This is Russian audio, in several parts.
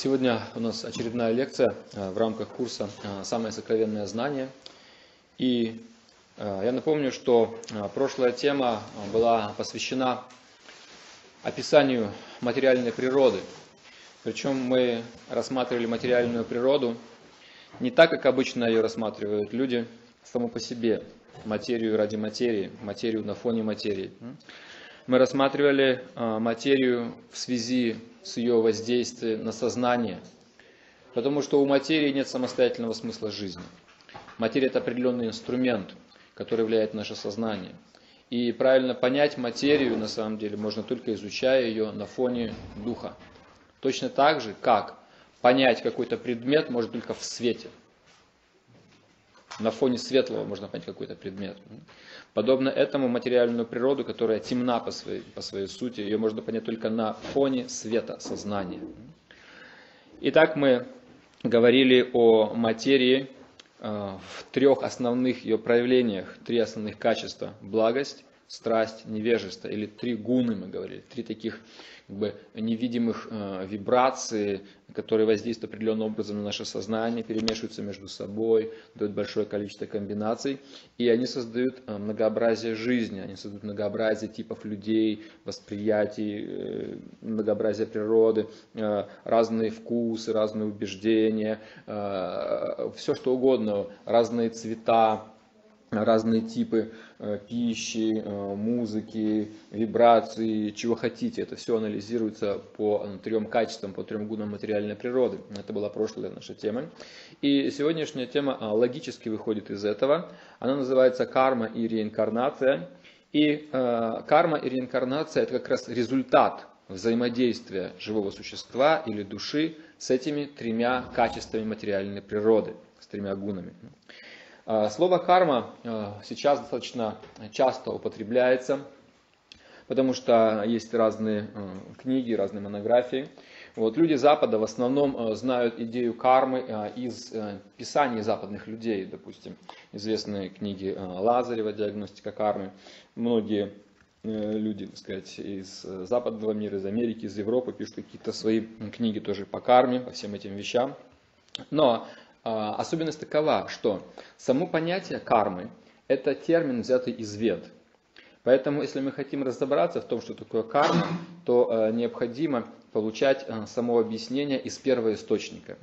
Сегодня у нас очередная лекция э, в рамках курса э, «Самое сокровенное знание». И э, я напомню, что прошлая тема была посвящена описанию материальной природы. Причем мы рассматривали материальную природу не так, как обычно ее рассматривают люди, само по себе, материю ради материи, материю на фоне материи. Мы рассматривали материю в связи с ее воздействием на сознание. Потому что у материи нет самостоятельного смысла жизни. Материя – это определенный инструмент, который влияет на наше сознание. И правильно понять материю, на самом деле, можно только изучая ее на фоне духа. Точно так же, как понять какой-то предмет можно только в свете. На фоне светлого можно понять какой-то предмет. Подобно этому материальную природу, которая темна по своей, по своей сути, ее можно понять только на фоне света сознания. Итак, мы говорили о материи э, в трех основных ее проявлениях, три основных качества. Благость, страсть, невежество, или три гуны мы говорили, три таких как бы, невидимых э, вибрации, которые воздействуют определенным образом на наше сознание, перемешиваются между собой, дают большое количество комбинаций, и они создают э, многообразие жизни, они создают многообразие типов людей, восприятий, э, многообразие природы, э, разные вкусы, разные убеждения, э, все что угодно, разные цвета, разные типы пищи, э, музыки, вибрации, чего хотите. Это все анализируется по э, трем качествам, по трем гунам материальной природы. Это была прошлая наша тема. И сегодняшняя тема логически выходит из этого. Она называется карма и реинкарнация. И э, карма и реинкарнация это как раз результат взаимодействия живого существа или души с этими тремя качествами материальной природы, с тремя гунами. А, слово карма а, сейчас достаточно часто употребляется, потому что есть разные а, книги, разные монографии. Вот, люди Запада в основном знают идею кармы из писаний западных людей, допустим, известные книги Лазарева «Диагностика кармы». Многие люди, так сказать, из западного мира, из Америки, из Европы пишут какие-то свои книги тоже по карме, по всем этим вещам. Но особенность такова, что само понятие кармы – это термин, взятый из вед. Поэтому, если мы хотим разобраться в том, что такое карма, то э, необходимо получать э, само объяснение из первого источника.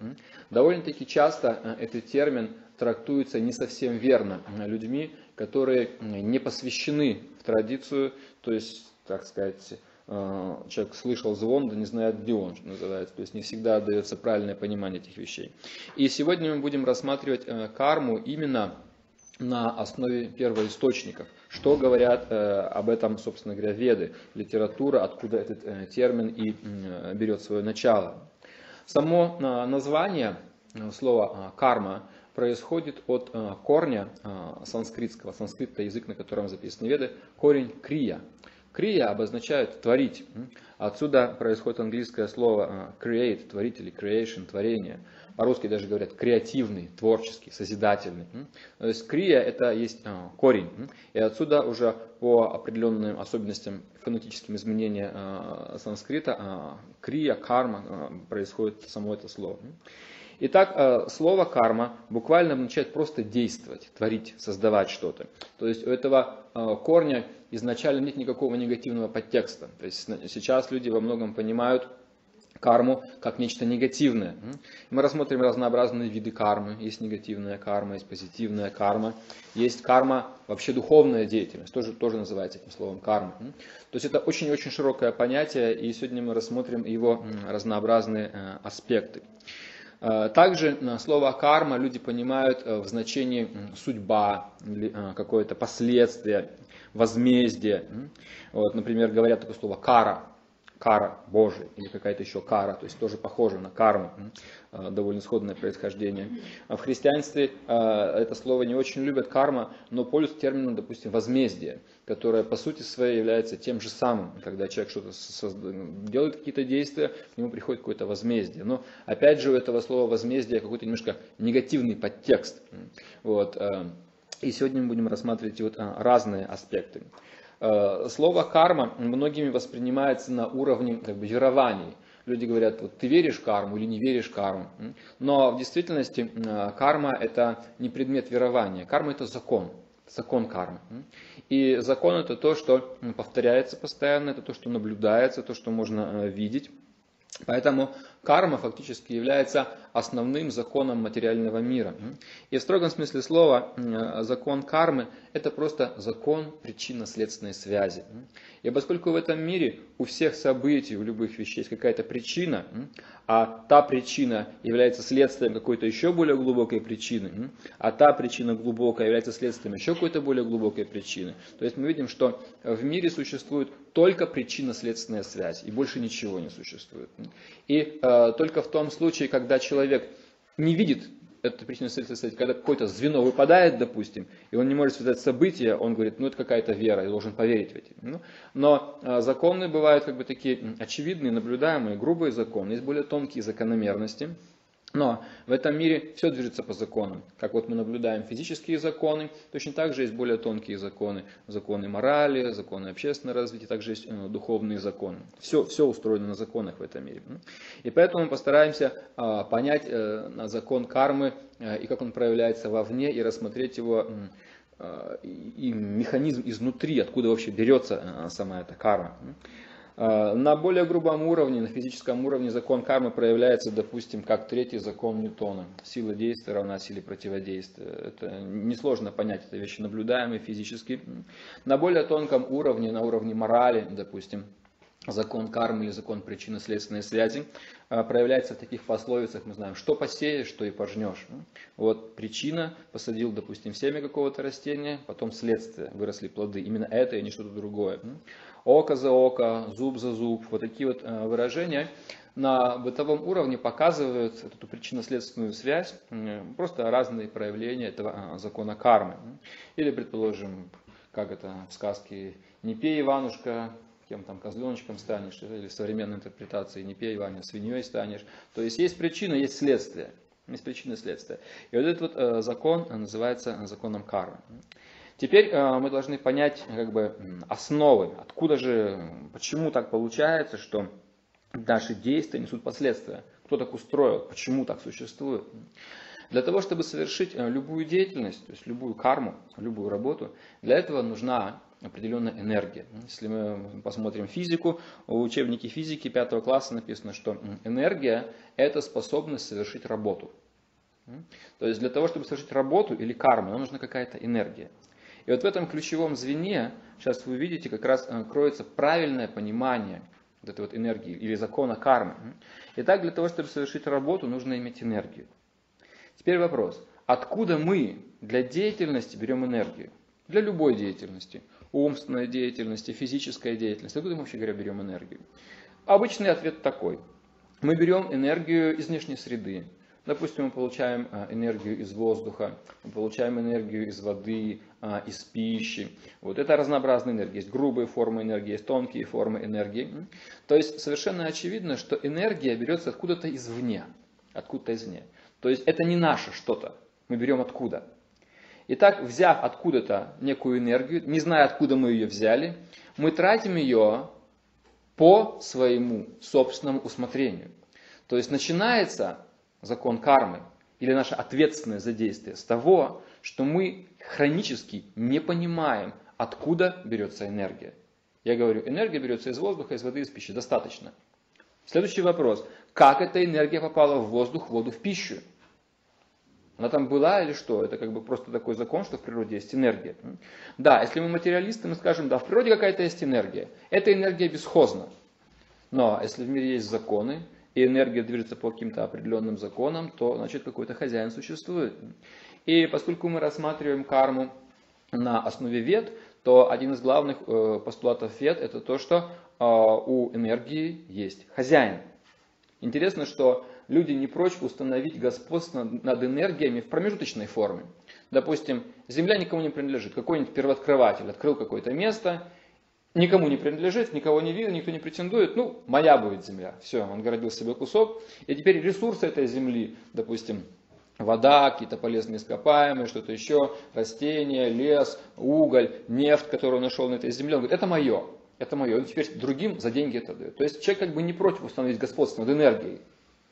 Довольно-таки часто э, этот термин трактуется не совсем верно людьми, которые не посвящены в традицию, то есть, так сказать, человек слышал звон, да не знает, где он, что называется. То есть не всегда дается правильное понимание этих вещей. И сегодня мы будем рассматривать э, карму именно на основе первоисточников. Что говорят э, об этом, собственно говоря, веды, литература, откуда этот термин и берет свое начало. Само название слова карма происходит от корня санскритского, санскрит это язык, на котором записаны веды, корень крия. Крия обозначает творить. Отсюда происходит английское слово э, create, творить или creation, творение. По-русски даже говорят креативный, творческий, созидательный. То есть крия это есть э, корень. И отсюда уже по определенным особенностям фонетическим изменения э, санскрита крия, карма происходит само это слово. Итак, слово карма буквально означает просто действовать, творить, создавать что-то. То есть у этого корня изначально нет никакого негативного подтекста. То есть сейчас люди во многом понимают карму как нечто негативное. Мы рассмотрим разнообразные виды кармы. Есть негативная карма, есть позитивная карма. Есть карма, вообще духовная деятельность, тоже, тоже называется этим словом карма. То есть это очень-очень широкое понятие, и сегодня мы рассмотрим его разнообразные э, аспекты. Э, также э, слово карма люди понимают в значении судьба или какое-то последствие возмездие. Вот, например, говорят такое слово кара, кара Божия или какая-то еще кара, то есть тоже похоже на карму, э, довольно сходное происхождение. А в христианстве э, это слово не очень любят карма, но пользуются термином, допустим, возмездие, которое по сути своей является тем же самым, когда человек что-то делает какие-то действия, к нему приходит какое-то возмездие. Но опять же у этого слова возмездие какой-то немножко негативный подтекст. Вот. Э, и сегодня мы будем рассматривать вот разные аспекты. Э, слово карма многими воспринимается на уровне как бы, верований. Люди говорят, вот ты веришь в карму или не веришь в карму. Но в действительности э, карма это не предмет верования. Карма это закон. Закон кармы. И закон это то, что повторяется постоянно, это то, что наблюдается, то, что можно э, видеть. Поэтому карма фактически является основным законом материального мира. И в строгом смысле слова закон кармы – это просто закон причинно-следственной связи. И поскольку в этом мире у всех событий, у любых вещей есть какая-то причина, а та причина является следствием какой-то еще более глубокой причины, а та причина глубокая является следствием еще какой-то более глубокой причины, то есть мы видим, что в мире существует только причинно-следственная связь, и больше ничего не существует. И э, только в том случае, когда человек не видит это причина следствия, когда какое-то звено выпадает, допустим, и он не может связать события, он говорит, ну это какая-то вера, я должен поверить в эти. Ну, но а, законы бывают как бы такие очевидные, наблюдаемые, грубые законы, есть более тонкие закономерности. Но в этом мире все движется по законам. Как вот мы наблюдаем физические законы, точно так же есть более тонкие законы. Законы морали, законы общественного развития, также есть э, духовные законы. Все, все устроено на законах в этом мире. И поэтому мы постараемся а, понять э, закон кармы э, и как он проявляется вовне, и рассмотреть его и механизм изнутри, откуда вообще берется сама эта карма. А, на более грубом уровне, на физическом уровне закон кармы проявляется, допустим, как третий закон Ньютона. Сила действия равна силе противодействия. Это несложно понять, это вещи наблюдаемые физически. На более тонком уровне, на уровне морали, допустим, закон кармы или закон причинно-следственной связи а, проявляется в таких пословицах, мы знаем, что посеешь, что и пожнешь. Вот причина, посадил, допустим, семя какого-то растения, потом следствие, выросли плоды. Именно это и не что-то другое око за око, зуб за зуб. Вот такие вот э, выражения на бытовом уровне показывают эту причинно-следственную связь, просто разные проявления этого э, закона кармы. Или, предположим, как это в сказке «Не пей, Иванушка, кем там, козленочком станешь», или в современной интерпретации «Не пей, Иваня, свиньей станешь». То есть есть причина, есть следствие. Есть причина и следствие. И вот этот вот э, закон называется законом кармы. Теперь э, мы должны понять как бы, основы, откуда же, почему так получается, что наши действия несут последствия. Кто так устроил, почему так существует. Для того, чтобы совершить э, любую деятельность, то есть любую карму, любую работу, для этого нужна определенная энергия. Если мы посмотрим физику, в учебнике физики 5 класса написано, что энергия – это способность совершить работу. То есть для того, чтобы совершить работу или карму, нам нужна какая-то энергия. И вот в этом ключевом звене, сейчас вы увидите, как раз э, кроется правильное понимание вот этой вот энергии или закона кармы. Итак, для того, чтобы совершить работу, нужно иметь энергию. Теперь вопрос. Откуда мы для деятельности берем энергию? Для любой деятельности. Умственной деятельности, физической деятельности. Откуда мы вообще говоря берем энергию? Обычный ответ такой. Мы берем энергию из внешней среды. Допустим, мы получаем а, энергию из воздуха, мы получаем энергию из воды, а, из пищи. Вот это разнообразная энергия. Есть грубые формы энергии, есть тонкие формы энергии. То есть совершенно очевидно, что энергия берется откуда-то извне. Откуда-то извне. То есть это не наше что-то. Мы берем откуда. Итак, взяв откуда-то некую энергию, не зная, откуда мы ее взяли, мы тратим ее по своему собственному усмотрению. То есть начинается закон кармы или наша ответственность за действие с того, что мы хронически не понимаем, откуда берется энергия. Я говорю, энергия берется из воздуха, из воды, из пищи. Достаточно. Следующий вопрос. Как эта энергия попала в воздух, в воду, в пищу? Она там была или что? Это как бы просто такой закон, что в природе есть энергия. Да, если мы материалисты, мы скажем, да, в природе какая-то есть энергия. Эта энергия бесхозна. Но если в мире есть законы, и энергия движется по каким-то определенным законам, то значит какой-то хозяин существует. И поскольку мы рассматриваем карму на основе вет, то один из главных э, постулатов вет это то, что э, у энергии есть хозяин. Интересно, что люди не прочь установить господство над энергиями в промежуточной форме. Допустим, Земля никому не принадлежит. Какой-нибудь первооткрыватель открыл какое-то место, никому не принадлежит, никого не видно, никто не претендует, ну, моя будет земля. Все, он городил себе кусок. И теперь ресурсы этой земли, допустим, вода, какие-то полезные ископаемые, что-то еще, растения, лес, уголь, нефть, которую он нашел на этой земле, он говорит, это мое. это мое, он теперь другим за деньги это дает. То есть человек как бы не против установить господство над энергией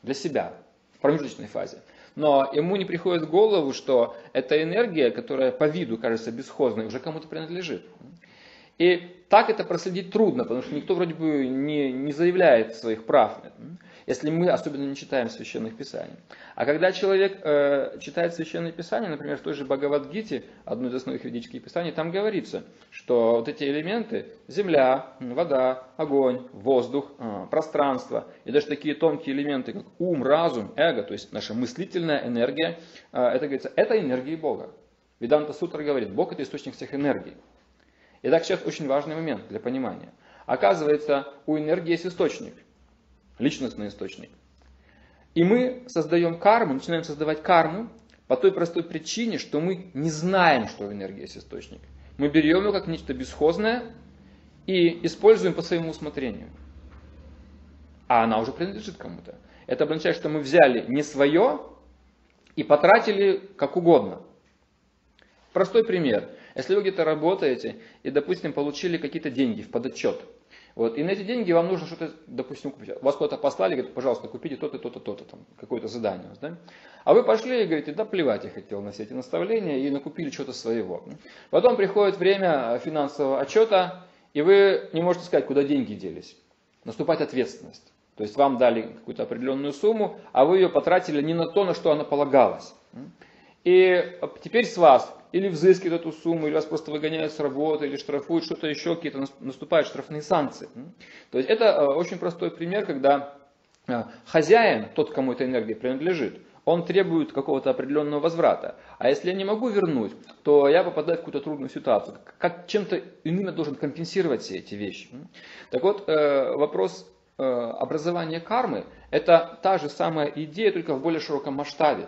для себя в промежуточной фазе. Но ему не приходит в голову, что эта энергия, которая по виду кажется бесхозной, уже кому-то принадлежит. И так это проследить трудно, потому что никто вроде бы не, не заявляет своих прав если мы особенно не читаем священных писаний. А когда человек э, читает священные писания, например, в той же Бхагавадгите, одной из основных ведических писаний, там говорится, что вот эти элементы, земля, вода, огонь, воздух, э, пространство, и даже такие тонкие элементы, как ум, разум, эго, то есть наша мыслительная энергия, э, это, говорится, это энергии Бога. Веданта Сутра говорит, Бог это источник всех энергий. И так сейчас очень важный момент для понимания. Оказывается, у энергии есть источник – личностный источник. И мы создаем карму, начинаем создавать карму по той простой причине, что мы не знаем, что в энергии есть источник. Мы берем его как нечто бесхозное и используем по своему усмотрению. А она уже принадлежит кому-то. Это означает, что мы взяли не свое и потратили как угодно. Простой пример. Если вы где-то работаете и, допустим, получили какие-то деньги в подотчет – вот, и на эти деньги вам нужно что-то, допустим, купить. Вас куда-то послали, говорят, пожалуйста, купите то-то, то-то, то-то, там, какое-то задание. Да? А вы пошли и говорите, да плевать я хотел на все эти наставления, и накупили что-то своего. Потом приходит время финансового отчета, и вы не можете сказать, куда деньги делись. Наступает ответственность. То есть вам дали какую-то определенную сумму, а вы ее потратили не на то, на что она полагалась. И теперь с вас или взыскивают эту сумму, или вас просто выгоняют с работы, или штрафуют, что-то еще, какие-то наступают штрафные санкции. То есть это э, очень простой пример, когда э, хозяин, тот, кому эта энергия принадлежит, он требует какого-то определенного возврата. А если я не могу вернуть, то я попадаю в какую-то трудную ситуацию. Как чем-то иным я должен компенсировать все эти вещи. Так вот, э, вопрос образование кармы – это та же самая идея, только в более широком масштабе.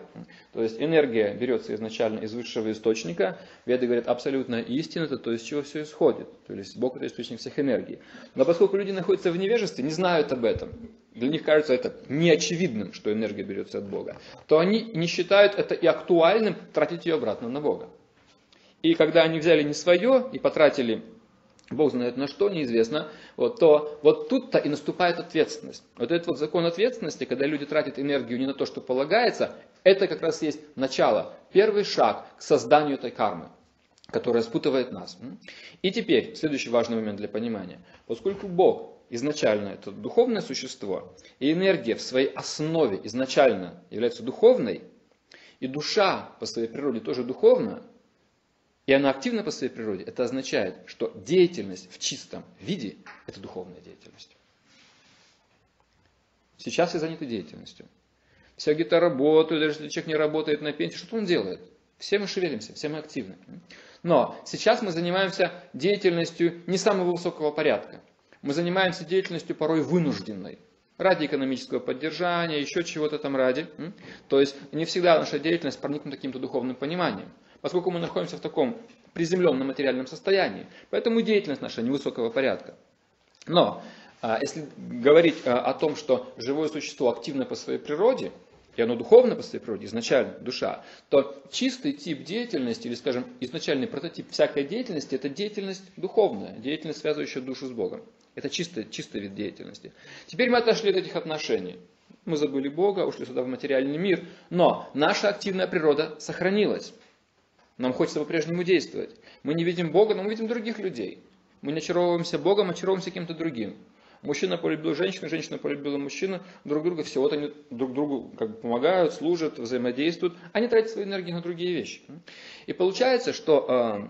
То есть энергия берется изначально из высшего источника. Веды говорят, абсолютная истина, это то, из чего все исходит. То есть Бог – это источник всех энергий. Но поскольку люди находятся в невежестве, не знают об этом, для них кажется это неочевидным, что энергия берется от Бога, то они не считают это и актуальным тратить ее обратно на Бога. И когда они взяли не свое и потратили Бог знает на что, неизвестно, вот, то вот тут-то и наступает ответственность. Вот этот вот закон ответственности, когда люди тратят энергию не на то, что полагается, это как раз есть начало, первый шаг к созданию этой кармы, которая спутывает нас. И теперь, следующий важный момент для понимания. Поскольку Бог изначально это духовное существо, и энергия в своей основе изначально является духовной, и душа по своей природе тоже духовная, и она активна по своей природе, это означает, что деятельность в чистом виде – это духовная деятельность. Сейчас все заняты деятельностью. Все где-то работают, даже если человек не работает на пенсии, что он делает? Все мы шевелимся, все мы активны. Но сейчас мы занимаемся деятельностью не самого высокого порядка. Мы занимаемся деятельностью порой вынужденной. Ради экономического поддержания, еще чего-то там ради. То есть не всегда наша деятельность проникнута каким-то духовным пониманием поскольку мы находимся в таком приземленном материальном состоянии. Поэтому деятельность наша невысокого порядка. Но а, если говорить а, о том, что живое существо активно по своей природе, и оно духовно по своей природе, изначально душа, то чистый тип деятельности, или, скажем, изначальный прототип всякой деятельности, это деятельность духовная, деятельность, связывающая душу с Богом. Это чистый, чистый вид деятельности. Теперь мы отошли от этих отношений. Мы забыли Бога, ушли сюда в материальный мир, но наша активная природа сохранилась. Нам хочется по-прежнему действовать. Мы не видим Бога, но мы видим других людей. Мы не очаровываемся Богом, очаровываемся кем-то другим. Мужчина полюбил женщину, женщина полюбила мужчину, друг друга все, вот они друг другу как бы помогают, служат, взаимодействуют, они тратят свою энергию на другие вещи. И получается, что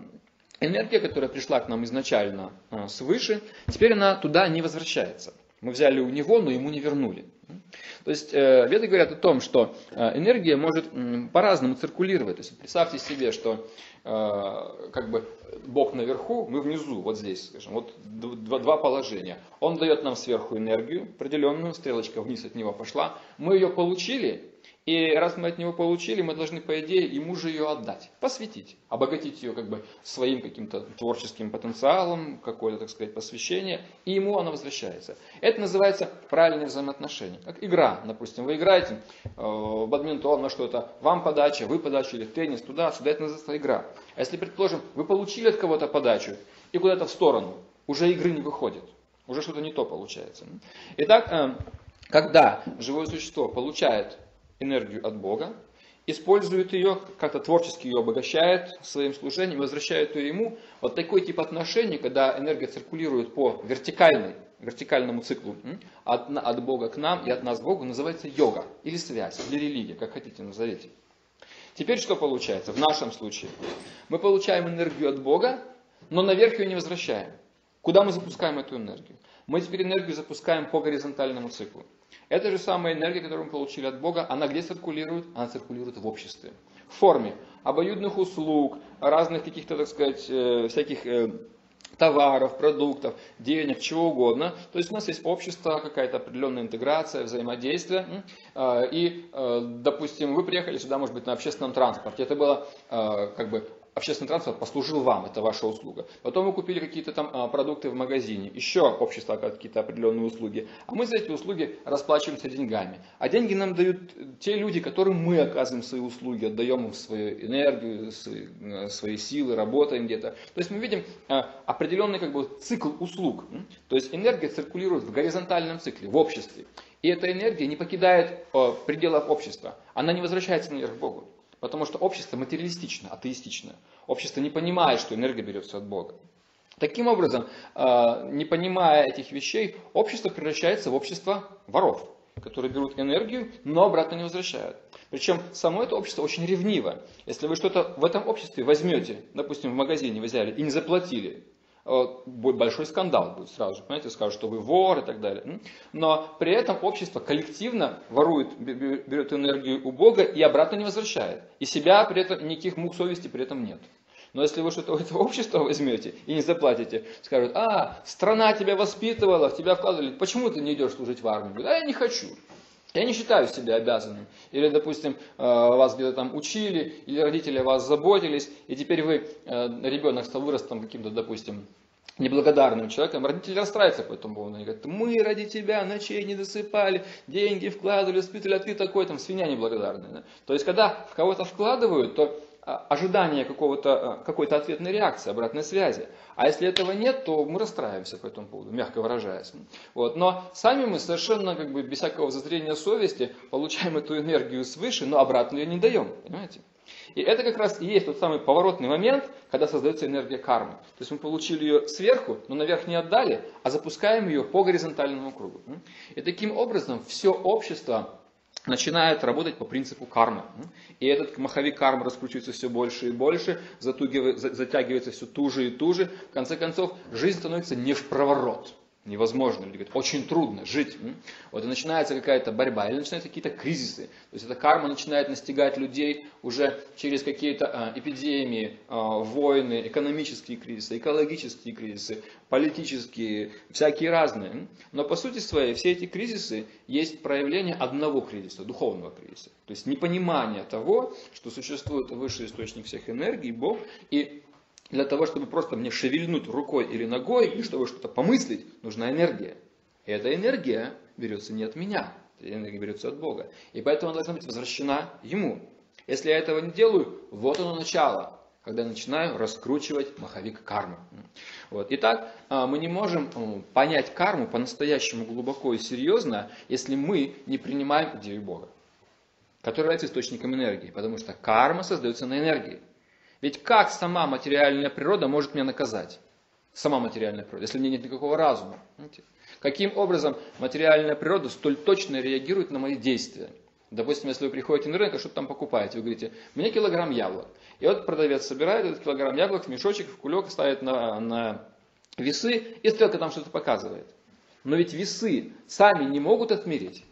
э, энергия, которая пришла к нам изначально э, свыше, теперь она туда не возвращается. Мы взяли у него, но ему не вернули. То есть э, веды говорят о том, что э, энергия может по-разному циркулировать. То есть представьте себе, что э, как бы Бог наверху, мы внизу, вот здесь, скажем, вот два, положения. Он дает нам сверху энергию определенную, стрелочка вниз от него пошла. Мы ее получили, и раз мы от него получили, мы должны, по идее, ему же ее отдать, посвятить, обогатить ее как бы своим каким-то творческим потенциалом, какое-то, так сказать, посвящение, и ему она возвращается. Это называется правильное взаимоотношение. Как игра, допустим, вы играете э, в бадминтон на что-то, вам подача, вы подача или теннис, туда, сюда, это называется игра. А если, предположим, вы получили от кого-то подачу и куда-то в сторону, уже игры не выходит. Уже что-то не то получается. Итак, э, когда живое существо получает энергию от Бога, использует ее, как-то творчески ее обогащает своим служением, возвращает ее ему. Вот такой тип отношений, когда энергия циркулирует по вертикальной, вертикальному циклу от, от Бога к нам и от нас к Богу, называется йога или связь, или религия, как хотите назовите. Теперь что получается в нашем случае? Мы получаем энергию от Бога, но наверх ее не возвращаем. Куда мы запускаем эту энергию? Мы теперь энергию запускаем по горизонтальному циклу. Эта же самая энергия, которую мы получили от Бога, она где циркулирует? Она циркулирует в обществе. В форме обоюдных услуг, разных каких-то, так сказать, э, всяких э, товаров, продуктов, денег, чего угодно. То есть у нас есть общество, какая-то определенная интеграция, взаимодействие. Э, и, допустим, вы приехали сюда, может быть, на общественном транспорте. Это было как бы общественный транспорт послужил вам, это ваша услуга. Потом вы купили какие-то там а, продукты в магазине, еще общество какие-то определенные услуги. А мы за эти услуги расплачиваемся деньгами. А деньги нам дают те люди, которым мы оказываем свои услуги, отдаем им свою энергию, свои, э, силы, работаем где-то. То есть мы видим а, определенный как бы, цикл услуг. То есть энергия циркулирует в горизонтальном цикле, в обществе. И эта энергия не покидает э, пределов общества. Она не возвращается наверх к Богу. Потому что общество материалистично, атеистично. Общество не понимает, что энергия берется от Бога. Таким образом, а, не понимая этих вещей, общество превращается в общество воров, которые берут энергию, но обратно не возвращают. Причем само это общество очень ревниво. Если вы что-то в этом обществе возьмете, допустим, в магазине вы взяли и не заплатили, Э, большой скандал будет сразу же, понимаете, скажут, что вы вор и так далее. Но при этом общество коллективно ворует, берет энергию у Бога и обратно не возвращает. И себя при этом, никаких мук совести при этом нет. Но если вы что-то у этого общества возьмете и не заплатите, скажут, а, страна тебя воспитывала, в тебя вкладывали, почему ты не идешь служить в армию? Говорит, а я не хочу. Я не считаю себя обязанным. Или, допустим, э, вас где-то там учили, или родители вас заботились, и теперь вы, э, ребенок стал вырос там каким-то, допустим, неблагодарным человеком, родители расстраиваются по этому поводу. Они говорят, мы ради тебя ночей не досыпали, деньги вкладывали, воспитывали, а ты такой там свинья неблагодарная. Да? То есть, когда в кого-то вкладывают, то ожидание какого-то, а, какой-то ответной реакции, обратной связи. А если этого нет, то мы расстраиваемся по этому поводу, мягко выражаясь. Вот. Но сами мы совершенно как бы без всякого зазрения совести получаем эту энергию свыше, но обратно ее не даем. Понимаете? И это как раз и есть тот самый поворотный момент, когда создается энергия кармы. То есть мы получили ее сверху, но наверх не отдали, а запускаем ее по горизонтальному кругу. И таким образом все общество начинает работать по принципу кармы. И этот маховик кармы раскручивается все больше и больше, затягивается все туже и туже. В конце концов, жизнь становится не в проворот невозможно, люди говорят, очень трудно жить. Вот и начинается какая-то борьба, или начинаются какие-то кризисы. То есть эта карма начинает настигать людей уже через какие-то а, эпидемии, а, войны, экономические кризисы, экологические кризисы, политические, всякие разные. Но по сути своей все эти кризисы есть проявление одного кризиса, духовного кризиса. То есть непонимание того, что существует высший источник всех энергий, Бог, и для того, чтобы просто мне шевельнуть рукой или ногой, и чтобы что-то помыслить, нужна энергия. И эта энергия берется не от меня, эта энергия берется от Бога. И поэтому она должна быть возвращена Ему. Если я этого не делаю, вот оно начало, когда я начинаю раскручивать маховик кармы. Вот. Итак, а, мы не можем понять карму по-настоящему глубоко и серьезно, если мы не принимаем идею Бога, который является источником энергии, потому что карма создается на энергии. Ведь как сама материальная природа может меня наказать? Сама материальная природа, если у меня нет никакого разума. Каким образом материальная природа столь точно реагирует на мои действия? Допустим, если вы приходите на рынок и что-то там покупаете, вы говорите, мне килограмм яблок. И вот продавец собирает этот килограмм яблок в мешочек, в кулек, ставит на, на весы, и стрелка там что-то показывает. Но ведь весы сами не могут отмерить.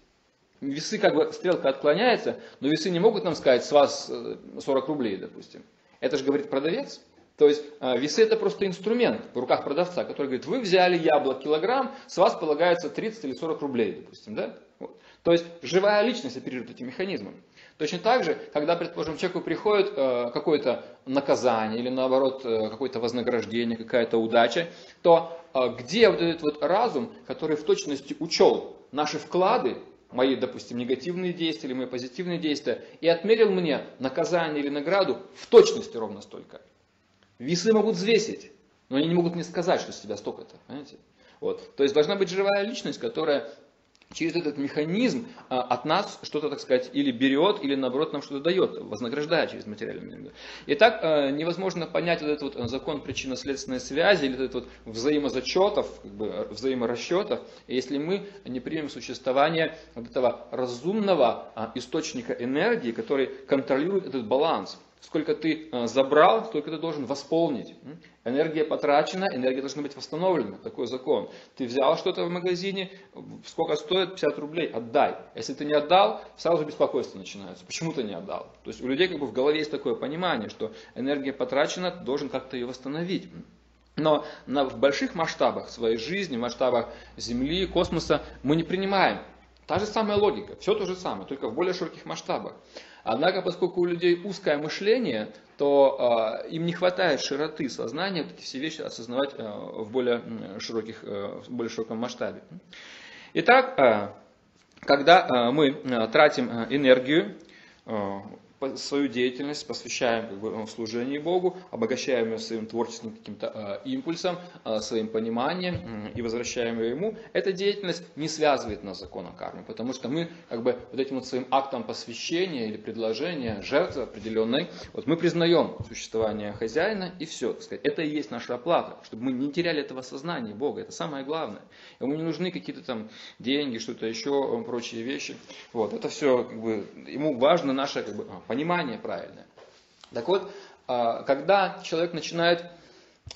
Весы, как бы, стрелка отклоняется, но весы не могут нам сказать, с вас 40 э, рублей, допустим. Это же говорит продавец. То есть а, весы это просто инструмент в руках продавца, который говорит, вы взяли яблок килограмм, с вас полагается 30 или 40 рублей, допустим. Да? Вот. То есть живая личность оперирует этим механизмом. Точно так же, когда, предположим, человеку приходит э, какое-то наказание или наоборот э, какое-то вознаграждение, какая-то удача, то э, где вот этот вот разум, который в точности учел наши вклады мои, допустим, негативные действия или мои позитивные действия, и отмерил мне наказание или награду в точности ровно столько. Весы могут взвесить, но они не могут мне сказать, что с тебя столько-то. Понимаете? Вот. То есть должна быть живая личность, которая через этот механизм а, от нас что-то, так сказать, или берет, или наоборот нам что-то дает, вознаграждая через материальный мир. Итак, а, невозможно понять вот этот вот закон причинно-следственной связи, или этот вот взаимозачетов, как бы взаиморасчетов, если мы не примем существование вот этого разумного а, источника энергии, который контролирует этот баланс. Сколько ты забрал, столько ты должен восполнить. Энергия потрачена, энергия должна быть восстановлена. Такой закон. Ты взял что-то в магазине, сколько стоит? 50 рублей, отдай. Если ты не отдал, сразу беспокойство начинается. Почему ты не отдал? То есть у людей как бы в голове есть такое понимание, что энергия потрачена, ты должен как-то ее восстановить. Но на, в больших масштабах своей жизни, в масштабах Земли, космоса мы не принимаем. Та же самая логика, все то же самое, только в более широких масштабах. Однако, поскольку у людей узкое мышление, то э, им не хватает широты сознания вот эти все вещи осознавать э, в, более широких, э, в более широком масштабе. Итак, э, когда э, мы э, тратим э, энергию, э, свою деятельность посвящаем как бы, служению Богу, обогащаем ее своим творческим каким-то э, импульсом, э, своим пониманием э, и возвращаем ее ему, эта деятельность не связывает нас с законом кармы, потому что мы как бы вот этим вот своим актом посвящения или предложения, жертвы определенной, вот мы признаем существование хозяина и все, так сказать, это и есть наша оплата, чтобы мы не теряли этого сознания Бога, это самое главное. Ему не нужны какие-то там деньги, что-то еще, прочие вещи. Вот, это все, как бы, ему важно наше как бы, понимание правильное. Так вот, а, когда человек начинает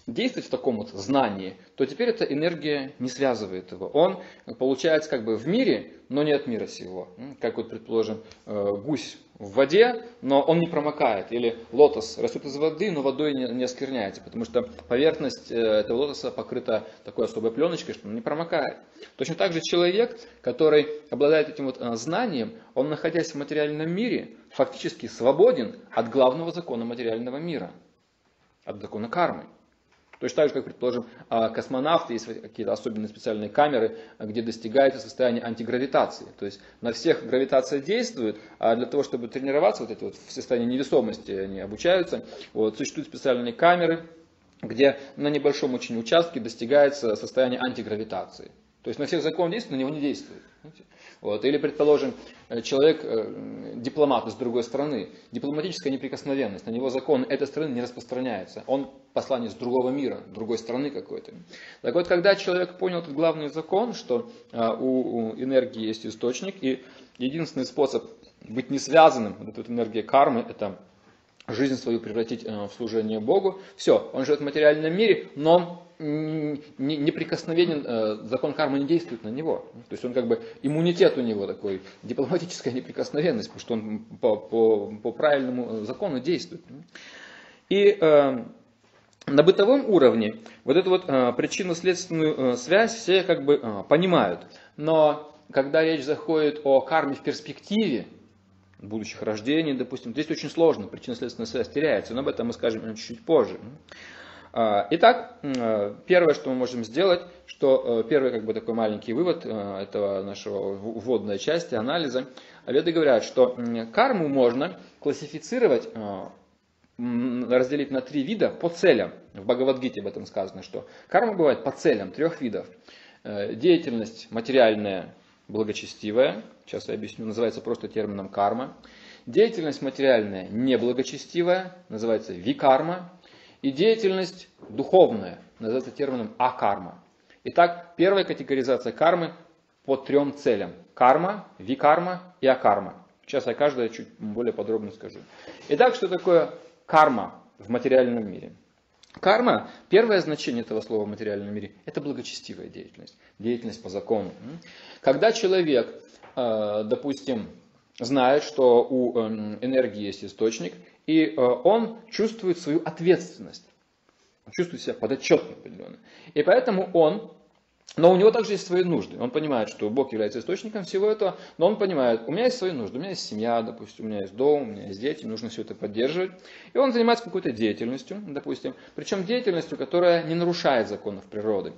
действовать в таком вот знании, то теперь эта энергия не связывает его. Он получается как бы в мире, но не от мира сего. Как вот, предположим, э, гусь в воде, но он не промокает. Или лотос растет из воды, но водой не, не оскверняется, потому что поверхность э, этого лотоса покрыта такой особой пленочкой, что он не промокает. Точно так же человек, который обладает этим вот э, знанием, он, находясь в материальном мире, фактически свободен от главного закона материального мира, от закона кармы. Точно так же, как, предположим, а, космонавты, есть какие-то особенные специальные камеры, где достигается состояние антигравитации. То есть на всех гравитация действует, а для того, чтобы тренироваться вот это вот в состоянии невесомости, они обучаются. Вот, существуют специальные камеры, где на небольшом очень участке достигается состояние антигравитации. То есть на всех закон действует, на него не действует. Вот. Или, предположим, э, человек, э, дипломат из другой страны, дипломатическая неприкосновенность, на него закон этой страны не распространяется. Он посланец другого мира, другой страны какой-то. Так вот, когда человек понял этот главный закон, что э, у, энергии есть источник, и единственный способ быть не связанным, вот эта энергия кармы, это жизнь свою превратить в служение Богу. Все, он живет в материальном мире, но неприкосновенен, э, закон кармы не действует на него. То есть он как бы, иммунитет у него такой, дипломатическая неприкосновенность, потому что он по, по, по правильному закону действует. И э, на бытовом уровне вот эту вот э, причинно-следственную связь все как бы понимают. Но когда речь заходит о карме в перспективе, будущих рождений, допустим, здесь очень сложно, причинно-следственная связь теряется, но об этом мы скажем чуть-чуть позже. А, итак, э, первое, что мы можем сделать, что э, первый как бы такой маленький вывод э, этого нашего вводной части анализа, веды говорят, что карму можно классифицировать, разделить на три вида по целям. В Бхагавадгите об этом сказано, что карма бывает по целям трех видов. Деятельность материальная, благочестивая, сейчас я объясню, называется просто термином карма. Деятельность материальная неблагочестивая, называется викарма, и деятельность духовная, называется термином акарма. Итак, первая категоризация кармы по трем целям. Карма, викарма и акарма. Сейчас я каждое чуть более подробно скажу. Итак, что такое карма в материальном мире? Карма, первое значение этого слова в материальном мире, это благочестивая деятельность, деятельность по закону. Когда человек, э, допустим, знает, что у эм, энергии есть источник, и э, он чувствует свою ответственность. Он чувствует себя подотчетным определенно. И поэтому он но у него также есть свои нужды. Он понимает, что Бог является источником всего этого, но он понимает, у меня есть свои нужды, у меня есть семья, допустим, у меня есть дом, у меня есть дети, нужно все это поддерживать. И он занимается какой-то деятельностью, допустим, причем деятельностью, которая не нарушает законов природы.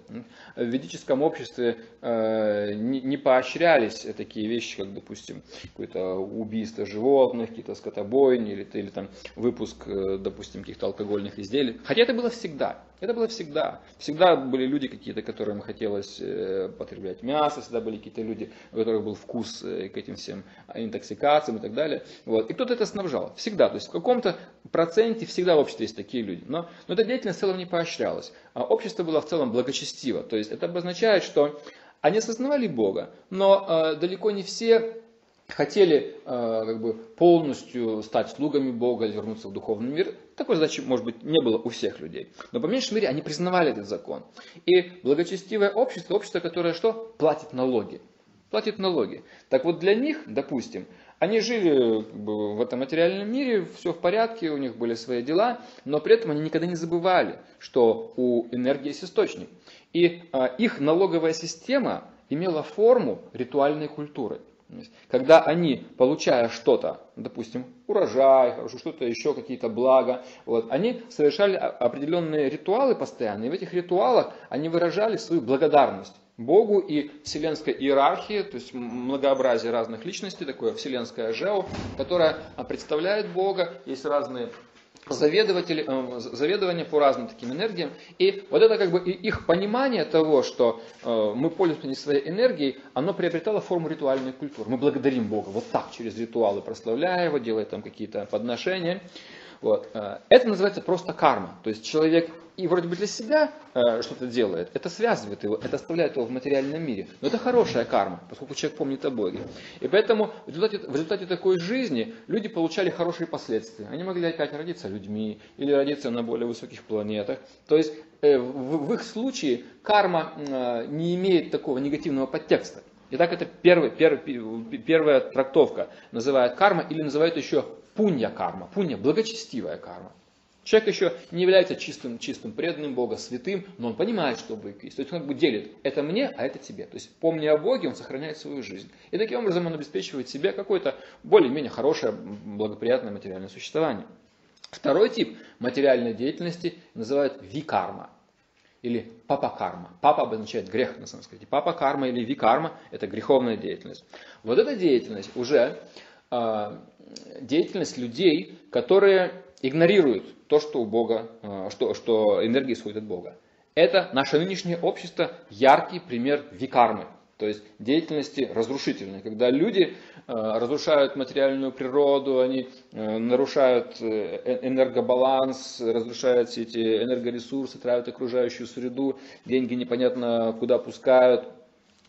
В ведическом обществе э, не, поощрялись такие вещи, как, допустим, какое-то убийство животных, какие-то скотобойни или, или там выпуск, э, допустим, каких-то алкогольных изделий. Хотя это было всегда. Это было всегда. Всегда были люди какие-то, которым хотелось э, потреблять мясо, всегда были какие-то люди, у которых был вкус э, к этим всем интоксикациям и так далее. Вот. И кто-то это снабжал. Всегда. То есть в каком-то проценте всегда в обществе есть такие люди. Но, но эта деятельность в целом не поощрялась. А общество было в целом благочестиво. То есть это обозначает, что они осознавали Бога, но э, далеко не все хотели э, как бы полностью стать слугами Бога вернуться в духовный мир, такой задачи, может быть, не было у всех людей. Но по меньшей мере они признавали этот закон. И благочестивое общество, общество, которое что? Платит налоги. Платит налоги. Так вот для них, допустим, они жили в этом материальном мире, все в порядке, у них были свои дела, но при этом они никогда не забывали, что у энергии есть источник. И а, их налоговая система имела форму ритуальной культуры. Когда они, получая что-то, допустим, урожай, что-то еще, какие-то блага, вот, они совершали определенные ритуалы постоянно, и в этих ритуалах они выражали свою благодарность Богу и вселенской иерархии, то есть многообразие разных личностей, такое вселенское жео, которое представляет Бога, есть разные заведователи, э, заведование по разным таким энергиям. И вот это как бы их понимание того, что э, мы пользуемся не своей энергией, оно приобретало форму ритуальной культуры. Мы благодарим Бога вот так, через ритуалы, прославляя его, делая там какие-то подношения. Вот. Э, это называется просто карма. То есть человек и вроде бы для себя э, что-то делает, это связывает его, это оставляет его в материальном мире. Но это хорошая карма, поскольку человек помнит о Боге. И поэтому в результате, в результате такой жизни люди получали хорошие последствия. Они могли опять родиться людьми или родиться на более высоких планетах. То есть э, в, в их случае карма э, не имеет такого негативного подтекста. Итак, это первый, первый, первая трактовка. Называют карма или называют еще пунья карма. Пунья – благочестивая карма. Человек еще не является чистым, чистым преданным Бога, святым, но он понимает, что Бог есть. То есть он как бы делит, это мне, а это тебе. То есть помня о Боге, он сохраняет свою жизнь. И таким образом он обеспечивает себе какое-то более-менее хорошее, благоприятное материальное существование. Второй тип материальной деятельности называют викарма или папа-карма. Папа обозначает грех на санскрите. Папа-карма или викарма – это греховная деятельность. Вот эта деятельность уже э, деятельность людей, которые игнорируют то, что у Бога, э, что, что энергия исходит от Бога. Это наше нынешнее общество яркий пример викармы, то есть деятельности разрушительной, когда люди э, разрушают материальную природу, они э, нарушают энергобаланс, разрушают все эти энергоресурсы, травят окружающую среду, деньги непонятно куда пускают,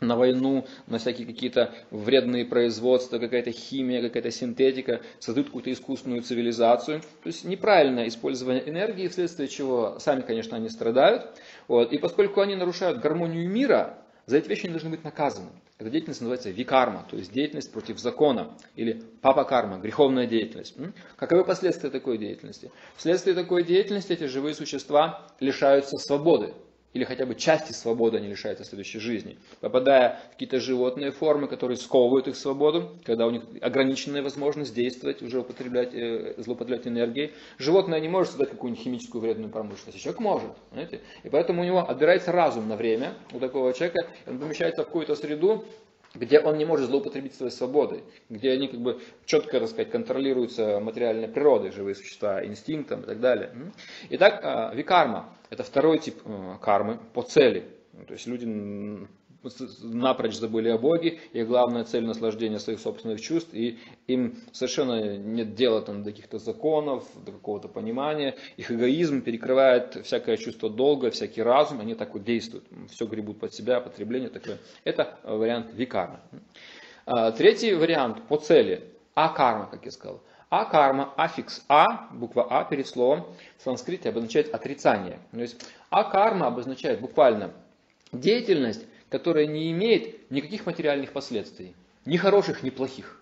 на войну, на всякие какие-то вредные производства, какая-то химия, какая-то синтетика, создают какую-то искусственную цивилизацию. То есть неправильное использование энергии, вследствие чего сами, конечно, они страдают. Вот. И поскольку они нарушают гармонию мира, за эти вещи они должны быть наказаны. Эта деятельность называется викарма, то есть деятельность против закона, или папа-карма, греховная деятельность. Каковы последствия такой деятельности? Вследствие такой деятельности эти живые существа лишаются свободы или хотя бы части свободы они лишаются в следующей жизни, попадая в какие-то животные формы, которые сковывают их свободу, когда у них ограниченная возможность действовать, уже употреблять, э, злоупотреблять энергией. Животное не может создать какую-нибудь химическую вредную промышленность, человек может. Знаете? И поэтому у него отбирается разум на время у такого человека, он помещается в какую-то среду, где он не может злоупотребить своей свободой, где они как бы четко, так сказать, контролируются материальной природой, живые существа, инстинктом и так далее. Итак, а, викарма – это второй тип э, кармы по цели. То есть люди напрочь забыли о Боге, и главная цель наслаждения своих собственных чувств, и им совершенно нет дела там, до каких-то законов, до какого-то понимания. Их эгоизм перекрывает всякое чувство долга, всякий разум, они так вот действуют, все гребут под себя, потребление такое. Это вариант викармы. А, третий вариант по цели, а-карма, как я сказал. А-карма, аффикс А, буква А перед словом, в санскрите обозначает отрицание. То есть А-карма обозначает буквально деятельность, которая не имеет никаких материальных последствий. Ни хороших, ни плохих.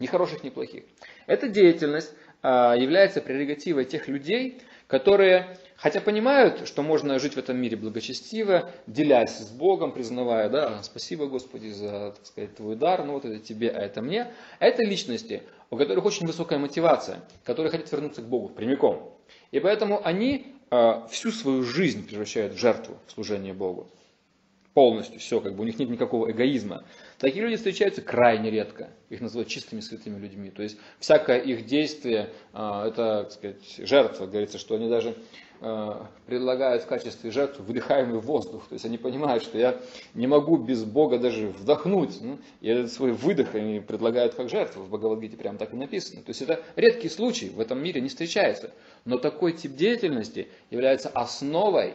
Ни хороших, ни плохих. Эта деятельность является прерогативой тех людей, которые, хотя понимают, что можно жить в этом мире благочестиво, делясь с Богом, признавая, да, спасибо Господи за, так сказать, твой дар, ну вот это тебе, а это мне, это личности, у которых очень высокая мотивация, которые хотят вернуться к Богу прямиком. И поэтому они э, всю свою жизнь превращают в жертву в служение Богу. Полностью все, как бы у них нет никакого эгоизма. Такие люди встречаются крайне редко. Их называют чистыми святыми людьми. То есть всякое их действие э, это, так сказать, жертва. Говорится, что они даже предлагают в качестве жертвы выдыхаемый воздух. То есть они понимают, что я не могу без Бога даже вдохнуть. Ну, и этот свой выдох они предлагают как жертву. В Бхагавадгите прямо так и написано. То есть это редкий случай, в этом мире не встречается. Но такой тип деятельности является основой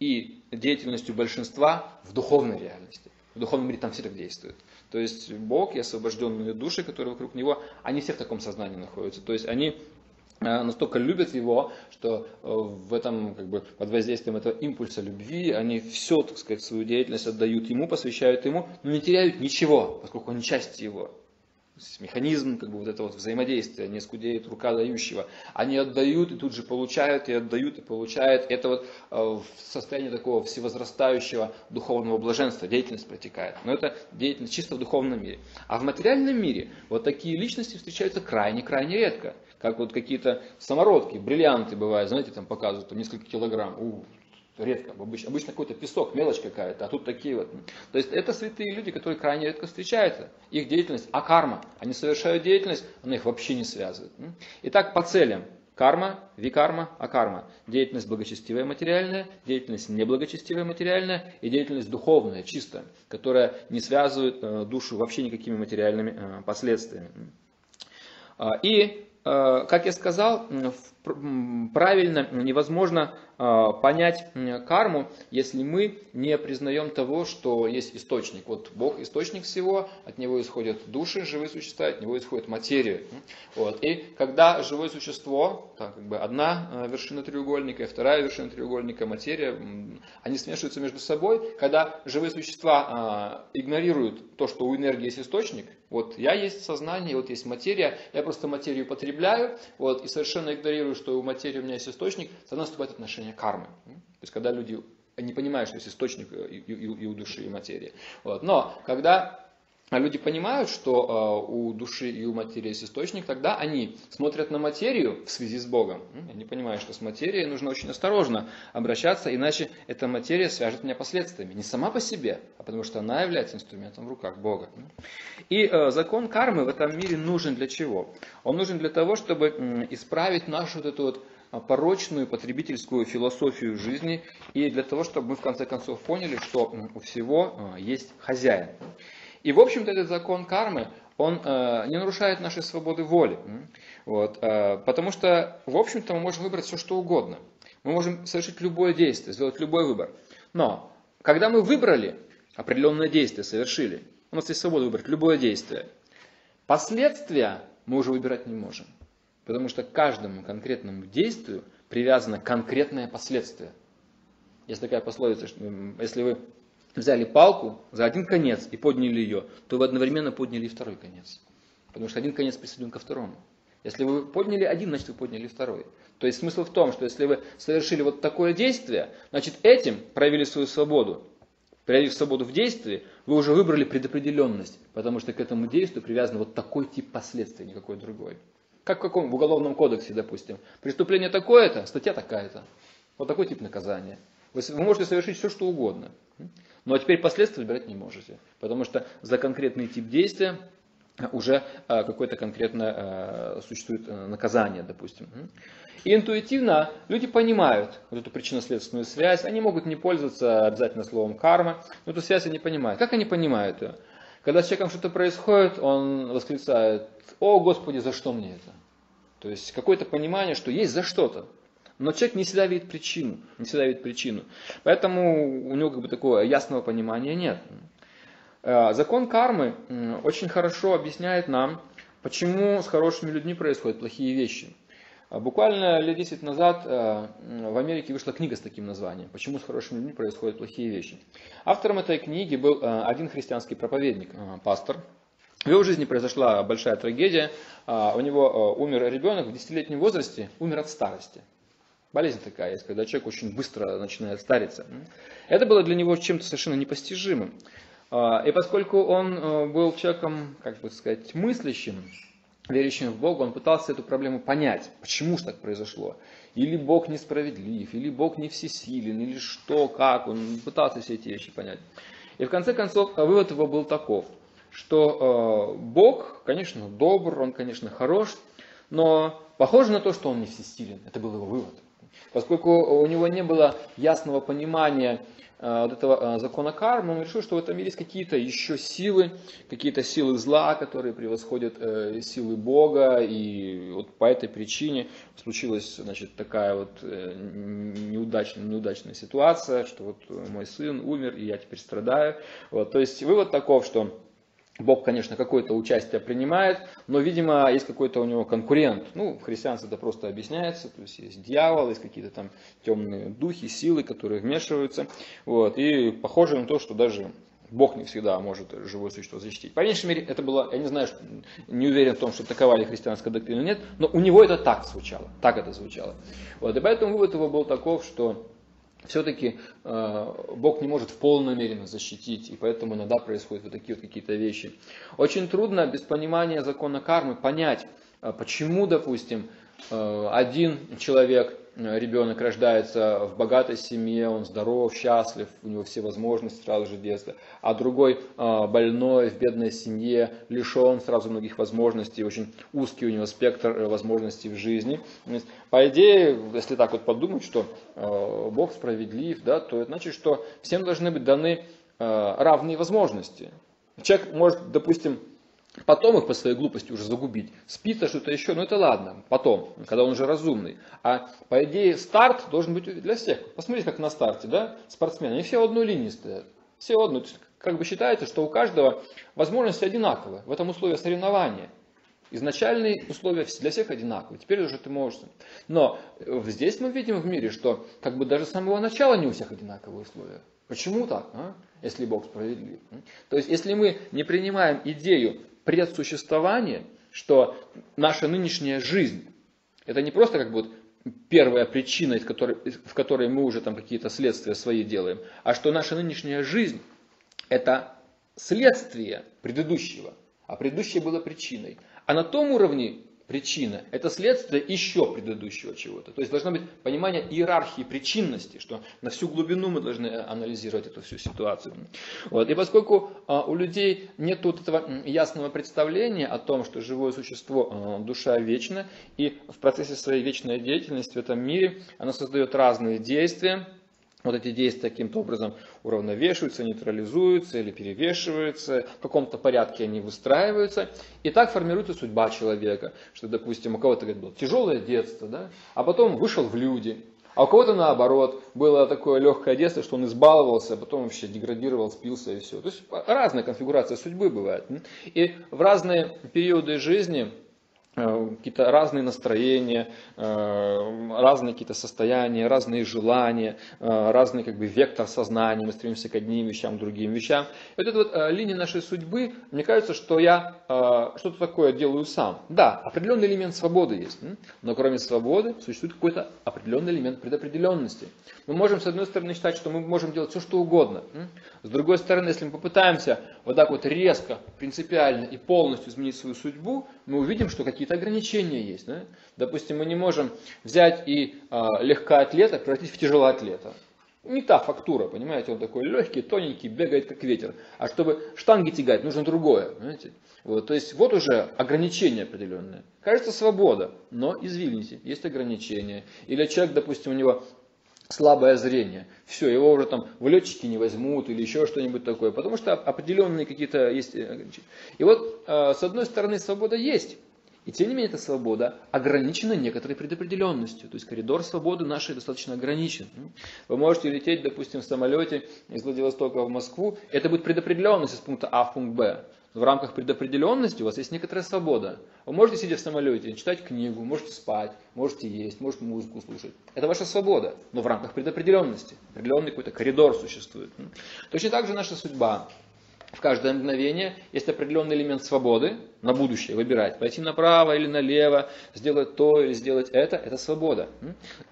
и деятельностью большинства в духовной реальности. В духовном мире там все так действуют. То есть Бог и освобожденные души, которые вокруг Него, они все в таком сознании находятся. То есть они Э, настолько любят его, что э, в этом, как бы, под воздействием этого импульса любви, они все, так сказать, свою деятельность отдают ему, посвящают ему, но не теряют ничего, поскольку они часть его. Механизм как бы, вот этого вот взаимодействия, не скудеет рука дающего. Они отдают и тут же получают, и отдают, и получают. Это вот э, в состоянии такого всевозрастающего духовного блаженства деятельность протекает. Но это деятельность чисто в духовном мире. А в материальном мире вот такие личности встречаются крайне-крайне редко как вот какие-то самородки, бриллианты бывают, знаете, там показывают, там несколько килограмм, у, редко, обычно, обычно какой-то песок, мелочь какая-то, а тут такие вот. То есть это святые люди, которые крайне редко встречаются. Их деятельность, а карма, они совершают деятельность, она их вообще не связывает. Итак, по целям. Карма, викарма, акарма. Деятельность благочестивая материальная, деятельность неблагочестивая материальная и деятельность духовная, чистая, которая не связывает э, душу вообще никакими материальными э, последствиями. А, и Э, как я сказал, правильно невозможно э, понять карму, если мы не признаем того, что есть источник. Вот Бог источник всего, от него исходят души, живые существа, от него исходит материя. Вот. И когда живое существо, там как бы одна э, вершина треугольника и вторая вершина треугольника, материя, они смешиваются между собой, когда живые существа игнорируют то, что у энергии есть источник, вот я есть сознание, вот есть материя, я просто материю потребляю, вот, и совершенно игнорирую, что у материи у меня есть источник, тогда наступает отношение кармы. То есть, когда люди не понимают, что есть источник и, и, и у души, и материи. Вот. Но когда а люди понимают, что э, у души и у материи есть источник, тогда они смотрят на материю в связи с Богом. Они понимают, что с материей нужно очень осторожно обращаться, иначе эта материя свяжет меня последствиями. Не сама по себе, а потому что она является инструментом в руках Бога. И э, закон кармы в этом мире нужен для чего? Он нужен для того, чтобы исправить нашу вот эту вот а, порочную потребительскую философию жизни и для того, чтобы мы в конце концов поняли, что у всего есть хозяин. И, в общем-то, этот закон кармы, он э, не нарушает нашей свободы воли. Вот, э, потому что, в общем-то, мы можем выбрать все, что угодно. Мы можем совершить любое действие, сделать любой выбор. Но, когда мы выбрали определенное действие, совершили, у нас есть свобода выбрать любое действие. Последствия мы уже выбирать не можем. Потому что к каждому конкретному действию привязано конкретное последствие. Есть такая пословица, что если вы взяли палку за один конец и подняли ее, то вы одновременно подняли и второй конец. Потому что один конец присоединен ко второму. Если вы подняли один, значит вы подняли второй. То есть смысл в том, что если вы совершили вот такое действие, значит этим проявили свою свободу. Проявив свободу в действии, вы уже выбрали предопределенность, потому что к этому действию привязан вот такой тип последствий, никакой другой. Как в каком в уголовном кодексе, допустим. Преступление такое-то, статья такая-то. Вот такой тип наказания. Вы, вы можете совершить все, что угодно. Ну а теперь последствия выбирать не можете, потому что за конкретный тип действия уже а, какое-то конкретное а, существует э, наказание, допустим. И интуитивно люди понимают вот эту причинно-следственную связь, они могут не пользоваться обязательно словом карма, но эту связь они понимают. Как они понимают ее? Когда с человеком что-то происходит, он восклицает, о Господи, за что мне это? То есть какое-то понимание, что есть за что-то. Но человек не всегда видит причину, не всегда видит причину. Поэтому у него как бы такого ясного понимания нет. Э, закон кармы очень хорошо объясняет нам, почему с хорошими людьми происходят плохие вещи. Э, буквально лет 10 назад э, в Америке вышла книга с таким названием «Почему с хорошими людьми происходят плохие вещи». Автором этой книги был один христианский проповедник, пастор, В его жизни произошла большая трагедия. У него умер ребенок в 10-летнем возрасте, умер от старости. Болезнь такая есть, когда человек очень быстро начинает стариться. Это было для него чем-то совершенно непостижимым. И поскольку он был человеком, как бы сказать, мыслящим, верующим в Бога, он пытался эту проблему понять, почему же так произошло. Или Бог несправедлив, или Бог не всесилен, или что, как. Он пытался все эти вещи понять. И в конце концов вывод его был таков, что э, Бог, конечно, добр, он, конечно, хорош, но похоже на то, что он не всесилен. Это был его вывод. Поскольку у него не было ясного понимания Э, вот этого э, закона кармы, он решил, что в этом мире есть какие-то еще силы, какие-то силы зла, которые превосходят э, силы Бога, и вот по этой причине случилась значит, такая вот неудачная, неудачная ситуация, что вот мой сын умер, и я теперь страдаю. Вот, то есть вывод таков, что Бог, конечно, какое-то участие принимает, но, видимо, есть какой-то у него конкурент. Ну, в христианстве это просто объясняется, то есть есть дьявол, есть какие-то там темные духи, силы, которые вмешиваются. Вот, и похоже на то, что даже Бог не всегда может живое существо защитить. По меньшей мере, это было, я не знаю, не уверен в том, что такова ли христианская доктрина или нет, но у него это так звучало, так это звучало. Вот, и поэтому вывод его был таков, что все-таки э, Бог не может в полной мере нас защитить, и поэтому иногда происходят вот такие вот какие-то вещи. Очень трудно без понимания закона кармы понять, э, почему, допустим, э, один человек ребенок рождается в богатой семье, он здоров, счастлив, у него все возможности сразу же детства, а другой э, больной в бедной семье, лишен сразу многих возможностей, очень узкий у него спектр э, возможностей в жизни. По идее, если так вот подумать, что Бог справедлив, да, то это значит, что всем должны быть даны равные возможности. Человек может, допустим, Потом их по своей глупости уже загубить. Спит, а что-то еще, ну это ладно, потом, когда он уже разумный. А по идее старт должен быть для всех. Посмотрите, как на старте, да, спортсмены, они все в одной линии стоят. Все в одной. Как бы считается, что у каждого возможности одинаковые. В этом условии соревнования. Изначальные условия для всех одинаковые. Теперь уже ты можешь. Но здесь мы видим в мире, что как бы даже с самого начала не у всех одинаковые условия. Почему так, а? если Бог справедлив? То есть, если мы не принимаем идею предсуществование, что наша нынешняя жизнь, это не просто как бы вот первая причина, из которой, в которой мы уже там какие-то следствия свои делаем, а что наша нынешняя жизнь это следствие предыдущего, а предыдущее было причиной. А на том уровне причина – это следствие еще предыдущего чего-то. То есть должно быть понимание иерархии причинности, что на всю глубину мы должны анализировать эту всю ситуацию. Вот. И поскольку а, у людей нет вот этого ясного представления о том, что живое существо, а, душа вечна, и в процессе своей вечной деятельности в этом мире она создает разные действия, вот эти действия каким-то образом уравновешиваются, нейтрализуются или перевешиваются, в каком-то порядке они выстраиваются. И так формируется судьба человека. Что, допустим, у кого-то говорит, было тяжелое детство, да? а потом вышел в люди. А у кого-то наоборот, было такое легкое детство, что он избаловался, а потом вообще деградировал, спился и все. То есть разная конфигурация судьбы бывает. И в разные периоды жизни какие-то разные настроения, э, разные какие-то состояния, разные желания, э, разный как бы вектор сознания, мы стремимся к одним вещам, к другим вещам. И вот эта вот линия нашей судьбы, мне кажется, что я что-то такое делаю сам. Да, определенный элемент свободы есть, но кроме свободы существует какой-то определенный элемент предопределенности. Мы можем, с одной стороны, считать, что мы можем делать все, что угодно. С другой стороны, если мы попытаемся вот так вот резко, принципиально и полностью изменить свою судьбу, мы увидим, что какие-то ограничения есть. Да? Допустим, мы не можем взять и э, легкоатлета превратить в тяжелоатлета. Не та фактура, понимаете, он такой легкий, тоненький, бегает как ветер. А чтобы штанги тягать, нужно другое. Понимаете? Вот, то есть вот уже ограничения определенные. Кажется свобода, но извините, есть ограничения. Или человек, допустим, у него слабое зрение. Все, его уже там в летчики не возьмут или еще что-нибудь такое, потому что определенные какие-то есть ограничения. И вот э, с одной стороны свобода есть, и тем не менее эта свобода ограничена некоторой предопределенностью. То есть коридор свободы нашей достаточно ограничен. Вы можете лететь, допустим, в самолете из Владивостока в Москву. Это будет предопределенность из пункта А в пункт Б в рамках предопределенности у вас есть некоторая свобода. Вы можете, сидя в самолете, читать книгу, можете спать, можете есть, можете музыку слушать. Это ваша свобода, но в рамках предопределенности. Определенный какой-то коридор существует. Точно так же наша судьба. в каждое мгновение есть определенный элемент свободы на будущее, выбирать, пойти направо или налево, сделать то или сделать это, это свобода.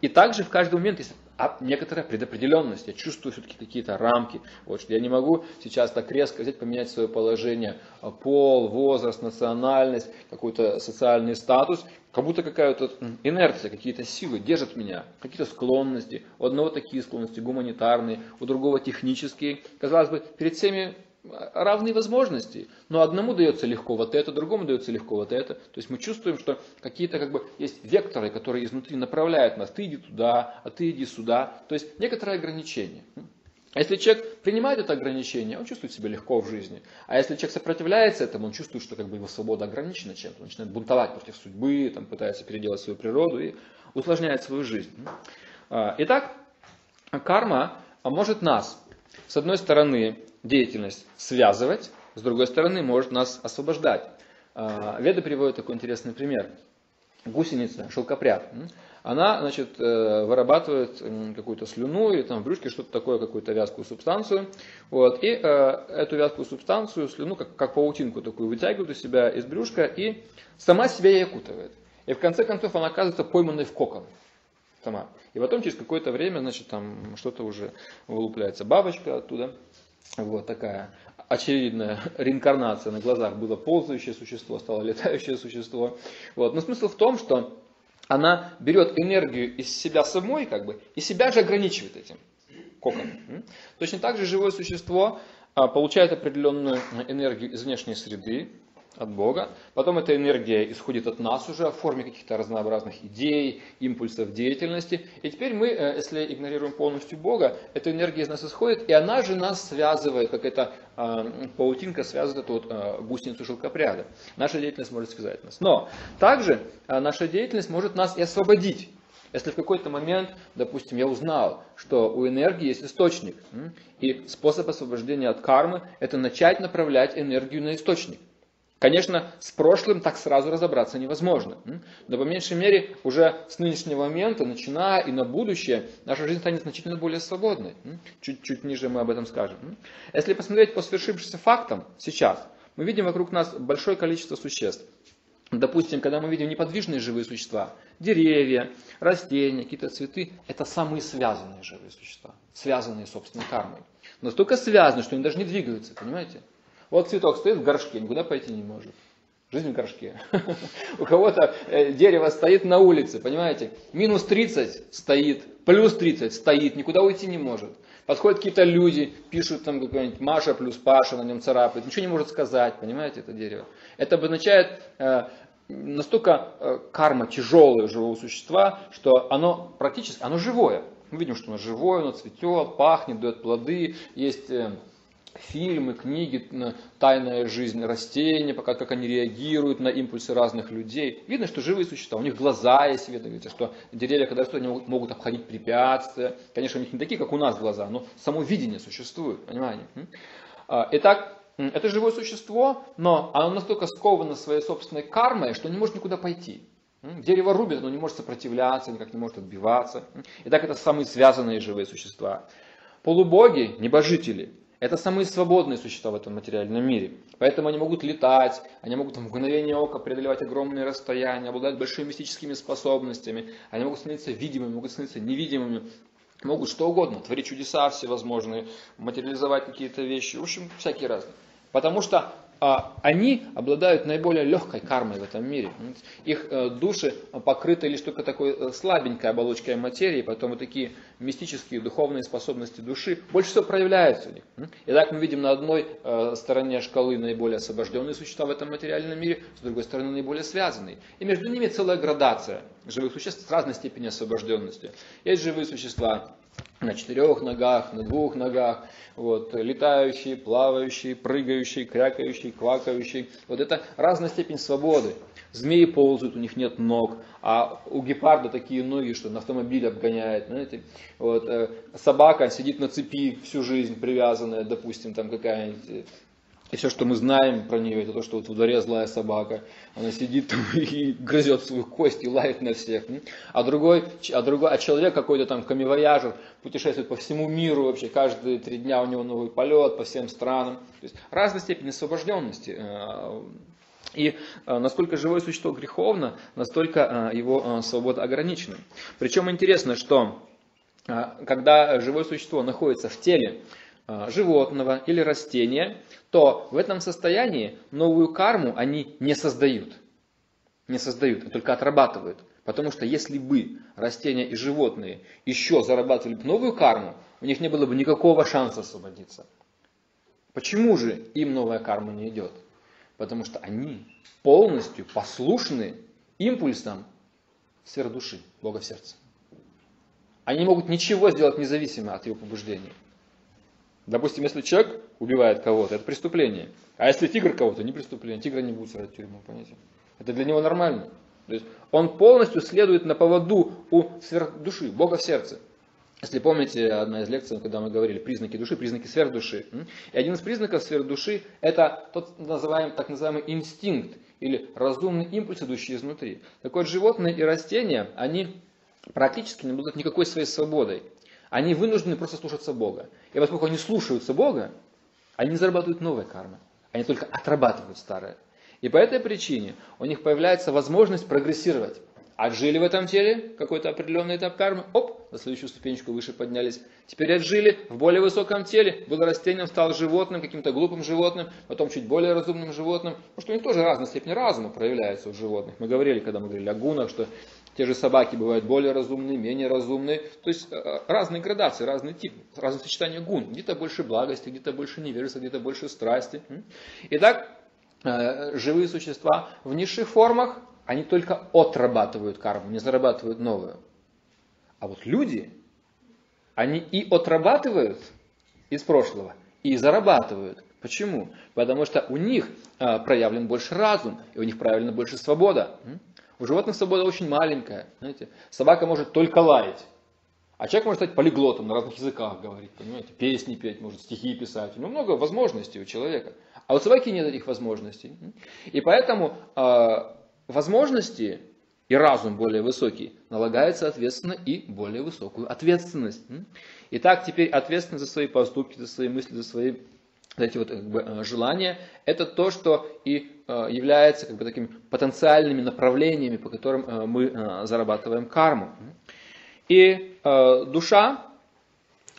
И также в каждый момент есть некоторая предопределенность, я чувствую все-таки какие-то рамки, вот, что я не могу сейчас так резко взять, поменять свое положение, а, пол, возраст, национальность, какой-то социальный статус, как будто какая-то инерция, какие-то силы держат меня, какие-то склонности, у одного такие склонности гуманитарные, у другого технические. Казалось бы, перед всеми равные возможности, но одному дается легко вот это, другому дается легко вот это. То есть мы чувствуем, что какие-то как бы есть векторы, которые изнутри направляют нас. Ты иди туда, а ты иди сюда. То есть некоторые ограничения. А если человек принимает это ограничение, он чувствует себя легко в жизни. А если человек сопротивляется этому, он чувствует, что как бы его свобода ограничена чем-то, он начинает бунтовать против судьбы, там, пытается переделать свою природу и усложняет свою жизнь. А, итак, карма может нас, с одной стороны, деятельность связывать, с другой стороны, может нас освобождать. А, Веда приводит такой интересный пример. Гусеница, шелкопряд, она значит, э, вырабатывает какую-то слюну или там в брюшке что-то такое, какую-то вязкую субстанцию. Вот, и э, эту вязкую субстанцию, слюну, как, как паутинку такую, вытягивает у себя из брюшка и сама себя ей окутывает. И в конце концов она оказывается пойманной в кокон сама. И потом через какое-то время, значит, там что-то уже вылупляется бабочка оттуда. Вот такая очевидная реинкарнация на глазах. Было ползающее существо, стало летающее существо. Вот. Но смысл в том, что она берет энергию из себя самой, как бы, и себя же ограничивает этим коконом. Точно так же живое существо а, получает определенную энергию из внешней среды, от Бога. Потом эта энергия исходит от нас уже в форме каких-то разнообразных идей, импульсов деятельности. И теперь мы, э, если игнорируем полностью Бога, эта энергия из нас исходит, и она же нас связывает, как эта э, паутинка связывает эту вот, э, гусеницу шелкопряда. Наша деятельность может связать нас. Но также э, наша деятельность может нас и освободить. Если в какой-то момент, допустим, я узнал, что у энергии есть источник, и способ освобождения от кармы – это начать направлять энергию на источник. Конечно, с прошлым так сразу разобраться невозможно. Но по меньшей мере уже с нынешнего момента, начиная и на будущее, наша жизнь станет значительно более свободной. Чуть-чуть ниже мы об этом скажем. Если посмотреть по свершившимся фактам сейчас, мы видим вокруг нас большое количество существ. Допустим, когда мы видим неподвижные живые существа, деревья, растения, какие-то цветы, это самые связанные живые существа, связанные собственной кармой. Настолько связаны, что они даже не двигаются, понимаете? Вот цветок стоит в горшке, никуда пойти не может. Жизнь в горшке. У кого-то э, дерево стоит на улице, понимаете? Минус 30 стоит, плюс 30 стоит, никуда уйти не может. Подходят какие-то люди, пишут там какой-нибудь Маша плюс Паша, на нем царапает, ничего не может сказать, понимаете, это дерево. Это обозначает э, настолько э, карма тяжелая живого существа, что оно практически, оно живое. Мы видим, что оно живое, оно цветет, пахнет, дает плоды, есть фильмы, книги, тайная жизнь растений, пока как они реагируют на импульсы разных людей. Видно, что живые существа, у них глаза есть, видно, что деревья, когда растут, они могут обходить препятствия. Конечно, у них не такие, как у нас глаза, но само видение существует, понимаете? А, итак, это живое существо, но оно настолько сковано своей собственной кармой, что не может никуда пойти. Дерево рубит, оно не может сопротивляться, никак не может отбиваться. Итак, это самые связанные живые существа. Полубоги, небожители, это самые свободные существа в этом материальном мире. Поэтому они могут летать, они могут в мгновение ока преодолевать огромные расстояния, обладать большими мистическими способностями, они могут становиться видимыми, могут становиться невидимыми, могут что угодно, творить чудеса всевозможные, материализовать какие-то вещи, в общем, всякие разные. Потому что они обладают наиболее легкой кармой в этом мире. Их э, души покрыты лишь только такой э, слабенькой оболочкой материи, поэтому такие мистические духовные способности души больше всего проявляются у них. И так мы видим на одной э, стороне шкалы наиболее освобожденные существа в этом материальном мире, с другой стороны наиболее связанные. И между ними целая градация живых существ с разной степенью освобожденности. Есть живые существа, на четырех ногах, на двух ногах, вот, летающие, плавающие, прыгающие, крякающие, квакающие. Вот это разная степень свободы. Змеи ползают, у них нет ног, а у гепарда такие ноги, что на автомобиле обгоняет. Знаете? Вот, э, собака сидит на цепи всю жизнь привязанная, допустим, там какая-нибудь И все, что мы знаем про нее, это то, что вот во дворе злая собака. Она сидит и грызет свою кость и лает на всех. А другой, а другой, а человек какой-то там камевояжер, путешествует по всему миру вообще, каждые три дня у него новый полет по всем странам. То есть разной степени освобожденности. Э, и э, насколько живое существо греховно, настолько э, его свобода ограничена. Причем интересно, что когда живое существо находится в теле, животного или растения, то в этом состоянии новую карму они не создают. Не создают, а только отрабатывают. Потому что если бы растения и животные еще зарабатывали бы новую карму, у них не было бы никакого шанса освободиться. Почему же им новая карма не идет? Потому что они полностью послушны импульсам сфер души, Бога в сердце. Они не могут ничего сделать независимо от его побуждений. Допустим, если человек убивает кого-то, это преступление. А если тигр кого-то, не преступление. Тигра не будет сажать в тюрьму, понимаете? Это для него нормально. То есть он полностью следует на поводу у сверхдуши, Бога в сердце. Если помните, одна из лекций, когда мы говорили признаки души, признаки сверхдуши. И один из признаков сверхдуши – это тот называемый, так называемый инстинкт или разумный импульс, идущий изнутри. Так вот, животные и растения, они практически не обладают никакой своей свободой. Они вынуждены просто слушаться Бога. И поскольку они слушаются Бога, они зарабатывают новые кармы. Они только отрабатывают старые. И по этой причине у них появляется возможность прогрессировать. Отжили в этом теле какой-то определенный этап кармы, оп, на следующую ступенечку выше поднялись. Теперь отжили в более высоком теле, был растением, стал животным, каким-то глупым животным, потом чуть более разумным животным. Потому что у них тоже разная степень разума проявляется у животных. Мы говорили, когда мы говорили о гунах, что те же собаки бывают более разумные, менее разумные. То есть э, разные градации, разный тип, разное сочетание гун. Где-то больше благости, где-то больше невежества, где-то больше страсти. Итак, э, живые существа в низших формах, они только отрабатывают карму, не зарабатывают новую. А вот люди, они и отрабатывают из прошлого, и зарабатывают. Почему? Потому что у них э, проявлен больше разум, и у них проявлена больше свобода. У животных свобода очень маленькая. Знаете? Собака может только лаять. А человек может стать полиглотом, на разных языках говорить, понимаете, песни петь, может стихи писать. У него много возможностей у человека. А у собаки нет этих возможностей. И поэтому э, возможности и разум более высокий налагает, соответственно, и более высокую ответственность. Итак, теперь ответственность за свои поступки, за свои мысли, за свои эти вот как бы, э, желания, это то, что и э, является как бы такими потенциальными направлениями, по которым э, мы зарабатываем карму. И душа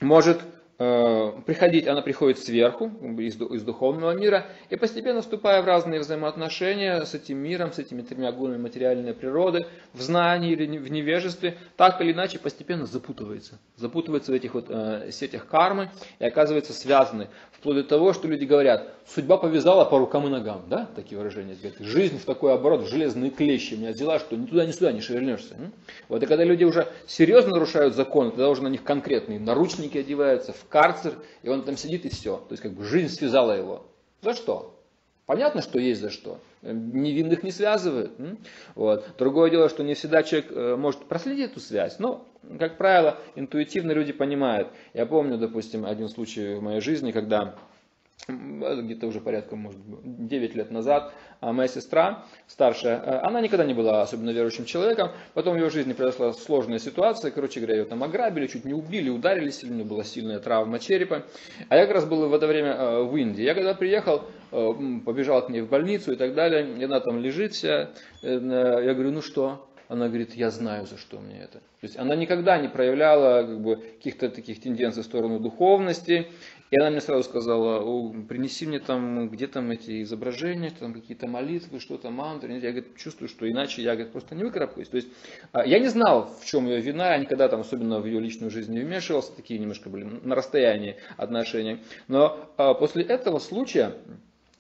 может приходить, она приходит сверху, из, из духовного мира, и постепенно вступая в разные взаимоотношения с этим миром, с этими тремя гунами материальной природы, в знании или в невежестве, так или иначе постепенно запутывается. Запутывается в этих вот э, сетях кармы и оказывается связаны. Вплоть до того, что люди говорят, судьба повязала по рукам и ногам, да, такие выражения. Говорят, жизнь в такой оборот, в железные клещи меня взяла, что ни туда, ни сюда не шевельнешься. Вот и когда люди уже серьезно нарушают закон, тогда уже на них конкретные наручники одеваются, в карцер, и он там сидит и все. То есть как бы жизнь связала его. За что? Понятно, что есть за что. Невинных не связывают. Вот. Другое дело, что не всегда человек э, может проследить эту связь, но, как правило, интуитивно люди понимают. Я помню, допустим, один случай в моей жизни, когда где-то уже порядка, может быть, 9 лет назад, а моя сестра старшая, э, она никогда не была особенно верующим человеком, потом в ее жизни произошла сложная ситуация, короче говоря, ее там ограбили, чуть не убили, ударили сильно, была сильная травма черепа, а я как раз был в это время э, в Индии. Я когда приехал, э, побежал к ней в больницу и так далее, и она там лежит вся, я говорю, ну что? Она говорит, я знаю, за что мне это. То есть она никогда не проявляла как бы, каких-то таких тенденций в сторону духовности, и она мне сразу сказала, принеси мне там, где там эти изображения, там какие-то молитвы, что-то, мантры. Я говорит, чувствую, что иначе я говорит, просто не выкарабкаюсь. То есть а, я не знал, в чем ее вина, я никогда там особенно в ее личную жизнь не вмешивался, такие немножко были на расстоянии отношения. Но а, после этого случая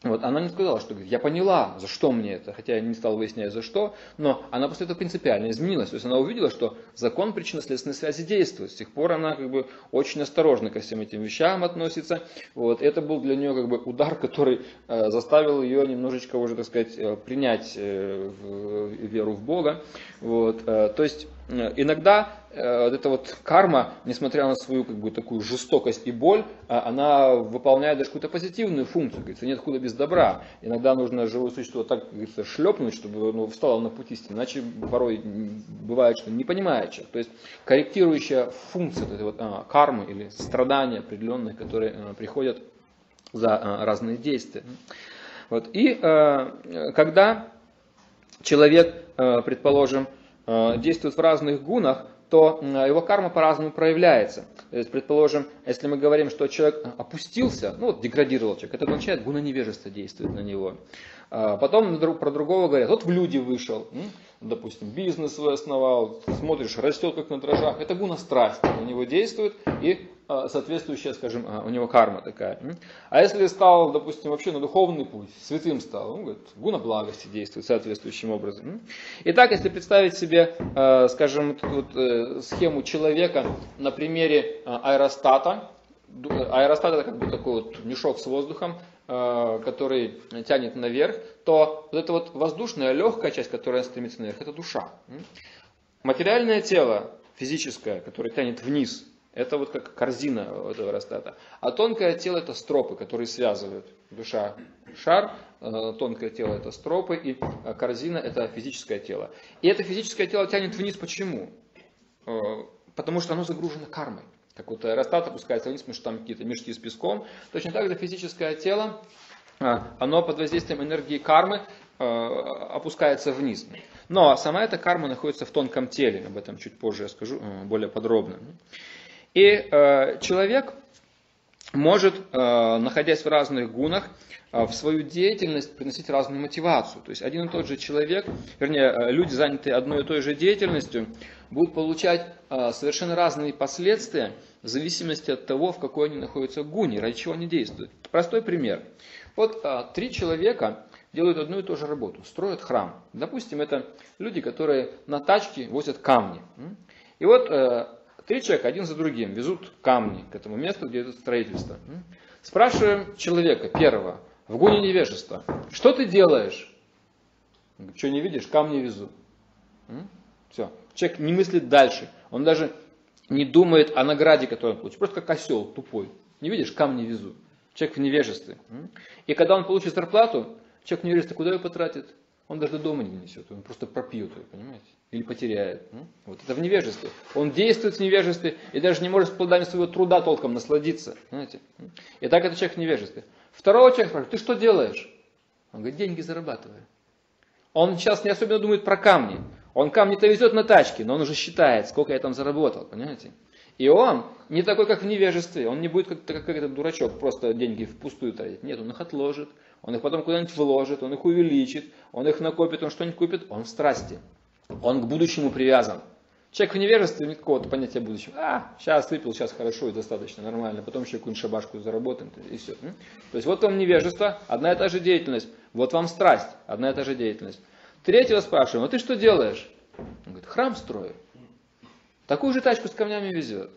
вот, она не сказала, что говорит, я поняла, за что мне это, хотя я не стал выяснять за что, но она после этого принципиально изменилась. То есть она увидела, что закон причинно-следственной связи действует. С тех пор она как бы очень осторожно ко всем этим вещам относится. Вот, это был для нее как бы удар, который э, заставил ее немножечко уже, так сказать, э, принять э, веру в Бога. Вот. То есть иногда вот эта вот карма, несмотря на свою как бы, такую жестокость и боль, она выполняет даже какую-то позитивную функцию. Говорится, нет худа без добра. Иногда нужно живое существо так, говорится, шлепнуть, чтобы ну, встало на пути истины. Иначе порой бывает, что не понимает человек. То есть корректирующая функция этой вот, а, кармы или страдания определенные, которые а, приходят за а, разные действия. Вот. И а, когда человек, а, предположим, а, действует в разных гунах, то его карма по-разному проявляется. То есть, предположим, если мы говорим, что человек опустился, ну вот деградировал человек, это означает гуна невежества действует на него. А потом про другого говорят, вот в люди вышел, допустим, бизнес свой основал, смотришь, растет как на дрожжах, это гуна страсть на него действует и а, соответствующая, скажем, а, у него карма такая. А если стал, допустим, вообще на духовный путь, святым стал, он говорит, гуна благости действует соответствующим образом. Итак, если представить себе, скажем, вот, э, схему человека на примере аэростата, аэростат это как бы такой вот мешок с воздухом, Э, который тянет наверх, то вот эта вот воздушная легкая часть, которая стремится наверх, это душа. Материальное тело, физическое, которое тянет вниз, это вот как корзина этого растата. А тонкое тело это стропы, которые связывают. Душа шар, э, тонкое тело это стропы, и э, корзина это физическое тело. И это физическое тело тянет вниз почему? Потому что оно загружено кармой как вот аэростат опускается вниз, потому что там какие-то мешки с песком. Точно так же физическое тело, а, оно под воздействием энергии кармы а, опускается вниз. Но сама эта карма находится в тонком теле, об этом чуть позже я скажу а, более подробно. И человек может, находясь в разных гунах, в свою деятельность приносить разную мотивацию. То есть один и тот же человек, вернее, люди, занятые одной и той же деятельностью, будут получать совершенно разные последствия в зависимости от того, в какой они находятся гуне, ради чего они действуют. Простой пример. Вот три человека делают одну и ту же работу, строят храм. Допустим, это люди, которые на тачке возят камни. И вот э, три человека один за другим везут камни к этому месту, где идет строительство. Спрашиваем человека первого, в гуне невежества, что ты делаешь? Что не видишь, камни везу. Все. Человек не мыслит дальше. Он даже не думает о награде, которую он получит. Просто как осел тупой. Не видишь, камни везу. Человек в невежестве. И когда он получит зарплату, человек в невежестве куда ее потратит? Он даже до дома не несет, он просто пропьет ее, понимаете? Или потеряет. Вот это в невежестве. Он действует в невежестве и даже не может с плодами своего труда толком насладиться. Понимаете? И так это человек в невежестве. Второго человека спрашивает, ты что делаешь? Он говорит, деньги зарабатываю. Он сейчас не особенно думает про камни. Он камни-то везет на тачке, но он уже считает, сколько я там заработал, понимаете? И он не такой, как в невежестве. Он не будет как, как этот дурачок, просто деньги впустую тратить. Нет, он их отложит, он их потом куда-нибудь вложит, он их увеличит, он их накопит, он что-нибудь купит. Он в страсти. Он к будущему привязан. Человек в невежестве нет какого-то понятия будущего. А, сейчас выпил, сейчас хорошо и достаточно, нормально. Потом еще какую-нибудь шабашку заработаем и все. То есть вот вам невежество, одна и та же деятельность. Вот вам страсть, одна и та же деятельность. Третьего спрашиваем, а ты что делаешь? Он говорит, храм строю. Такую же тачку с камнями везет.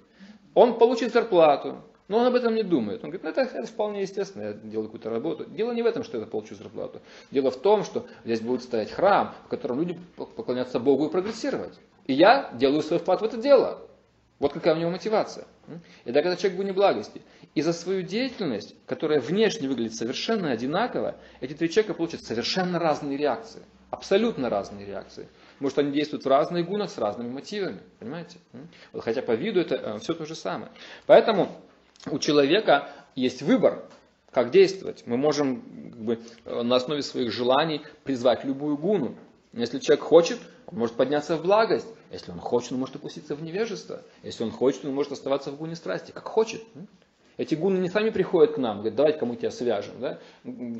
Он получит зарплату, но он об этом не думает. Он говорит, ну это, это вполне естественно, я делаю какую-то работу. Дело не в этом, что я получу зарплату. Дело в том, что здесь будет стоять храм, в котором люди поклонятся Богу и прогрессировать. И я делаю свой вклад в это дело. Вот какая у него мотивация. И так этот человек будет неблагости. И за свою деятельность, которая внешне выглядит совершенно одинаково, эти три человека получат совершенно разные реакции. Абсолютно разные реакции. Может, они действуют в разных гунах с разными мотивами. Понимаете? Вот, хотя по виду это э, все то же самое. Поэтому у человека есть выбор, как действовать. Мы можем как бы, э, на основе своих желаний призвать любую гуну. Если человек хочет, он может подняться в благость. Если он хочет, он может опуститься в невежество. Если он хочет, он может оставаться в гуне страсти, как хочет. Эти гуны не сами приходят к нам, говорят, давайте-ка мы тебя свяжем, да,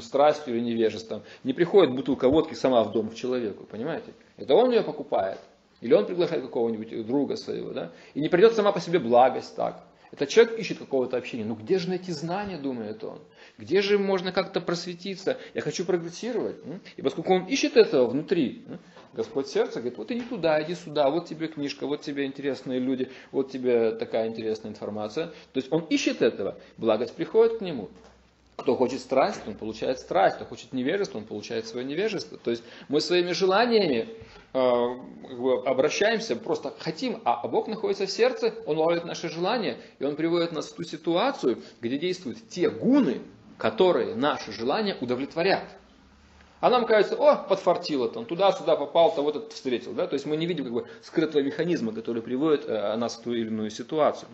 страстью или невежеством. Не приходит бутылка водки сама в дом к человеку, понимаете? Это он ее покупает. Или он приглашает какого-нибудь друга своего, да? И не придет сама по себе благость так. Этот человек ищет какого-то общения. Ну где же найти знания, думает он? Где же можно как-то просветиться? Я хочу прогрессировать. И поскольку он ищет этого внутри, Господь сердце говорит, вот иди туда, иди сюда, вот тебе книжка, вот тебе интересные люди, вот тебе такая интересная информация. То есть он ищет этого, благость приходит к нему. Кто хочет страсть, он получает страсть. Кто хочет невежество, он получает свое невежество. То есть мы своими желаниями бы обращаемся, просто хотим, а Бог находится в сердце, Он улавливает наши желания, и Он приводит нас в ту ситуацию, где действуют те гуны, которые наши желания удовлетворят. А нам кажется, о, подфартило, там, туда-сюда попал, того-то встретил. Да? То есть мы не видим как бы, скрытого механизма, который приводит э, нас в ту или иную ситуацию.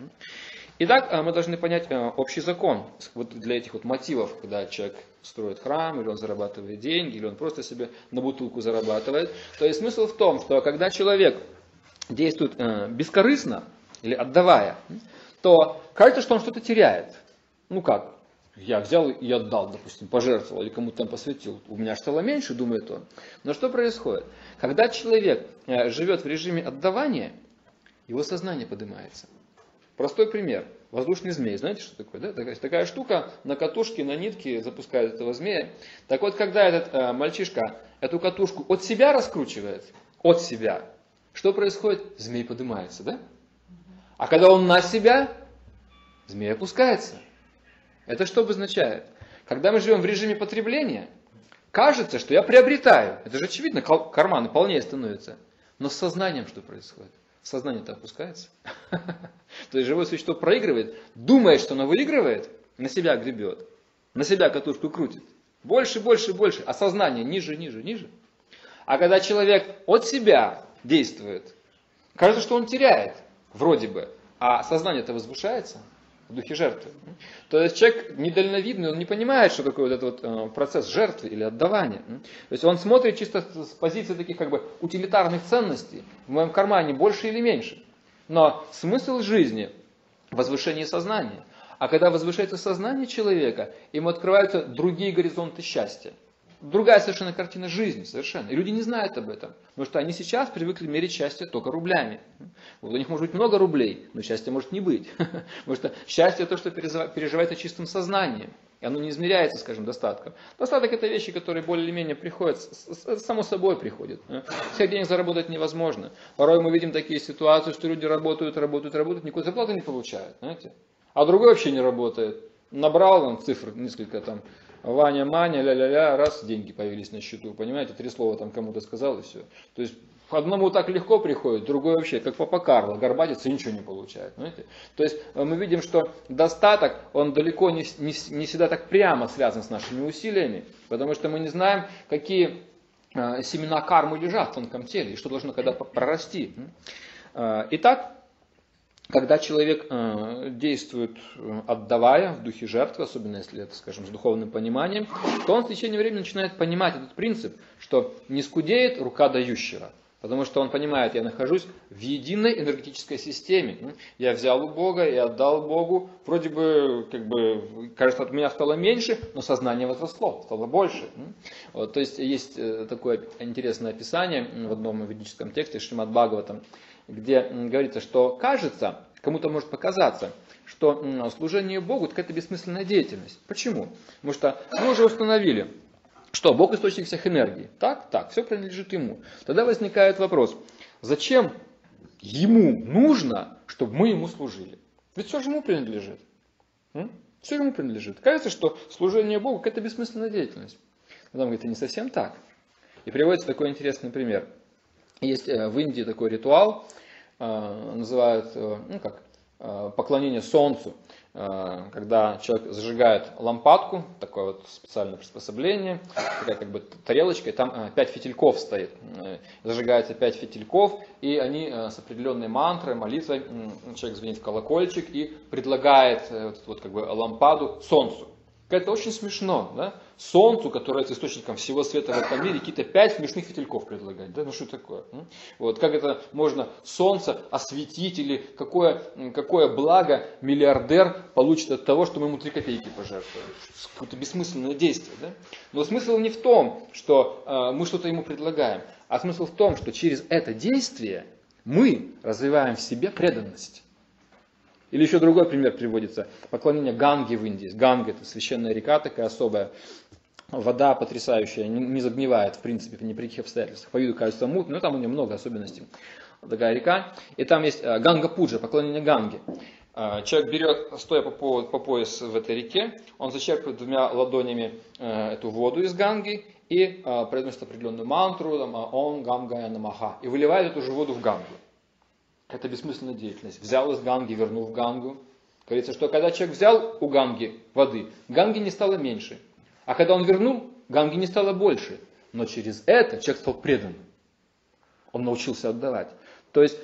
Итак, э, мы должны понять э, общий закон вот для этих вот мотивов, когда человек строит храм, или он зарабатывает деньги, или он просто себе на бутылку зарабатывает. То есть смысл в том, что когда человек действует э, бескорыстно, или отдавая, то кажется, что он что-то теряет. Ну как? Я взял и отдал, допустим, пожертвовал или кому-то там посвятил. У меня стало меньше, думает он. Но что происходит? Когда человек живет в режиме отдавания, его сознание поднимается. Простой пример. Воздушный змей. Знаете, что такое? Да? Такая, такая штука на катушке, на нитке запускает этого змея. Так вот, когда этот э, мальчишка эту катушку от себя раскручивает, от себя, что происходит? Змей поднимается, да? А когда он на себя, змей опускается. Это что обозначает? Когда мы живем в режиме потребления, кажется, что я приобретаю. Это же очевидно, карманы полнее становятся. Но с сознанием что происходит? Сознание-то опускается. То есть живое существо проигрывает, думает, что оно выигрывает, на себя гребет, на себя катушку крутит. Больше, больше, больше. А сознание ниже, ниже, ниже. А когда человек от себя действует, кажется, что он теряет, вроде бы, а сознание-то возвышается – в духе жертвы. То есть человек недальновидный, он не понимает, что такое вот этот вот э, процесс жертвы или отдавания. То есть он смотрит чисто с позиции таких как бы утилитарных ценностей. В моем кармане больше или меньше. Но смысл жизни – возвышение сознания. А когда возвышается сознание человека, ему открываются другие горизонты счастья другая совершенно картина жизни, совершенно. И люди не знают об этом, потому что они сейчас привыкли мерить счастье только рублями. Вот у них может быть много рублей, но счастья может не быть. Потому что счастье то, что переживается чистым сознанием. И оно не измеряется, скажем, достатком. Достаток это вещи, которые более или менее приходят, само собой приходят. Всех денег заработать невозможно. Порой мы видим такие ситуации, что люди работают, работают, работают, никакой зарплаты не получают. Знаете? А другой вообще не работает. Набрал он цифр несколько там Ваня, Маня, ля-ля-ля, раз, деньги появились на счету, понимаете, три слова там кому-то сказал и все. То есть одному так легко приходит, другой вообще, как папа Карло, горбатится и ничего не получает. Понимаете? То есть э, мы видим, что достаток, он далеко не, не, не всегда так прямо связан с нашими усилиями, потому что мы не знаем, какие э, семена кармы лежат в тонком теле, и что должно когда прорасти. Э, итак, когда человек э, действует э, отдавая в духе жертвы, особенно если это, скажем, с духовным пониманием, то он в течение времени начинает понимать этот принцип, что не скудеет рука дающего. Потому что он понимает, я нахожусь в единой энергетической системе. Я взял у Бога и отдал Богу. Вроде бы, как бы, кажется, от меня стало меньше, но сознание возросло, стало больше. Вот, то есть есть э, такое интересное описание в одном ведическом тексте Шримад Бхагаватам, где говорится, что кажется, кому-то может показаться, что служение Богу это какая-то бессмысленная деятельность. Почему? Потому что мы уже установили, что Бог источник всех энергий. Так, так, все принадлежит Ему. Тогда возникает вопрос, зачем Ему нужно, чтобы мы Ему служили? Ведь все же Ему принадлежит. Все Ему принадлежит. Кажется, что служение Богу какая-то бессмысленная деятельность. Но там говорит, это не совсем так. И приводится такой интересный пример. Есть э, в Индии такой ритуал, э, называют, э, ну как, поклонение солнцу, когда человек зажигает лампадку, такое вот специальное приспособление, такая как бы тарелочка, и там пять фитильков стоит. Зажигается пять фитильков, и они с определенной мантрой, молитвой, человек звонит в колокольчик и предлагает вот, вот как бы лампаду солнцу. Это очень смешно, да? Солнцу, которое с источником всего света в этом мире, какие-то пять смешных фитильков предлагать. Да, ну что такое? Вот как это можно солнце осветить или какое, какое благо миллиардер получит от того, что мы ему три копейки пожертвуем? Какое-то бессмысленное действие. Да? Но смысл не в том, что э, мы что-то ему предлагаем, а смысл в том, что через это действие мы развиваем в себе преданность. Или еще другой пример приводится. Поклонение Ганги в Индии. Ганга это священная река такая особая. Вода потрясающая, не загнивает, в принципе, ни при каких обстоятельствах. По виду кажется мутной, но там у нее много особенностей. Такая река. И там есть э, Ганга Пуджа, поклонение Ганги. Э, человек берет, стоя по, по пояс в этой реке, он зачерпывает двумя ладонями э, эту воду из Ганги и а, произносит определенную мантру, там, ॐ गङ्गायै नमः, и выливает эту же воду в Гангу. Это бессмысленная деятельность. Взял из Ганги, вернул в Гангу. Говорится, что когда человек взял у Ганги воды, Ганги не стало меньше. А когда он вернул, Ганги не стало больше. Но через это человек стал преданным. Он научился отдавать. То есть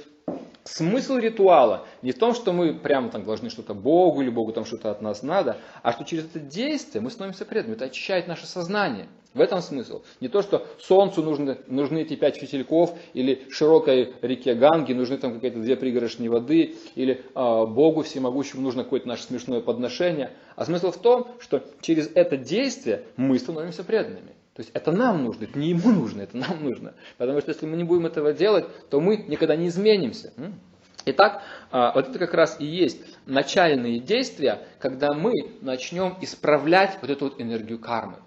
Смысл ритуала не в том, что мы прямо там должны что-то Богу или Богу там что-то от нас надо, а что через это действие мы становимся преданными. Это очищает наше сознание. В этом смысл. Не то, что Солнцу нужны, нужны эти пять фитильков, или широкой реке Ганги нужны там какие-то две пригоршни воды, или э, Богу всемогущему нужно какое-то наше смешное подношение. А смысл в том, что через это действие мы становимся преданными. То есть это нам нужно, это не ему нужно, это нам нужно. Потому что если мы не будем этого делать, то мы никогда не изменимся. Итак, а, вот это как раз и есть начальные действия, когда мы начнем исправлять вот эту вот энергию кармы.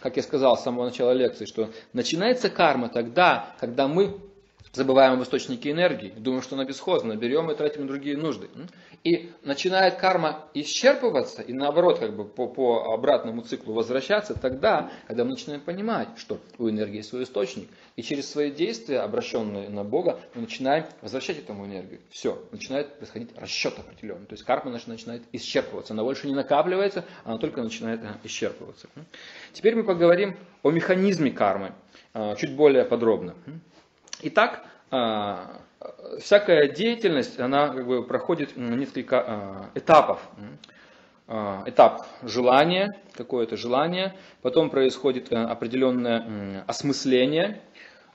Как я сказал с самого начала лекции, что начинается карма тогда, когда мы забываем об источнике энергии, думаем, что она бесхозна, берем и тратим на другие нужды. И начинает карма исчерпываться и наоборот как бы по, по обратному циклу возвращаться тогда, когда мы начинаем понимать, что у энергии свой источник. И через свои действия, обращенные на Бога, мы начинаем возвращать этому энергию. Все, начинает происходить расчет определенный. То есть карма начинает исчерпываться. Она больше не накапливается, она только начинает э, исчерпываться. Теперь мы поговорим о механизме кармы э, чуть более подробно. Итак, а, всякая деятельность, она как бы проходит несколько а, этапов. А, этап желания, какое-то желание, потом происходит э, определенное осмысление,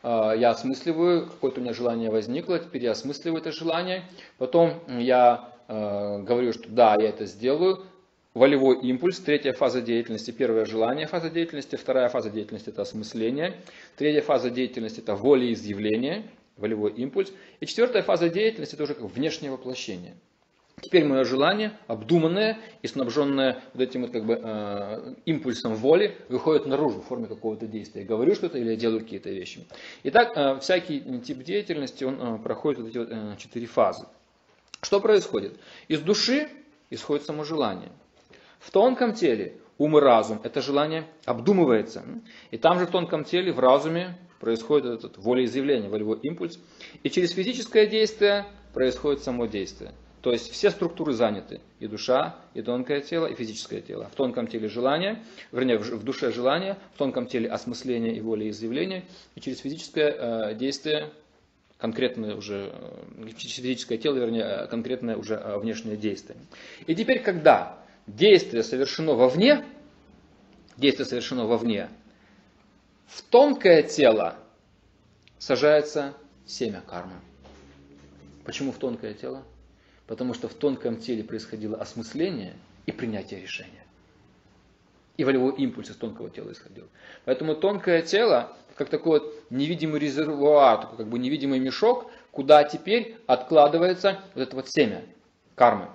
я осмысливаю, какое-то у меня желание возникло, теперь я осмысливаю это желание, потом я говорю, что да, я это сделаю, волевой импульс, третья фаза деятельности, первое желание фаза деятельности, вторая фаза деятельности это осмысление, третья фаза деятельности это волеизъявление, волевой импульс, и четвертая фаза деятельности это уже как внешнее воплощение. Теперь мое желание, обдуманное и снабженное вот этим вот как бы э, импульсом воли, выходит наружу в форме какого-то действия. Я говорю что-то или я делаю какие-то вещи. Итак, э, всякий тип деятельности, он э, проходит вот эти вот, э, четыре фазы. Что происходит? Из души исходит само желание. В тонком теле ум и разум, это желание обдумывается. И там же в тонком теле, в разуме, происходит этот волеизъявление, волевой импульс. И через физическое действие происходит само действие. То есть все структуры заняты. И душа, и тонкое тело, и физическое тело. В тонком теле желание, вернее, в душе желание, в тонком теле осмысление и волеизъявление. И через физическое э, действие конкретное уже, э, физическое тело, вернее, конкретное уже э, внешнее действие. И теперь, когда действие совершено вовне, действие совершено вовне, в тонкое тело сажается семя кармы. Почему в тонкое тело? Потому что в тонком теле происходило осмысление и принятие решения. И волевой импульс из тонкого тела исходил. Поэтому тонкое тело, как такой вот невидимый резервуар, такой как бы невидимый мешок, куда теперь откладывается вот это вот семя кармы.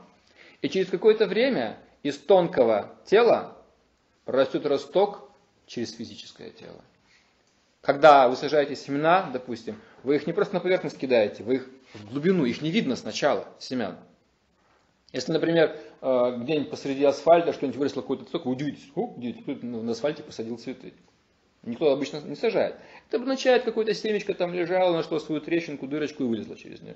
И через какое-то время из тонкого тела растет росток через физическое тело. Когда вы сажаете семена, допустим, вы их не просто на поверхность кидаете, вы их в глубину, их не видно сначала, семян. Если, например, э, где-нибудь посреди асфальта что-нибудь выросло какой-то цветок, вы удивитесь, о, кто на асфальте посадил цветы. Никто обычно не сажает. Это обозначает, какое-то семечко там лежало, нашло свою трещинку, дырочку и вылезло через нее.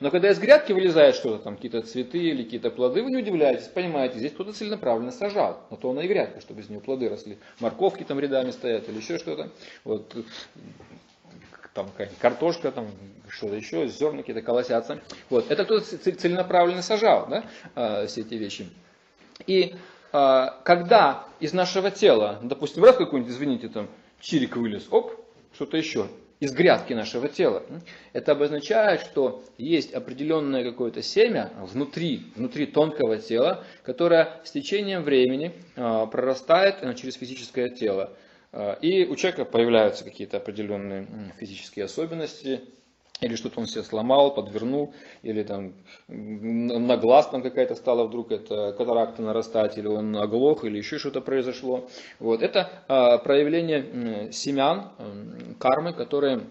Но когда из грядки вылезает что-то, там какие-то цветы или какие-то плоды, вы не удивляетесь, понимаете, здесь кто-то целенаправленно сажал. На то она и грядка, чтобы из нее плоды росли. Морковки там рядами стоят или еще что-то. Вот там какая-нибудь картошка, там что-то еще, зерна какие-то колосятся. Вот. Это кто-то целенаправленно сажал, да, а, все эти вещи. И когда из нашего тела, допустим, раз какой-нибудь, извините, там, чирик вылез, оп, что-то еще, из грядки нашего тела. Это обозначает, что есть определенное какое-то семя внутри, внутри тонкого тела, которое с течением времени а, прорастает э, через физическое тело. А, и у человека появляются какие-то определенные физические особенности, или что-то он себе сломал, подвернул, или там на глаз там какая-то стала вдруг это катаракта нарастать, или он оглох, или еще что-то произошло. Вот. Это а, проявление семян, кармы, которые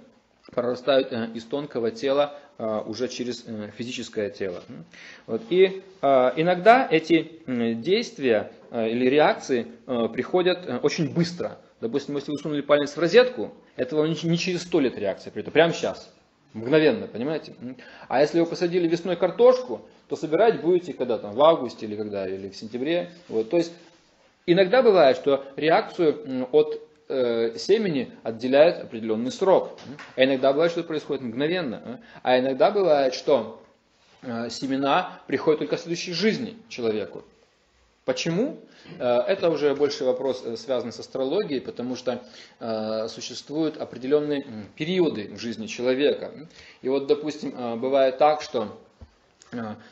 прорастают э, из тонкого тела а, уже через э, физическое тело. Вот. И а, иногда эти действия или реакции приходят э, очень быстро. Допустим, если вы сунули палец в розетку, это вам не через сто лет реакция придет, прямо сейчас. Мгновенно, понимаете? А если вы посадили весной картошку, то собирать будете когда там, в августе или когда, или в сентябре. Вот. То есть иногда бывает, что реакцию от э, семени отделяет определенный срок. А иногда бывает, что это происходит мгновенно. А иногда бывает, что э, семена приходят только в следующей жизни человеку. Почему? Э, это уже больше вопрос э, связан с астрологией, потому что э, существуют определенные периоды в жизни человека. И вот, допустим, бывает так, что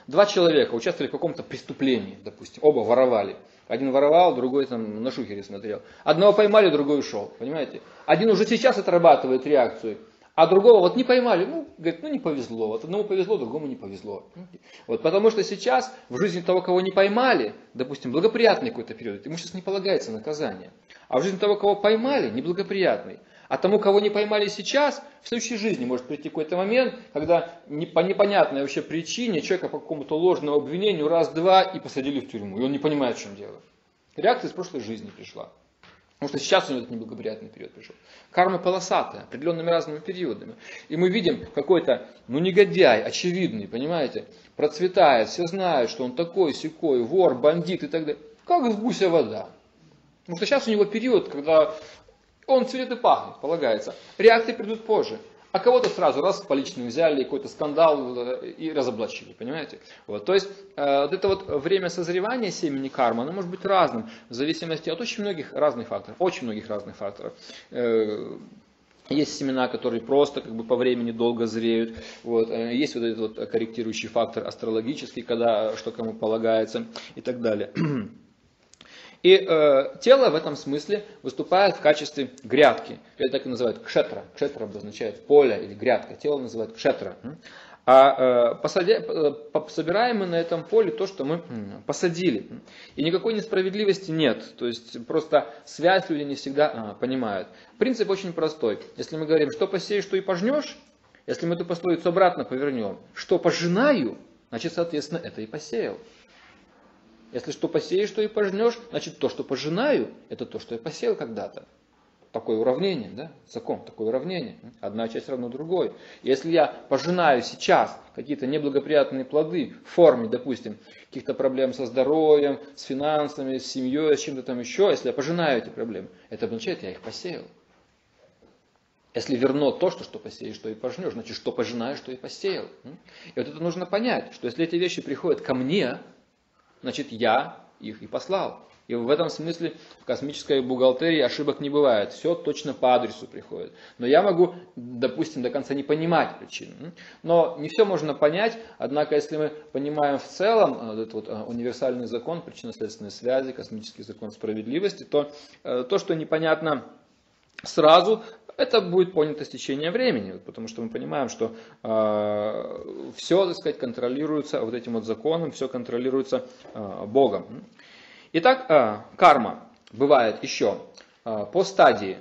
два человека участвовали в каком-то преступлении, допустим, оба воровали. Один воровал, другой там на шухере смотрел. Одного поймали, другой ушел. Понимаете? Один уже сейчас отрабатывает реакцию. А другого вот не поймали, ну, говорит, ну не повезло. Вот одному повезло, другому не повезло. Вот, потому что сейчас в жизни того, кого не поймали, допустим, благоприятный какой-то период, ему сейчас не полагается наказание. А в жизни того, кого поймали, неблагоприятный. А тому, кого не поймали сейчас, в следующей жизни может прийти какой-то момент, когда не, по непонятной вообще причине человека по какому-то ложному обвинению раз-два и посадили в тюрьму. И он не понимает, в чем дело. Реакция из прошлой жизни пришла. Потому что сейчас у него этот неблагоприятный период пришел. Карма полосатая, определенными разными периодами. И мы видим какой-то, ну, негодяй, очевидный, понимаете, процветает, все знают, что он такой, секой, вор, бандит и так далее. Как из гуся вода. Потому что сейчас у него период, когда он цвет и пахнет, полагается. Реакции придут позже. А кого-то сразу раз по личным взяли, какой-то скандал э, и разоблачили, понимаете? Вот, то есть э, вот это вот время созревания семени кармы, оно может быть разным, в зависимости от очень многих разных факторов, очень многих разных факторов. Э, есть семена, которые просто как бы по времени долго зреют. Вот. Э, есть вот этот вот корректирующий фактор астрологический, когда что кому полагается и так далее. И э, тело в этом смысле выступает в качестве грядки. Это так и называют кшетра. Кшетра обозначает поле или грядка. Тело называют кшетра. А э, э, собираем мы на этом поле то, что мы посадили. И никакой несправедливости нет. То есть просто связь люди не всегда а, понимают. Принцип очень простой. Если мы говорим, что посеешь, что и пожнешь, если мы эту пословицу обратно повернем, что пожинаю, значит, соответственно, это и посеял. Если что посеешь, то и пожнешь, значит то, что пожинаю, это то, что я посеял когда-то. Такое уравнение, да? Закон, такое уравнение. Одна часть равна другой. Если я пожинаю сейчас какие-то неблагоприятные плоды в форме, допустим, каких-то проблем со здоровьем, с финансами, с семьей, с чем-то там еще, если я пожинаю эти проблемы, это означает, я их посеял. Если верно то, что, что посеешь, что и пожнешь, значит, что пожинаешь, что и посеял. И вот это нужно понять, что если эти вещи приходят ко мне, значит я их и послал. И в этом смысле в космической бухгалтерии ошибок не бывает. Все точно по адресу приходит. Но я могу, допустим, до конца не понимать причину. Но не все можно понять. Однако, если мы понимаем в целом э, этот вот э, универсальный закон причинно-следственной связи, космический закон справедливости, то э, то, что непонятно сразу, это будет понято с течением времени, потому что мы понимаем, что э, все, так сказать, контролируется вот этим вот законом, все контролируется э, Богом. Итак, э, карма бывает еще э, по стадии.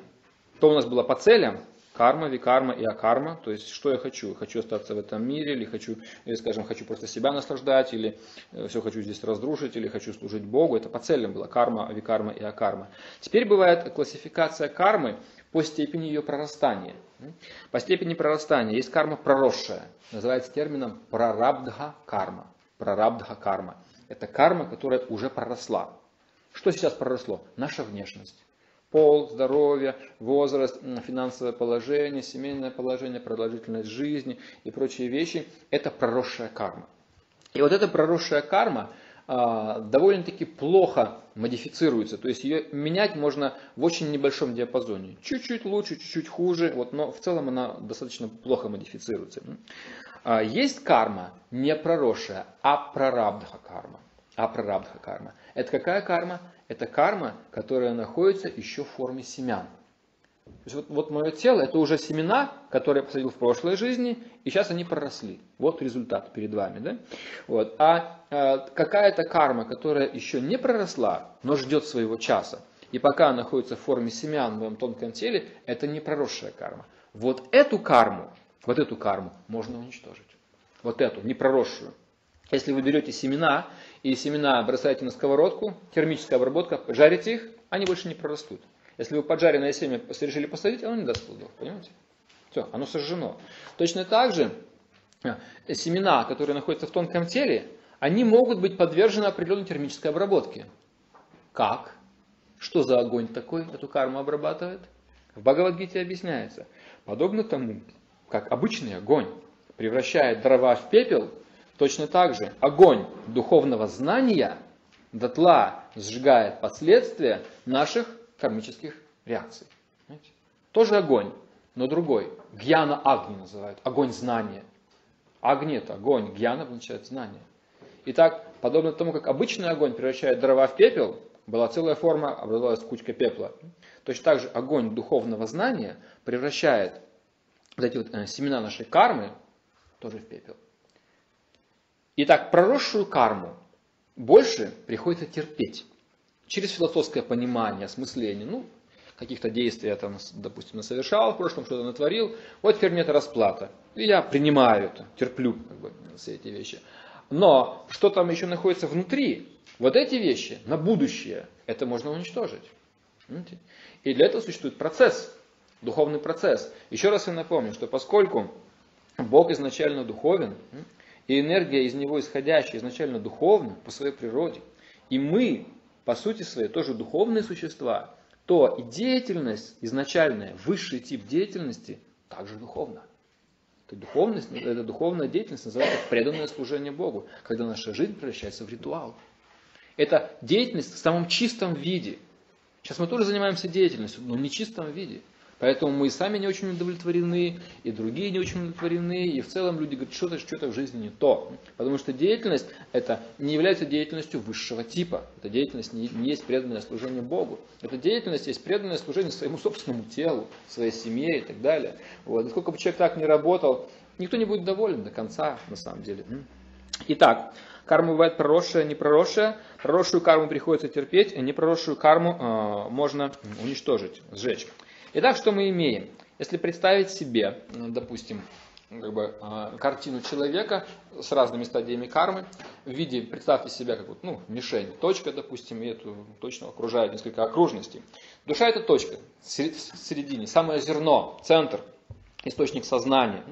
То у нас было по целям, карма, викарма и акарма, то есть что я хочу, хочу остаться в этом мире, или хочу, или, скажем, хочу просто себя наслаждать, или э, все хочу здесь разрушить, или хочу служить Богу, это по целям было карма, викарма и акарма. Теперь бывает классификация кармы по степени ее прорастания. По степени прорастания есть карма проросшая, называется термином прарабдха карма. Прарабдха карма. Это карма, которая уже проросла. Что сейчас проросло? Наша внешность. Пол, здоровье, возраст, финансовое положение, семейное положение, продолжительность жизни и прочие вещи – это проросшая карма. И вот эта проросшая карма – довольно-таки плохо модифицируется. То есть ее менять можно в очень небольшом диапазоне. Чуть-чуть лучше, чуть-чуть хуже, вот, но в целом она достаточно плохо модифицируется. А, есть карма не проросшая, а прарабдха карма. А прарабдха карма. Это какая карма? Это карма, которая находится еще в форме семян. То есть вот, вот мое тело это уже семена, которые я посадил в прошлой жизни, и сейчас они проросли. Вот результат перед вами. Да? Вот. А э, какая-то карма, которая еще не проросла, но ждет своего часа, и пока она находится в форме семян в моем тонком теле, это не проросшая карма. Вот эту карму, вот эту карму можно уничтожить. Вот эту, не проросшую. Если вы берете семена и семена бросаете на сковородку, термическая обработка, жарите их, они больше не прорастут. Если вы поджаренное семя решили посадить, оно не даст плодов, понимаете? Все, оно сожжено. Точно так же э, семена, которые находятся в тонком теле, они могут быть подвержены определенной термической обработке. Как? Что за огонь такой эту карму обрабатывает? В Бхагавадгите объясняется. Подобно тому, как обычный огонь превращает дрова в пепел, точно так же огонь духовного знания дотла сжигает последствия наших кармических реакций. Понимаете? Тоже огонь, но другой. Гьяна Агни называют. Огонь знания. Агни это огонь, гьяна означает знание. Итак, подобно тому, как обычный огонь превращает дрова в пепел, была целая форма, образовалась кучка пепла. Точно так же огонь духовного знания превращает вот эти вот э, семена нашей кармы тоже в пепел. Итак, проросшую карму больше приходится терпеть. Через философское понимание, осмысление. Ну, каких-то действий я там, допустим, совершал в прошлом, что-то натворил. Вот теперь мне это расплата. И я принимаю это, терплю как бы, все эти вещи. Но что там еще находится внутри, вот эти вещи на будущее, это можно уничтожить. И для этого существует процесс, духовный процесс. Еще раз я напомню, что поскольку Бог изначально духовен, и энергия из него исходящая изначально духовна по своей природе, и мы, по сути своей, тоже духовные существа, то и деятельность изначальная, высший тип деятельности, также духовна. Это духовность, это духовная деятельность называется преданное служение Богу, когда наша жизнь превращается в ритуал. Это деятельность в самом чистом виде. Сейчас мы тоже занимаемся деятельностью, но в чистом виде. Поэтому мы и сами не очень удовлетворены, и другие не очень удовлетворены, и в целом люди говорят, что-то что в жизни не то. Потому что деятельность это не является деятельностью высшего типа. Это деятельность не, не есть преданное служение Богу. Это деятельность есть преданное служение своему собственному телу, своей семье и так далее. Вот. И сколько бы человек так не работал, никто не будет доволен до конца, на самом деле. Итак, карма бывает проросшая, не проросшая. Проросшую карму приходится терпеть, а непроросшую карму э, можно уничтожить, сжечь. Итак, что мы имеем? Если представить себе, допустим, как бы, э, картину человека с разными стадиями кармы, в виде, представьте себя как вот, ну, мишень, точка, допустим, и эту точно окружает несколько окружностей. Душа это точка, в середине, самое зерно, центр, источник сознания.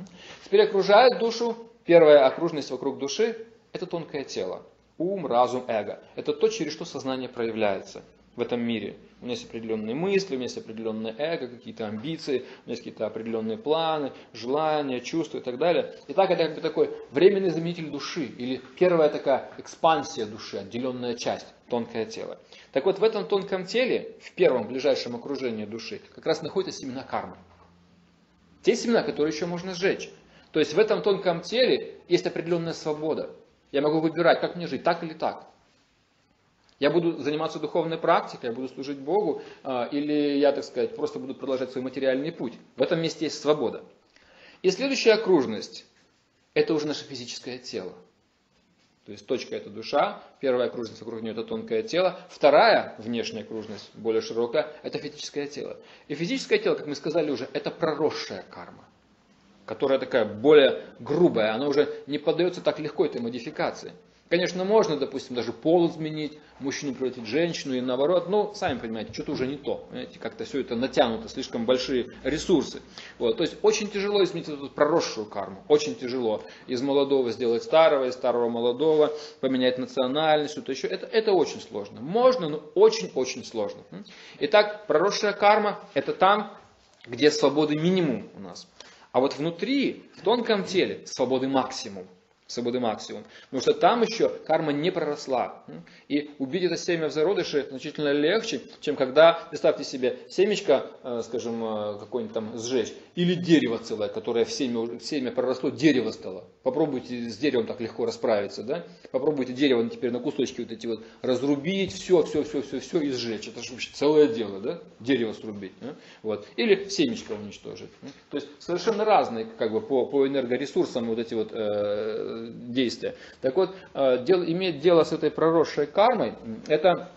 Теперь окружает душу, первая окружность вокруг души – это тонкое тело, ум, разум, эго. Это то, через что сознание проявляется в этом мире. У меня есть определенные мысли, у меня есть определенное эго, какие-то амбиции, у меня есть какие-то определенные планы, желания, чувства и так далее. И так это как бы такой временный заменитель души, или первая такая экспансия души, отделенная часть, тонкое тело. Так вот, в этом тонком теле, в первом ближайшем окружении души, как раз находятся семена кармы. Те семена, которые еще можно сжечь. То есть в этом тонком теле есть определенная свобода. Я могу выбирать, как мне жить, так или так. Я буду заниматься духовной практикой, я буду служить Богу, а, или я, так сказать, просто буду продолжать свой материальный путь. В этом месте есть свобода. И следующая окружность – это уже наше физическое тело. То есть точка – это душа, первая окружность вокруг нее – это тонкое тело, вторая внешняя окружность, более широкая, это физическое тело. И физическое тело, как мы сказали уже, это проросшая карма, которая такая более грубая, она уже не поддается так легко этой модификации. Конечно, можно, допустим, даже пол изменить, мужчину превратить в женщину и наоборот, но сами понимаете, что-то уже не то. Понимаете, как-то все это натянуто, слишком большие ресурсы. Вот, то есть очень тяжело изменить эту проросшую карму, очень тяжело. Из молодого сделать старого, из старого молодого, поменять национальность, что-то еще. Это, это очень сложно. Можно, но очень-очень сложно. Итак, проросшая карма – это там, где свободы минимум у нас. А вот внутри, в тонком теле, свободы максимум свободы максимум. Потому что там еще карма не проросла. И убить это семя в зародыше значительно легче, чем когда, представьте себе, семечко, э, скажем, э, какое-нибудь там сжечь, или дерево целое, которое в семя, в семя проросло, дерево стало. Попробуйте с деревом так легко расправиться, да? Попробуйте дерево теперь на кусочки вот эти вот разрубить, все, все, все, все, все и сжечь. Это же вообще целое дело, да? Дерево срубить. Вот. Или семечко уничтожить. То есть совершенно разные как бы по, по энергоресурсам вот эти вот э, действия. Так вот, э, дел, иметь дело с этой проросшей кармой, это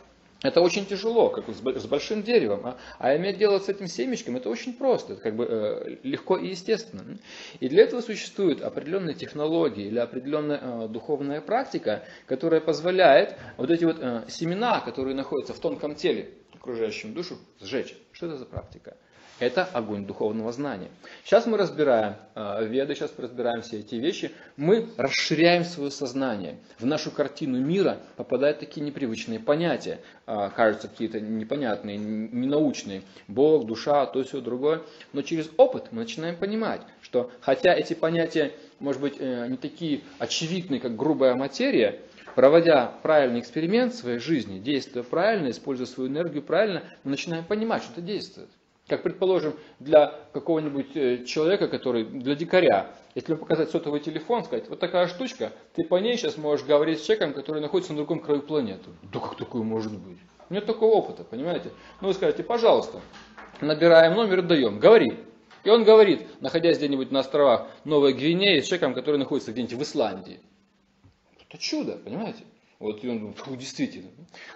это очень тяжело, как с большим деревом. А, а иметь дело с этим семечком, это очень просто, это как бы э, легко и естественно. И для этого существуют определенные технологии или определенная э, духовная практика, которая позволяет вот эти вот семена, которые находятся в тонком теле, окружающую душу сжечь. Что это за практика? Это огонь духовного знания. Сейчас мы разбираем э, веды, сейчас разбираем все эти вещи. Мы расширяем свое сознание. В нашу картину мира попадают такие непривычные понятия. Э, кажутся какие-то непонятные, ненаучные. Бог, душа, то, все другое. Но через опыт мы начинаем понимать, что хотя эти понятия, может быть, э, не такие очевидные, как грубая материя, проводя правильный эксперимент в своей жизни, действуя правильно, используя свою энергию правильно, мы начинаем понимать, что это действует. Как, предположим, для какого-нибудь э, человека, который, для дикаря, если ему показать сотовый телефон, сказать, вот такая штучка, ты по ней сейчас можешь говорить с человеком, который находится на другом краю планеты. Да как такое может быть? Нет такого опыта, понимаете? Ну вы скажете, пожалуйста, набираем номер и даем, говори. И он говорит, находясь где-нибудь на островах Новой Гвинеи, с человеком, который находится где-нибудь в Исландии. Это чудо, понимаете? Вот и он думает, фу, действительно.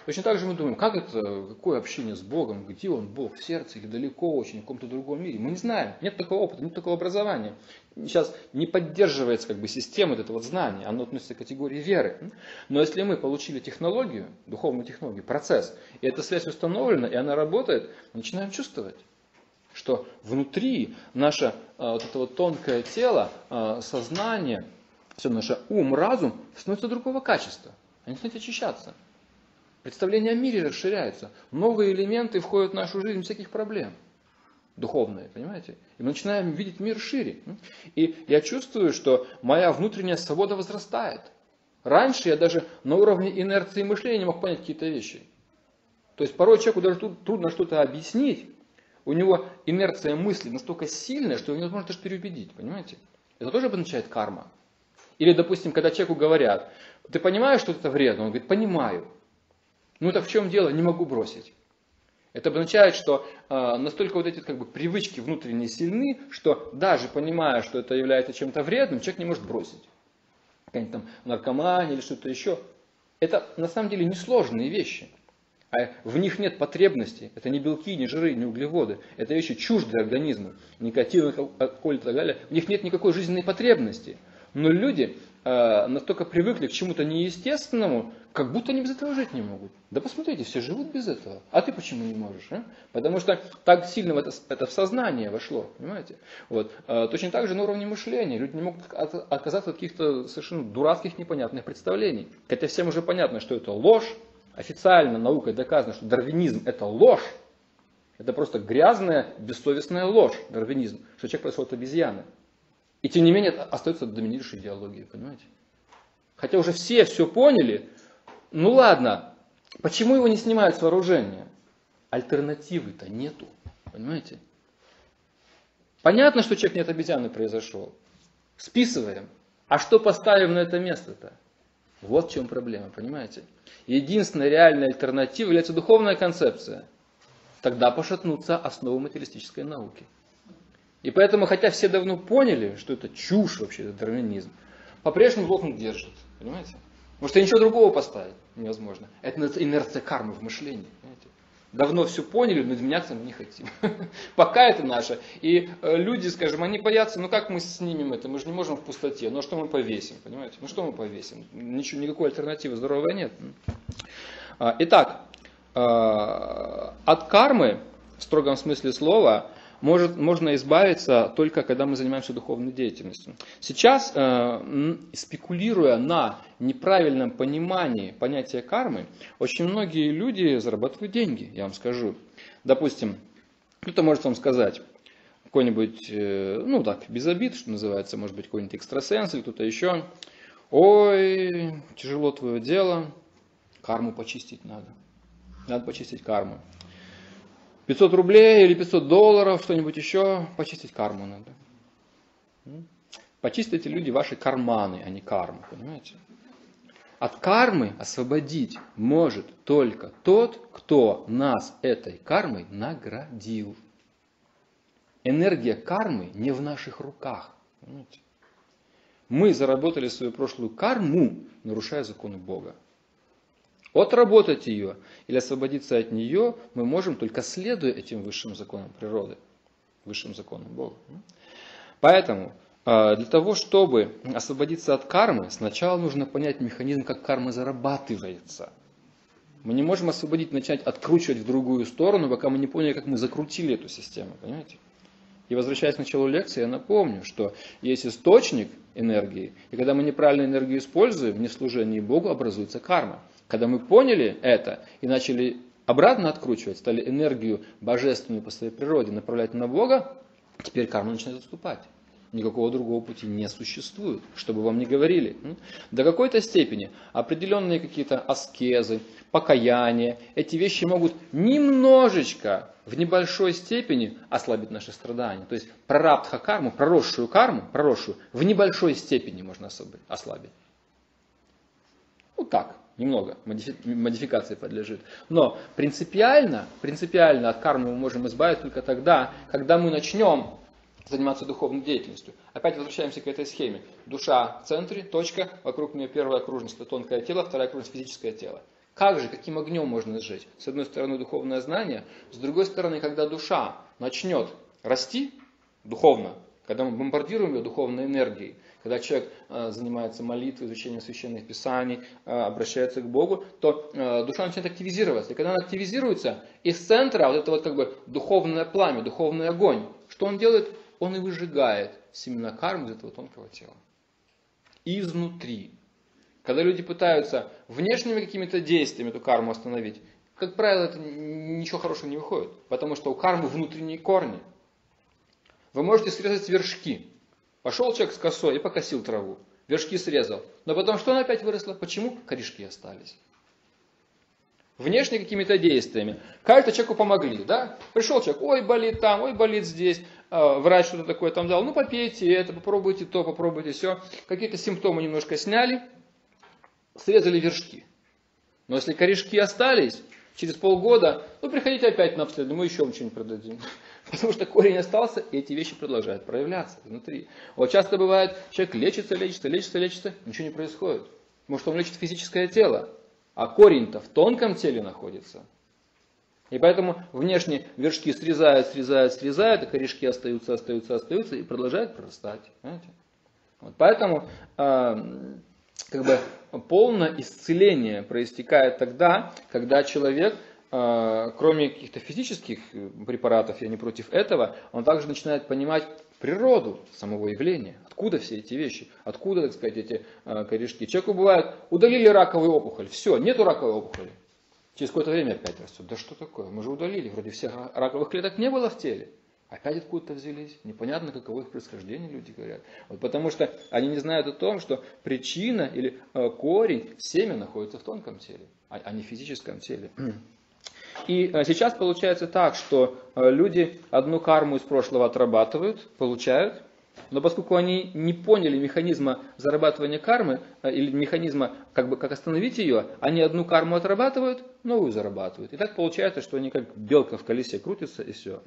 Точно так же мы думаем, как это, какое общение с Богом, где он, Бог, в сердце или далеко очень, в каком-то другом мире. Мы не знаем, нет такого опыта, нет такого образования. Сейчас не поддерживается как бы система вот этого вот знания, оно относится к категории веры. Но если мы получили технологию, духовную технологию, процесс, и эта связь установлена, и она работает, начинаем чувствовать что внутри наше а, вот это вот тонкое тело, а, сознание, все наше ум, разум становится другого качества. Они начинают очищаться. Представление о мире расширяется. Новые элементы входят в нашу жизнь всяких проблем. Духовные, понимаете? И мы начинаем видеть мир шире. И я чувствую, что моя внутренняя свобода возрастает. Раньше я даже на уровне инерции мышления не мог понять какие-то вещи. То есть порой человеку даже трудно что-то объяснить. У него инерция мысли настолько сильная, что его невозможно даже переубедить. Понимаете? Это тоже обозначает карма. Или, допустим, когда человеку говорят, ты понимаешь, что это вредно? Он говорит, понимаю. Ну так в чем дело? Не могу бросить. Это обозначает, что э, настолько вот эти как бы, привычки внутренние сильны, что даже понимая, что это является чем-то вредным, человек не может бросить. Какая-нибудь там наркомания или что-то еще. Это на самом деле несложные вещи. А в них нет потребностей. Это не белки, не жиры, не углеводы. Это вещи чуждые организму. Никотин, алкоголь и так далее. В них нет никакой жизненной потребности. Но люди э, настолько привыкли к чему-то неестественному, как будто они без этого жить не могут. Да посмотрите, все живут без этого. А ты почему не можешь? А? Потому что так сильно это, это в сознание вошло. Понимаете? Вот. Э, точно так же на уровне мышления. Люди не могут отказаться от каких-то совершенно дурацких, непонятных представлений. Хотя всем уже понятно, что это ложь. Официально наукой доказано, что дарвинизм это ложь. Это просто грязная, бессовестная ложь, дарвинизм, что человек происходит от обезьяны. И тем не менее остается доминирующей идеологией, понимаете? Хотя уже все все поняли, ну ладно, почему его не снимают с вооружения? Альтернативы-то нету, понимаете? Понятно, что человек не от обезьяны произошел. Списываем. А что поставим на это место-то? Вот в чем проблема, понимаете? Единственная реальная альтернатива является духовная концепция. Тогда пошатнутся основы материалистической науки. И поэтому, хотя все давно поняли, что это чушь вообще, это дарвинизм, по-прежнему лозунг держит. Понимаете? Потому что ничего другого поставить невозможно. Это инерция кармы в мышлении. Понимаете? Давно все поняли, но изменяться мы не хотим. Пока это наше. И э, люди, скажем, они боятся, ну как мы снимем это? Мы же не можем в пустоте. Ну а что мы повесим? Понимаете? Ну что мы повесим? Ничего, никакой альтернативы здоровой нет. А, итак, а, от кармы, в строгом смысле слова, может, можно избавиться только когда мы занимаемся духовной деятельностью. Сейчас, э, спекулируя на неправильном понимании понятия кармы, очень многие люди зарабатывают деньги, я вам скажу. Допустим, кто-то может вам сказать, какой-нибудь, э, ну так, без обид, что называется, может быть, какой-нибудь экстрасенс или кто-то еще. Ой, тяжело твое дело, карму почистить надо. Надо почистить карму. 500 рублей или 500 долларов, что-нибудь еще, почистить карму надо. Почистите люди ваши карманы, а не карму, понимаете? От кармы освободить может только тот, кто нас этой кармой наградил. Энергия кармы не в наших руках. Понимаете? Мы заработали свою прошлую карму, нарушая законы Бога. Отработать ее или освободиться от нее мы можем только следуя этим высшим законам природы, высшим законам Бога. Поэтому а, для того, чтобы освободиться от кармы, сначала нужно понять механизм, как карма зарабатывается. Мы не можем освободить, начать откручивать в другую сторону, пока мы не поняли, как мы закрутили эту систему, понимаете? И возвращаясь к началу лекции, я напомню, что есть источник энергии, и когда мы неправильно энергию используем, в служении Богу, образуется карма. Когда мы поняли это и начали обратно откручивать, стали энергию божественную по своей природе направлять на Бога, теперь карма начинает отступать. Никакого другого пути не существует, чтобы вам не говорили. До какой-то степени определенные какие-то аскезы, покаяние, эти вещи могут немножечко, в небольшой степени ослабить наши страдания. То есть прарабдха карму, проросшую карму, проросшую, в небольшой степени можно ослабить. Вот так немного модификации подлежит. Но принципиально, принципиально от кармы мы можем избавиться только тогда, когда мы начнем заниматься духовной деятельностью. Опять возвращаемся к этой схеме. Душа в центре, точка, вокруг нее первая окружность, тонкое тело, вторая окружность физическое тело. Как же, каким огнем можно сжечь? С одной стороны духовное знание, с другой стороны, когда душа начнет расти духовно, когда мы бомбардируем ее духовной энергией, когда человек э, занимается молитвой, изучением священных писаний, э, обращается к Богу, то э, душа начинает активизироваться. И когда она активизируется, из центра вот это вот как бы духовное пламя, духовный огонь, что он делает? Он и выжигает семена кармы из этого тонкого тела. Изнутри. Когда люди пытаются внешними какими-то действиями эту карму остановить, как правило, это ничего хорошего не выходит, потому что у кармы внутренние корни. Вы можете срезать вершки, Пошел человек с косой и покосил траву. Вершки срезал. Но потом что она опять выросла? Почему? Корешки остались. Внешне какими-то действиями. Как-то человеку помогли, да? Пришел человек, ой, болит там, ой, болит здесь. А, врач что-то такое там дал. Ну, попейте это, попробуйте то, попробуйте все. Какие-то симптомы немножко сняли. Срезали вершки. Но если корешки остались, через полгода, ну, приходите опять на обследование, мы еще вам что-нибудь продадим. Потому что корень остался, и эти вещи продолжают проявляться внутри. Вот часто бывает, человек лечится, лечится, лечится, лечится, ничего не происходит. Может, он лечит физическое тело, а корень-то в тонком теле находится. И поэтому внешне вершки срезают, срезают, срезают, и корешки остаются, остаются, остаются, и продолжают прорастать. Понимаете? Вот поэтому э, как бы полное исцеление проистекает тогда, когда человек кроме каких-то физических э, препаратов, я не против этого, он также начинает понимать природу самого явления. Откуда все эти вещи? Откуда, так сказать, эти э, корешки? Человеку бывает, удалили раковую опухоль, все, нету раковой опухоли. Через какое-то время опять растет. Да что такое? Мы же удалили, вроде всех раковых клеток не было в теле. Опять откуда-то взялись. Непонятно, каково их происхождение, люди говорят. Вот потому что они не знают о том, что причина или э, корень, семя находится в тонком теле, а, а не в физическом теле. И э, сейчас получается так, что э, люди одну карму из прошлого отрабатывают, получают, но поскольку они не поняли механизма зарабатывания кармы, э, или механизма, как бы, как остановить ее, они одну карму отрабатывают, новую зарабатывают. И так получается, что они как белка в колесе крутятся и все.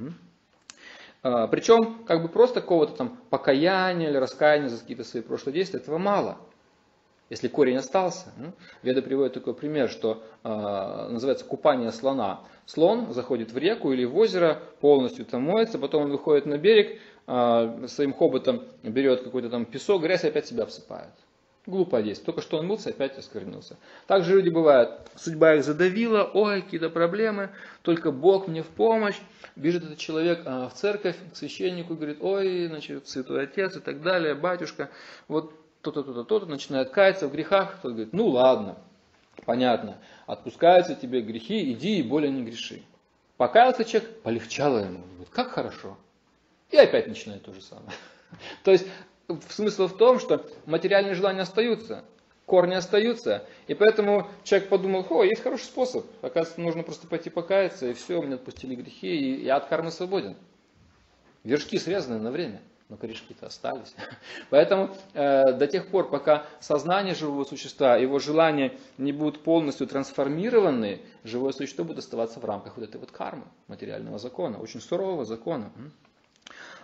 А, Причем, как бы просто какого-то там покаяния или раскаяния за какие-то свои прошлые действия, этого мало если корень остался. Ну, Веда приводит такой пример, что э, называется купание слона. Слон заходит в реку или в озеро, полностью там моется, потом он выходит на берег, э, своим хоботом берет какой-то там песок, грязь и опять себя обсыпает. Глупое действие. Только что он мылся, опять осквернился. Также люди бывают, судьба их задавила, ой, какие-то проблемы, только Бог мне в помощь. Бежит этот человек а, в церковь, к священнику, говорит, ой, значит, святой отец и так далее, батюшка, вот то-то, то-то, то-то, начинает каяться в грехах, тот говорит, ну ладно, понятно, отпускаются тебе грехи, иди и более не греши. Покаялся человек, полегчало ему, говорит, как хорошо. И опять начинает то же самое. То есть смысл в том, что материальные желания остаются, корни остаются, и поэтому человек подумал, о, есть хороший способ, оказывается, нужно просто пойти покаяться, и все, мне отпустили грехи, и я от кармы свободен. Вершки срезаны на время но корешки-то остались. Поэтому э, до тех пор, пока сознание живого существа, его желания не будут полностью трансформированы, живое существо будет оставаться в рамках вот этой вот кармы, материального закона, очень сурового закона.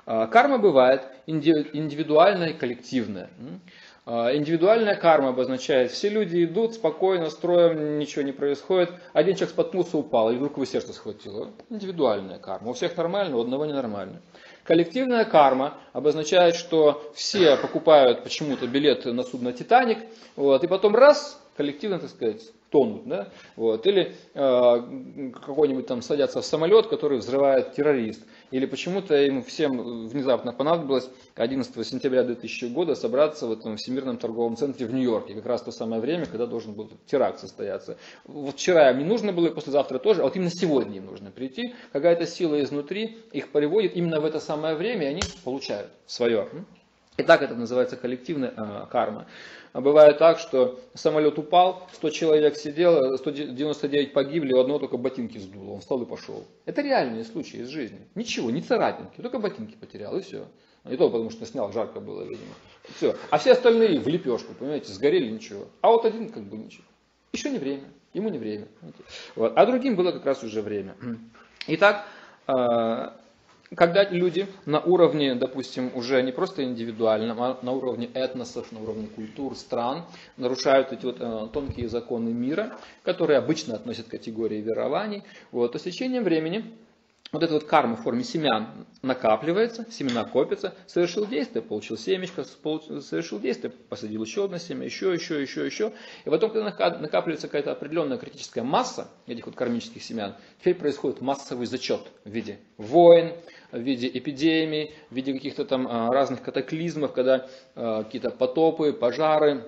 Э, карма бывает индивидуальная и коллективная. Э, индивидуальная карма обозначает, все люди идут спокойно, строем, ничего не происходит. Один человек споткнулся, упал, и вдруг его сердце схватило. Индивидуальная карма. У всех нормально, у одного ненормально. Коллективная карма обозначает, что все покупают почему-то билет на судно «Титаник», вот, и потом раз, коллективно, так сказать, тонут, да, вот, или э, какой-нибудь там садятся в самолет, который взрывает террорист, или почему-то им всем внезапно понадобилось 11 сентября 2000 года собраться в этом Всемирном торговом центре в Нью-Йорке, как раз то самое время, когда должен был теракт состояться. Вот вчера им не нужно было, и послезавтра тоже, а вот именно сегодня им нужно прийти, какая-то сила изнутри их приводит именно в это самое время, и они получают свое. И так это называется коллективная э, карма. А бывает так, что самолет упал, 100 человек сидело, 199 погибли, у одного только ботинки сдуло, он встал и пошел. Это реальные случаи из жизни. Ничего, не царапинки, только ботинки потерял и все. Не то, потому что снял, жарко было, видимо. Все. А все остальные в лепешку, понимаете, сгорели, ничего. А вот один как бы ничего. Еще не время, ему не время. Вот. А другим было как раз уже время. Итак, а, когда люди на уровне, допустим, уже не просто индивидуальном, а на уровне этносов, на уровне культур, стран, нарушают эти вот э, тонкие законы мира, которые обычно относят к категории верований, вот, то с течением времени вот эта вот карма в форме семян накапливается, семена копятся, совершил действие, получил семечко, совершил действие, посадил еще одно семя, еще, еще, еще, еще. И потом, когда накапливается какая-то определенная критическая масса этих вот кармических семян, теперь происходит массовый зачет в виде войн, в виде эпидемий, в виде каких-то там а, разных катаклизмов, когда а, какие-то потопы, пожары,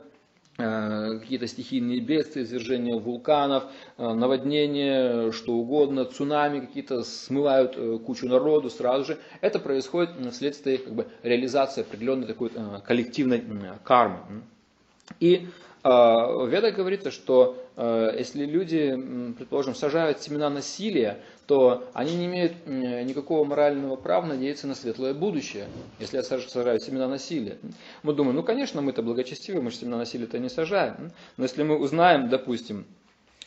а, какие-то стихийные бедствия, извержения вулканов, наводнения, что угодно, цунами какие-то смывают э, кучу народу сразу же. Это происходит вследствие как бы, реализации определенной такой коллективной кармы. И в Ведах говорится, что если люди, предположим, сажают семена насилия, то они не имеют никакого морального права надеяться на светлое будущее, если я сажаю семена насилия. Мы думаем, ну конечно, мы-то благочестивы, мы же семена насилия-то не сажаем. Но если мы узнаем, допустим,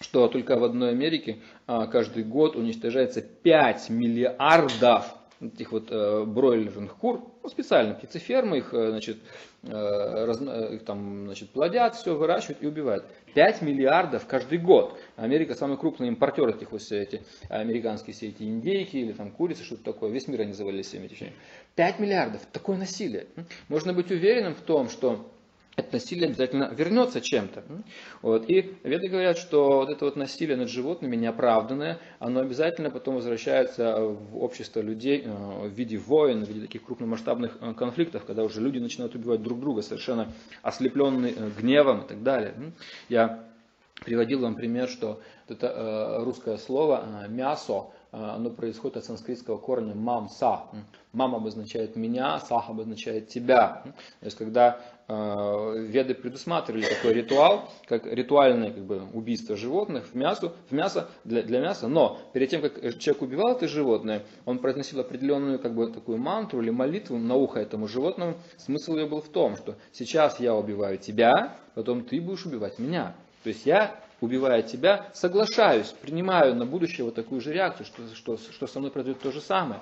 что только в одной Америке а, каждый год уничтожается 5 миллиардов этих вот э, бройлерных кур, ну, специально птицефермы их, э, значит, э, раз, их там, значит, плодят, все выращивают и убивают. 5 миллиардов каждый год. Америка самый крупный импортер этих вот все эти американские все эти индейки или там курицы, что-то такое. Весь мир они завалили всеми этими. 5 миллиардов. Такое насилие. Можно быть уверенным в том, что это насилие обязательно вернется чем-то. Вот. И веды говорят, что вот это вот насилие над животными неоправданное, оно обязательно потом возвращается в общество людей э, в виде войн, в виде таких крупномасштабных э, конфликтов, когда уже люди начинают убивать друг друга, совершенно ослепленные э, гневом и так далее. Я приводил вам пример, что это русское слово «мясо», оно происходит от санскритского корня «мамса». «Мам» обозначает «меня», «сах» обозначает «тебя». То есть, когда веды предусматривали такой ритуал, как ритуальное как бы, убийство животных в мясо, в мясо для, для мяса. Но перед тем, как человек убивал это животное, он произносил определенную как бы, такую мантру или молитву на ухо этому животному. Смысл ее был в том, что сейчас я убиваю тебя, потом ты будешь убивать меня. То есть я убивая тебя, соглашаюсь, принимаю на будущее вот такую же реакцию, что, что, что со мной произойдет то же самое.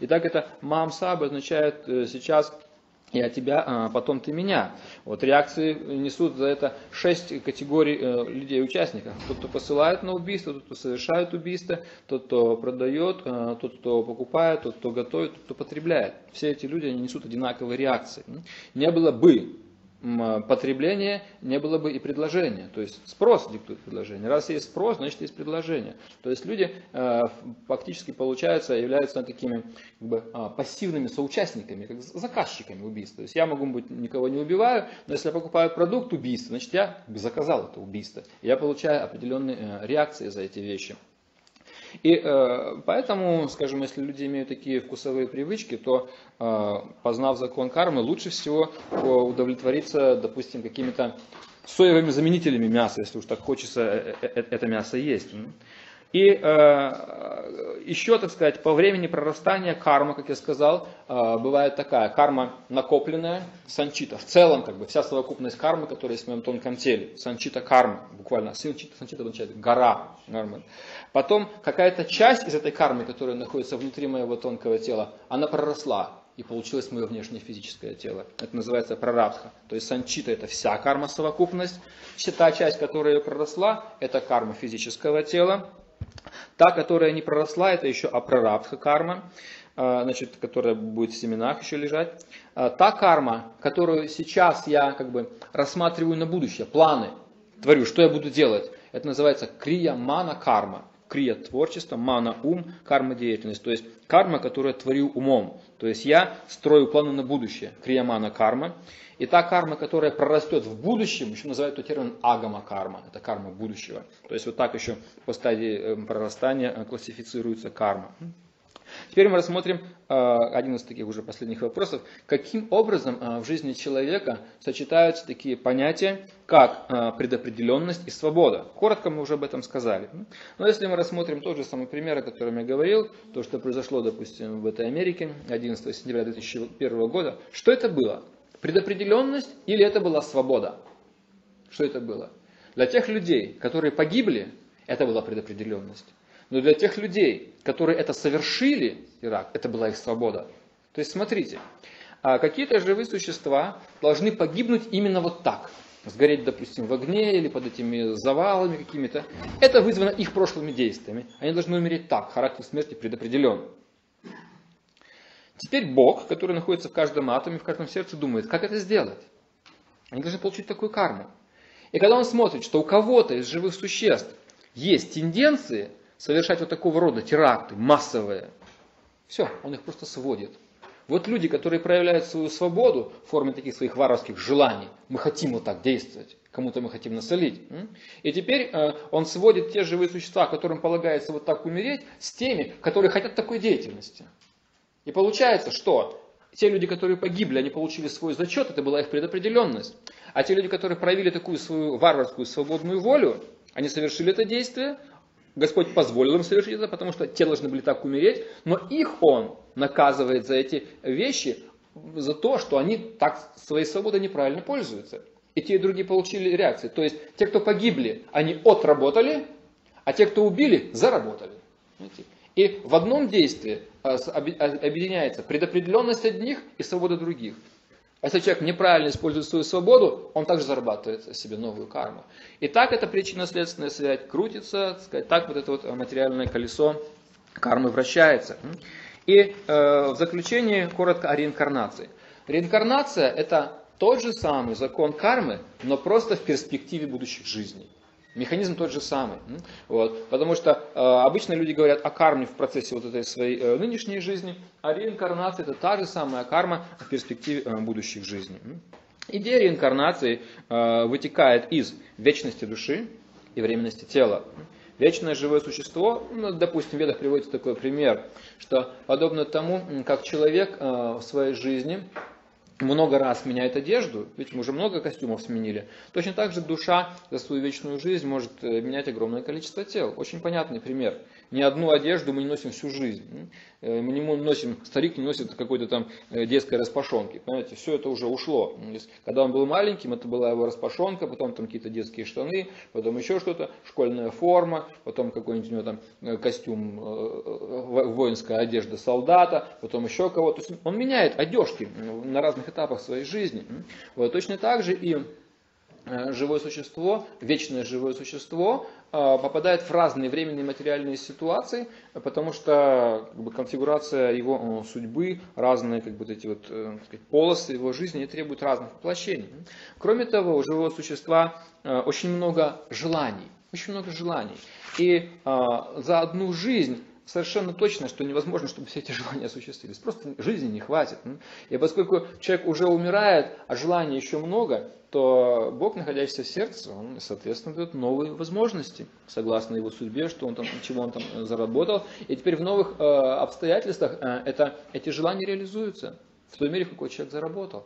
Итак, это мамса обозначает э, сейчас я тебя, а потом ты меня. Вот реакции несут за это шесть категорий э, людей-участников. Тот, кто посылает на убийство, тот, кто совершает убийство, тот, кто продает, э, тот, кто покупает, тот, кто готовит, тот, кто потребляет. Все эти люди они несут одинаковые реакции. Не было бы потребления не было бы и предложения. То есть спрос диктует предложение. Раз есть спрос, значит есть предложение. То есть люди э, фактически, получается, являются такими как бы, а, пассивными соучастниками, как заказчиками убийства. То есть я могу быть, никого не убиваю, но если я покупаю продукт убийства, значит я заказал это убийство. Я получаю определенные э, реакции за эти вещи. И э, поэтому, скажем, если люди имеют такие вкусовые привычки, то, э, познав закон кармы, лучше всего удовлетвориться, допустим, какими-то соевыми заменителями мяса, если уж так хочется э, э, э, это мясо есть. И э, еще, так сказать, по времени прорастания карма, как я сказал, э, бывает такая карма накопленная, санчита. В целом, как бы, вся совокупность кармы, которая есть в моем тонком теле. Санчита карма, буквально. Санчита, санчита означает гора. Кармы. Потом какая-то часть из этой кармы, которая находится внутри моего тонкого тела, она проросла и получилось мое внешнее физическое тело. Это называется прарабдха. То есть санчита это вся карма совокупность. Та часть, которая проросла, это карма физического тела. Та, которая не проросла, это еще апрарабдха карма, а, значит, которая будет в семенах еще лежать. А, та карма, которую сейчас я как бы рассматриваю на будущее, планы, творю, что я буду делать? Это называется крия мана карма. Крия творчество, мана ум, карма деятельность. То есть карма, которую я творю умом. То есть я строю планы на будущее. Крия мана карма. И та карма, которая прорастет в будущем, еще называют этот термин агама карма. Это карма будущего. То есть вот так еще по стадии э, прорастания э, классифицируется карма. Теперь мы рассмотрим э, один из таких уже последних вопросов. Каким образом э, в жизни человека сочетаются такие понятия, как э, предопределенность и свобода? Коротко мы уже об этом сказали. Но если мы рассмотрим тот же самый пример, о котором я говорил, то, что произошло, допустим, в этой Америке 11 сентября 2001 года, что это было? Предопределенность или это была свобода? Что это было? Для тех людей, которые погибли, это была предопределенность. Но для тех людей, которые это совершили, Ирак, это была их свобода. То есть смотрите, а какие-то живые существа должны погибнуть именно вот так. Сгореть, допустим, в огне или под этими завалами какими-то. Это вызвано их прошлыми действиями. Они должны умереть так. Характер смерти предопределен. Теперь Бог, который находится в каждом атоме, в каждом сердце, думает, как это сделать. Они должны получить такую карму. И когда он смотрит, что у кого-то из живых существ есть тенденции совершать вот такого рода теракты массовые, все, он их просто сводит. Вот люди, которые проявляют свою свободу в форме таких своих варварских желаний, мы хотим вот так действовать, кому-то мы хотим насолить. И теперь э, он сводит те живые существа, которым полагается вот так умереть, с теми, которые хотят такой деятельности. И получается, что те люди, которые погибли, они получили свой зачет, это была их предопределенность. А те люди, которые проявили такую свою варварскую свободную волю, они совершили это действие, Господь позволил им совершить это, потому что те должны были так умереть, но их Он наказывает за эти вещи, за то, что они так своей свободой неправильно пользуются. И те и другие получили реакции. То есть те, кто погибли, они отработали, а те, кто убили, заработали. И в одном действии а, объединяется предопределенность одних и свобода других. А если человек неправильно использует свою свободу, он также зарабатывает себе новую карму. И так эта причинно-следственная связь крутится, сказать, так вот это вот материальное колесо кармы вращается. И э, в заключение коротко о реинкарнации. Реинкарнация это тот же самый закон кармы, но просто в перспективе будущих жизней. Механизм тот же самый. Вот. Потому что э, обычно люди говорят о карме в процессе вот этой своей э, нынешней жизни, а реинкарнация это та же самая карма в перспективе э, будущих жизней. Идея реинкарнации э, вытекает из вечности души и временности тела. Вечное живое существо, ну, допустим, в ведах приводится такой пример, что подобно тому, как человек э, в своей жизни много раз меняет одежду, ведь мы уже много костюмов сменили, точно так же душа за свою вечную жизнь может э, менять огромное количество тел. Очень понятный пример. Ни одну одежду мы не носим всю жизнь. Э, мы не носим, старик не носит какой-то там э, детской распашонки. Понимаете, все это уже ушло. Когда он был маленьким, это была его распашонка, потом там какие-то детские штаны, потом еще что-то, школьная форма, потом какой-нибудь у него там костюм, воинская одежда солдата, потом еще кого-то. Он меняет одежки на разных этапах своей жизни. Вот, точно так же и э, живое существо, вечное живое существо, э, попадает в разные временные материальные ситуации, потому что как бы, конфигурация его э, судьбы, разные как бы, эти вот, сказать, полосы его жизни требуют разных воплощений. Кроме того, у живого существа очень много желаний, очень много желаний. И за одну жизнь совершенно точно, что невозможно, чтобы все эти желания осуществились. Просто жизни не хватит. И поскольку человек уже умирает, а желаний еще много, то Бог, находящийся в сердце, он, соответственно, дает новые возможности, согласно его судьбе, что он там, чего он там э, заработал. И теперь в новых э, обстоятельствах э, это, эти желания реализуются в той мере, в какой человек заработал.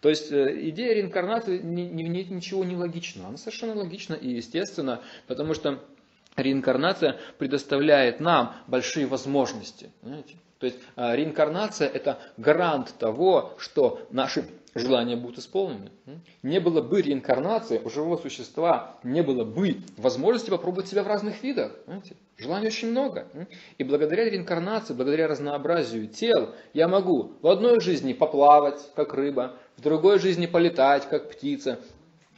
То есть э, идея реинкарнации не, не, ничего не логична. Она совершенно логична и естественна, потому что реинкарнация предоставляет нам большие возможности. Понимаете? То есть а, реинкарнация это гарант того, что наши желания будут исполнены. Не было бы реинкарнации у живого существа, не было бы возможности попробовать себя в разных видах. Понимаете? Желаний очень много. И благодаря реинкарнации, благодаря разнообразию тел, я могу в одной жизни поплавать, как рыба, в другой жизни полетать, как птица,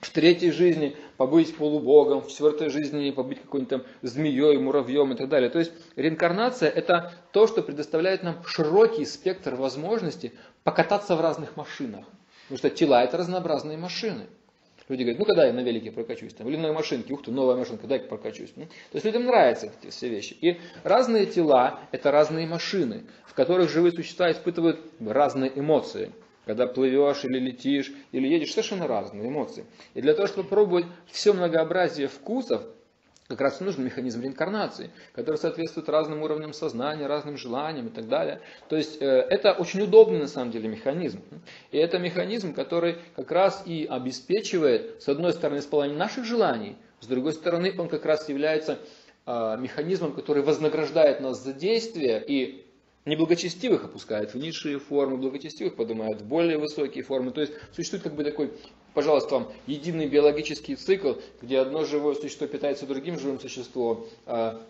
в третьей жизни побыть полубогом, в четвертой жизни побыть какой-нибудь там змеей, муравьем и так далее. То есть реинкарнация это то, что предоставляет нам широкий спектр возможностей покататься в разных машинах. Потому что тела это разнообразные машины. Люди говорят, ну когда я на велике прокачусь, там, или на машинке, ух ты, новая машинка, дай прокачусь. То есть людям нравятся эти все вещи. И разные тела – это разные машины, в которых живые существа испытывают разные эмоции. Когда плывешь или летишь, или едешь, совершенно разные эмоции. И для того, чтобы пробовать все многообразие вкусов, как раз нужен механизм реинкарнации, который соответствует разным уровням сознания, разным желаниям и так далее. То есть э, это очень удобный на самом деле механизм. И это механизм, который как раз и обеспечивает, с одной стороны, исполнение наших желаний, с другой стороны, он как раз является э, механизмом, который вознаграждает нас за действие и неблагочестивых опускает в низшие формы, благочестивых поднимает в более высокие формы. То есть существует как бы такой, пожалуйста, вам единый биологический цикл, где одно живое существо питается другим живым существом, а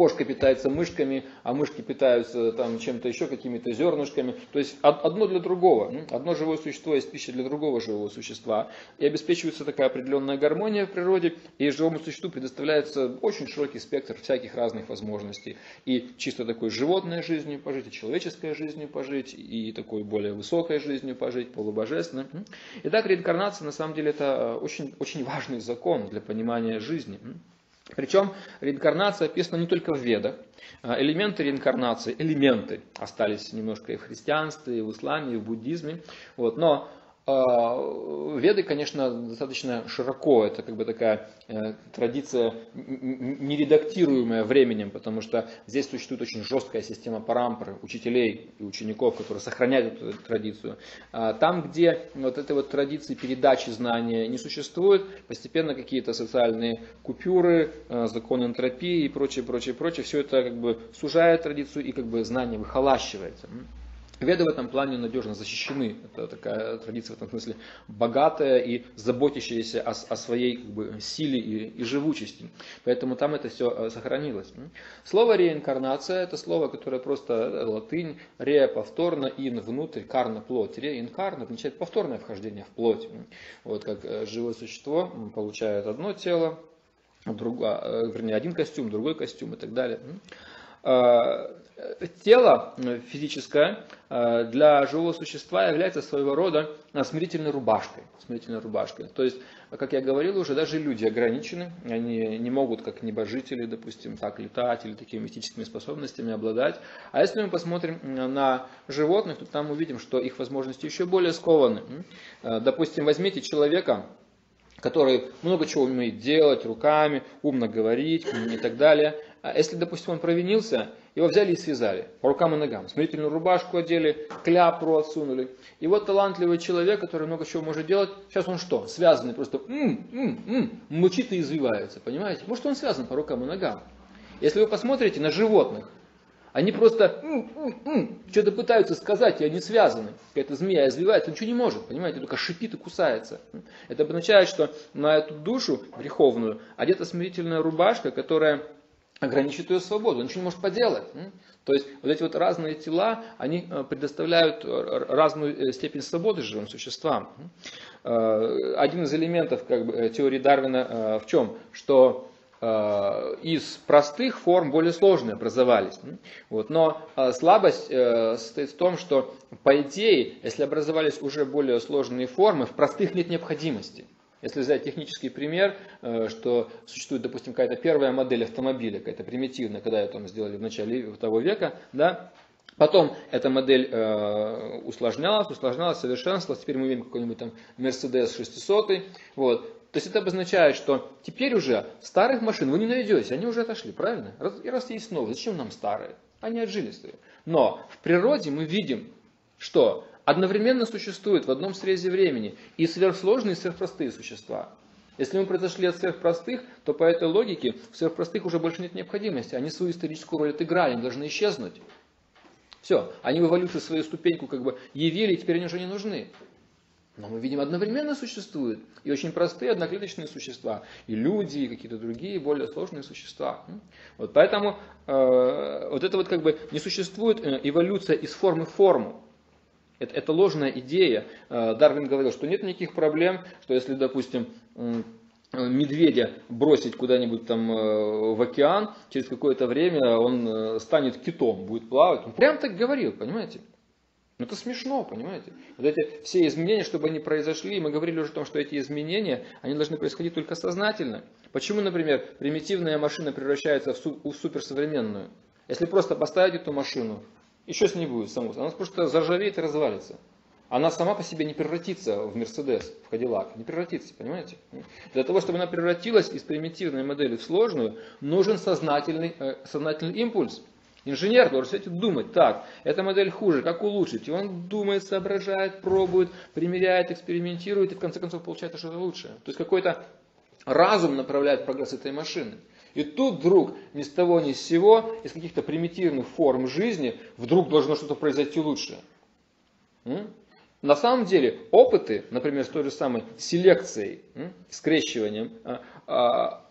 Кошка питается мышками, а мышки питаются там чем-то еще, какими-то зернышками. То есть одно для другого. Одно живое существо есть пища для другого живого существа. И обеспечивается такая определенная гармония в природе. И живому существу предоставляется очень широкий спектр всяких разных возможностей. И чисто такой животной жизнью пожить, и человеческой жизнью пожить, и такой более высокой жизнью пожить, полубожественной. Итак, реинкарнация на самом деле это очень, очень важный закон для понимания жизни. Причем реинкарнация описана не только в Ведах. А, элементы реинкарнации, элементы остались немножко и в христианстве, и в исламе, и в буддизме. Вот, но веды, конечно, достаточно широко, это как бы такая э, традиция нередактируемая временем, потому что здесь существует очень жесткая система парампры, учителей и учеников, которые сохраняют эту традицию. А там, где вот этой вот традиции передачи знания не существует, постепенно какие-то социальные купюры, э, закон энтропии и прочее, прочее, прочее, все это как бы сужает традицию и как бы знание выхолащивается. Веды в этом плане надежно защищены. Это такая традиция в этом смысле богатая и заботящаяся о, о своей как бы, силе и, и живучести. Поэтому там это все э, сохранилось. Слово реинкарнация это слово, которое просто э, латынь, ре повторно, ин внутрь, карна плоть. Реинкарна означает повторное вхождение в плоть. Вот как э, живое существо получает одно тело, другое, вернее один костюм, другой костюм и так далее. Тело физическое Э, для живого существа является своего рода смирительной рубашкой. Смирительной рубашкой. То есть, как я говорил уже, даже люди ограничены, они не могут, как небожители, допустим, так летать или такими мистическими способностями обладать. А если мы посмотрим на животных, то там увидим, что их возможности еще более скованы. Э, допустим, возьмите человека, который много чего умеет делать руками, умно говорить и так далее. А если, допустим, он провинился, его взяли и связали по рукам и ногам. Смирительную рубашку одели, кляп рот сунули. И вот талантливый человек, который много чего может делать, сейчас он что? Связанный просто м -м -м, мучит и извивается, понимаете? Может он связан по рукам и ногам. Если вы посмотрите на животных, они просто что-то пытаются сказать, и они связаны. Какая-то змея извивается, ничего не может, понимаете, только шипит и кусается. Это означает, что на эту душу греховную одета смирительная рубашка, которая ограничивает ее свободу, он ничего не может поделать. То есть вот эти вот разные тела, они э, предоставляют разную э, степень свободы живым существам. Э, один из элементов как бы, теории Дарвина в чем? Что из простых форм более сложные образовались. Вот. Но слабость состоит в том, что по идее, если образовались уже более сложные формы, в простых нет необходимости. Если взять технический пример, э, что существует, допустим, какая-то первая модель автомобиля, какая-то примитивная, когда ее там сделали в начале того века, да, Потом эта модель э, усложнялась, усложнялась, совершенствовалась. Теперь мы видим какой-нибудь там Mercedes 600. Вот. То есть это обозначает, что теперь уже старых машин вы не найдете, они уже отошли, правильно? И раз есть новые, зачем нам старые? Они отжили свои. Но в природе мы видим, что одновременно существуют в одном срезе времени и сверхсложные, и сверхпростые существа. Если мы произошли от сверхпростых, то по этой логике в сверхпростых уже больше нет необходимости. Они свою историческую роль отыграли, они должны исчезнуть. Все, они в эволюции свою ступеньку как бы явили, и теперь они уже не нужны. Но мы видим, одновременно существуют и очень простые одноклеточные существа, и люди, и какие-то другие более сложные существа. Вот поэтому э, вот это вот как бы не существует э, эволюция из формы в форму. Это, это ложная идея. Э, Дарвин говорил, что нет никаких проблем, что если, допустим, медведя бросить куда-нибудь там э, в океан, через какое-то время он э, станет китом, будет плавать. Он прям так говорил, понимаете? Ну это смешно, понимаете? Вот эти все изменения, чтобы они произошли, мы говорили уже о том, что эти изменения, они должны происходить только сознательно. Почему, например, примитивная машина превращается в суперсовременную? Если просто поставить эту машину, еще с ней будет само, она просто заржавеет и развалится. Она сама по себе не превратится в Мерседес, в Кадиллак, не превратится, понимаете? Для того, чтобы она превратилась из примитивной модели в сложную, нужен сознательный, э, сознательный импульс. Инженер должен сидеть думать, так, эта модель хуже, как улучшить? И он думает, соображает, пробует, примеряет, экспериментирует и в конце концов получает что-то лучшее. То есть какой-то разум направляет прогресс этой машины. И тут вдруг ни с того ни с сего, из каких-то примитивных форм жизни, вдруг должно что-то произойти лучшее. На самом деле опыты, например, с той же самой селекцией, скрещиванием, а, а,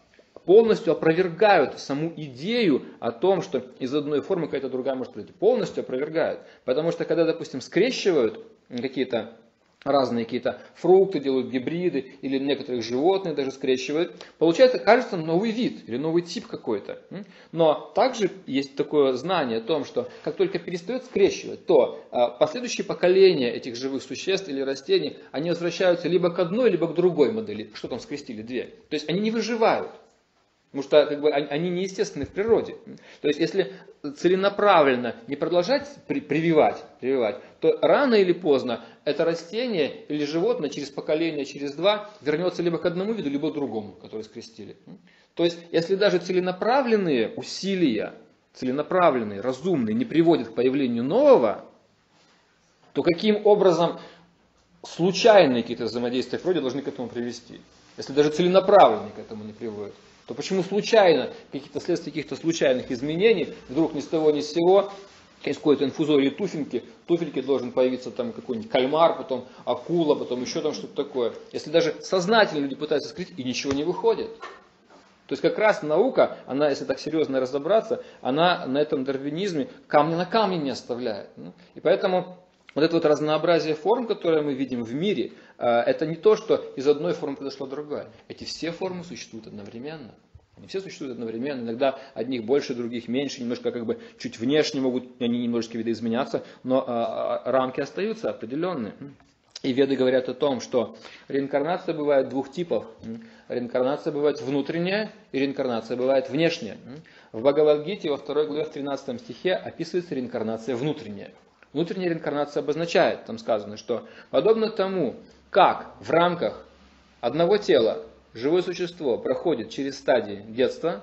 полностью опровергают саму идею о том, что из одной формы какая-то другая может пройти. Полностью опровергают. Потому что когда, допустим, скрещивают какие-то разные какие-то фрукты, делают гибриды, или некоторых животных даже скрещивают, получается, кажется, новый вид или новый тип какой-то. Но также есть такое знание о том, что как только перестает скрещивать, то а, последующие поколения этих живых существ или растений, они возвращаются либо к одной, либо к другой модели. Что там скрестили? Две. То есть они не выживают. Потому что как бы, они неестественны в природе. То есть, если целенаправленно не продолжать при, прививать, прививать, то рано или поздно это растение или животное через поколение, через два вернется либо к одному виду, либо к другому, который скрестили. То есть, если даже целенаправленные усилия, целенаправленные, разумные, не приводят к появлению нового, то каким образом случайные какие-то взаимодействия в природе должны к этому привести? Если даже целенаправленные к этому не приводят то почему случайно, какие-то следствия каких-то случайных изменений, вдруг ни с того ни с сего, из какой-то инфузории туфельки, туфельки должен появиться там какой-нибудь кальмар, потом акула, потом еще там что-то такое. Если даже сознательно люди пытаются скрыть, и ничего не выходит. То есть как раз наука, она, если так серьезно разобраться, она на этом дарвинизме камня на камне не оставляет. И поэтому вот это вот разнообразие форм, которое мы видим в мире, э, это не то, что из одной формы произошла другая. Эти все формы существуют одновременно. Они все существуют одновременно, иногда одних больше, других меньше, немножко как бы чуть внешне могут они немножечко видоизменяться, но а, а, рамки остаются определенные. И веды говорят о том, что реинкарнация бывает двух типов. Реинкарнация бывает внутренняя, и реинкарнация бывает внешняя. В Бхагавадгите во второй главе в 13 стихе описывается реинкарнация внутренняя. Внутренняя реинкарнация обозначает, там сказано, что подобно тому, как в рамках одного тела живое существо проходит через стадии детства,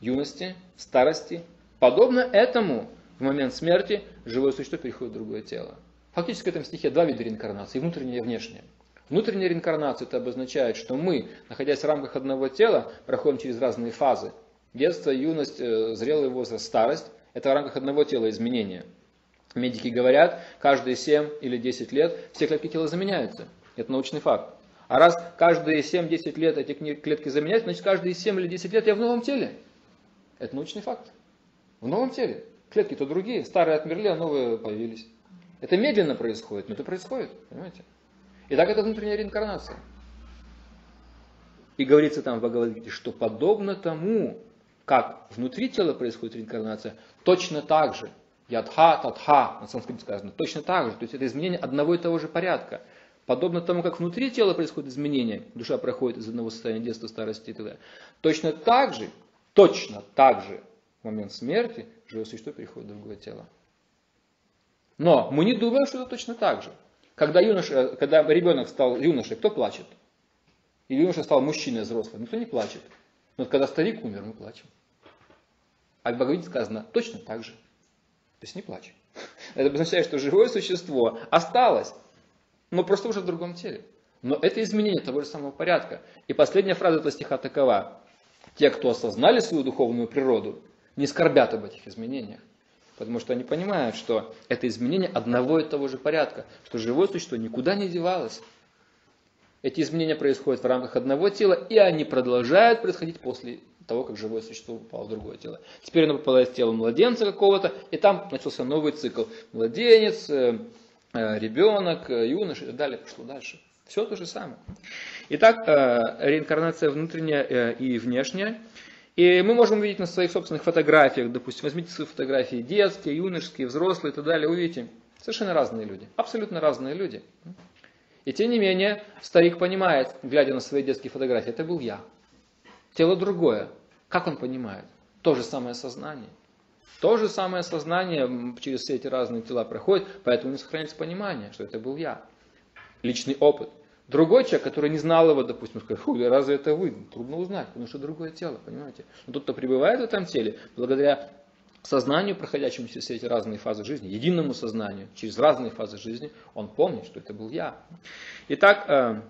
юности, старости, подобно этому в момент смерти живое существо переходит в другое тело. Фактически в этом стихе два вида реинкарнации, внутренняя и внешняя. Внутренняя реинкарнация это обозначает, что мы, находясь в рамках одного тела, проходим через разные фазы. Детство, юность, э, зрелый возраст, старость. Это в рамках одного тела изменения. Медики говорят, каждые 7 или 10 лет все клетки тела заменяются. Это научный факт. А раз каждые 7-10 лет эти клетки заменяются, значит каждые 7 или 10 лет я в новом теле. Это научный факт. В новом теле. Клетки-то другие. Старые отмерли, а новые появились. Это медленно происходит, но это происходит. Понимаете? И так это внутренняя реинкарнация. И говорится там в Бхагавадгите, что подобно тому, как внутри тела происходит реинкарнация, точно так же Ядха, татха, на санскрите сказано. Точно так же. То есть это изменение одного и того же порядка. Подобно тому, как внутри тела происходит изменение, душа проходит из одного состояния детства, старости и далее. Точно так же, точно так же в момент смерти живое существо переходит в другое тело. Но мы не думаем, что это точно так же. Когда, юноша, когда ребенок стал юношей, кто плачет? Или юноша стал мужчиной взрослым, никто не плачет. Но когда старик умер, мы плачем. А в Бхагавите сказано точно так же. То есть не плачь. Это означает, что живое существо осталось, но просто уже в другом теле. Но это изменение того же самого порядка. И последняя фраза этого стиха такова. Те, кто осознали свою духовную природу, не скорбят об этих изменениях. Потому что они понимают, что это изменение одного и того же порядка, что живое существо никуда не девалось. Эти изменения происходят в рамках одного тела, и они продолжают происходить после того, как живое существо попало в другое тело. Теперь оно попадает в тело младенца какого-то, и там начался новый цикл. Младенец, э, э, ребенок, э, юноша и так далее пошло дальше. Все то же самое. Итак, реинкарнация внутренняя и внешняя. И мы можем увидеть на своих собственных фотографиях, допустим, возьмите свои фотографии детские, юношеские, взрослые и так далее, увидите Совершенно разные люди, абсолютно разные люди. И тем не менее, старик понимает, глядя на свои детские фотографии, это был я. Тело другое. Как он понимает? То же самое сознание. То же самое сознание через все эти разные тела проходит, поэтому не сохраняется понимание, что это был я. Личный опыт. Другой человек, который не знал его, допустим, скажет, разве это вы? Трудно узнать, потому что другое тело, понимаете? Но тот, кто пребывает в этом теле, благодаря сознанию, проходящему через все эти разные фазы жизни, единому сознанию, через разные фазы жизни, он помнит, что это был я. Итак, Э,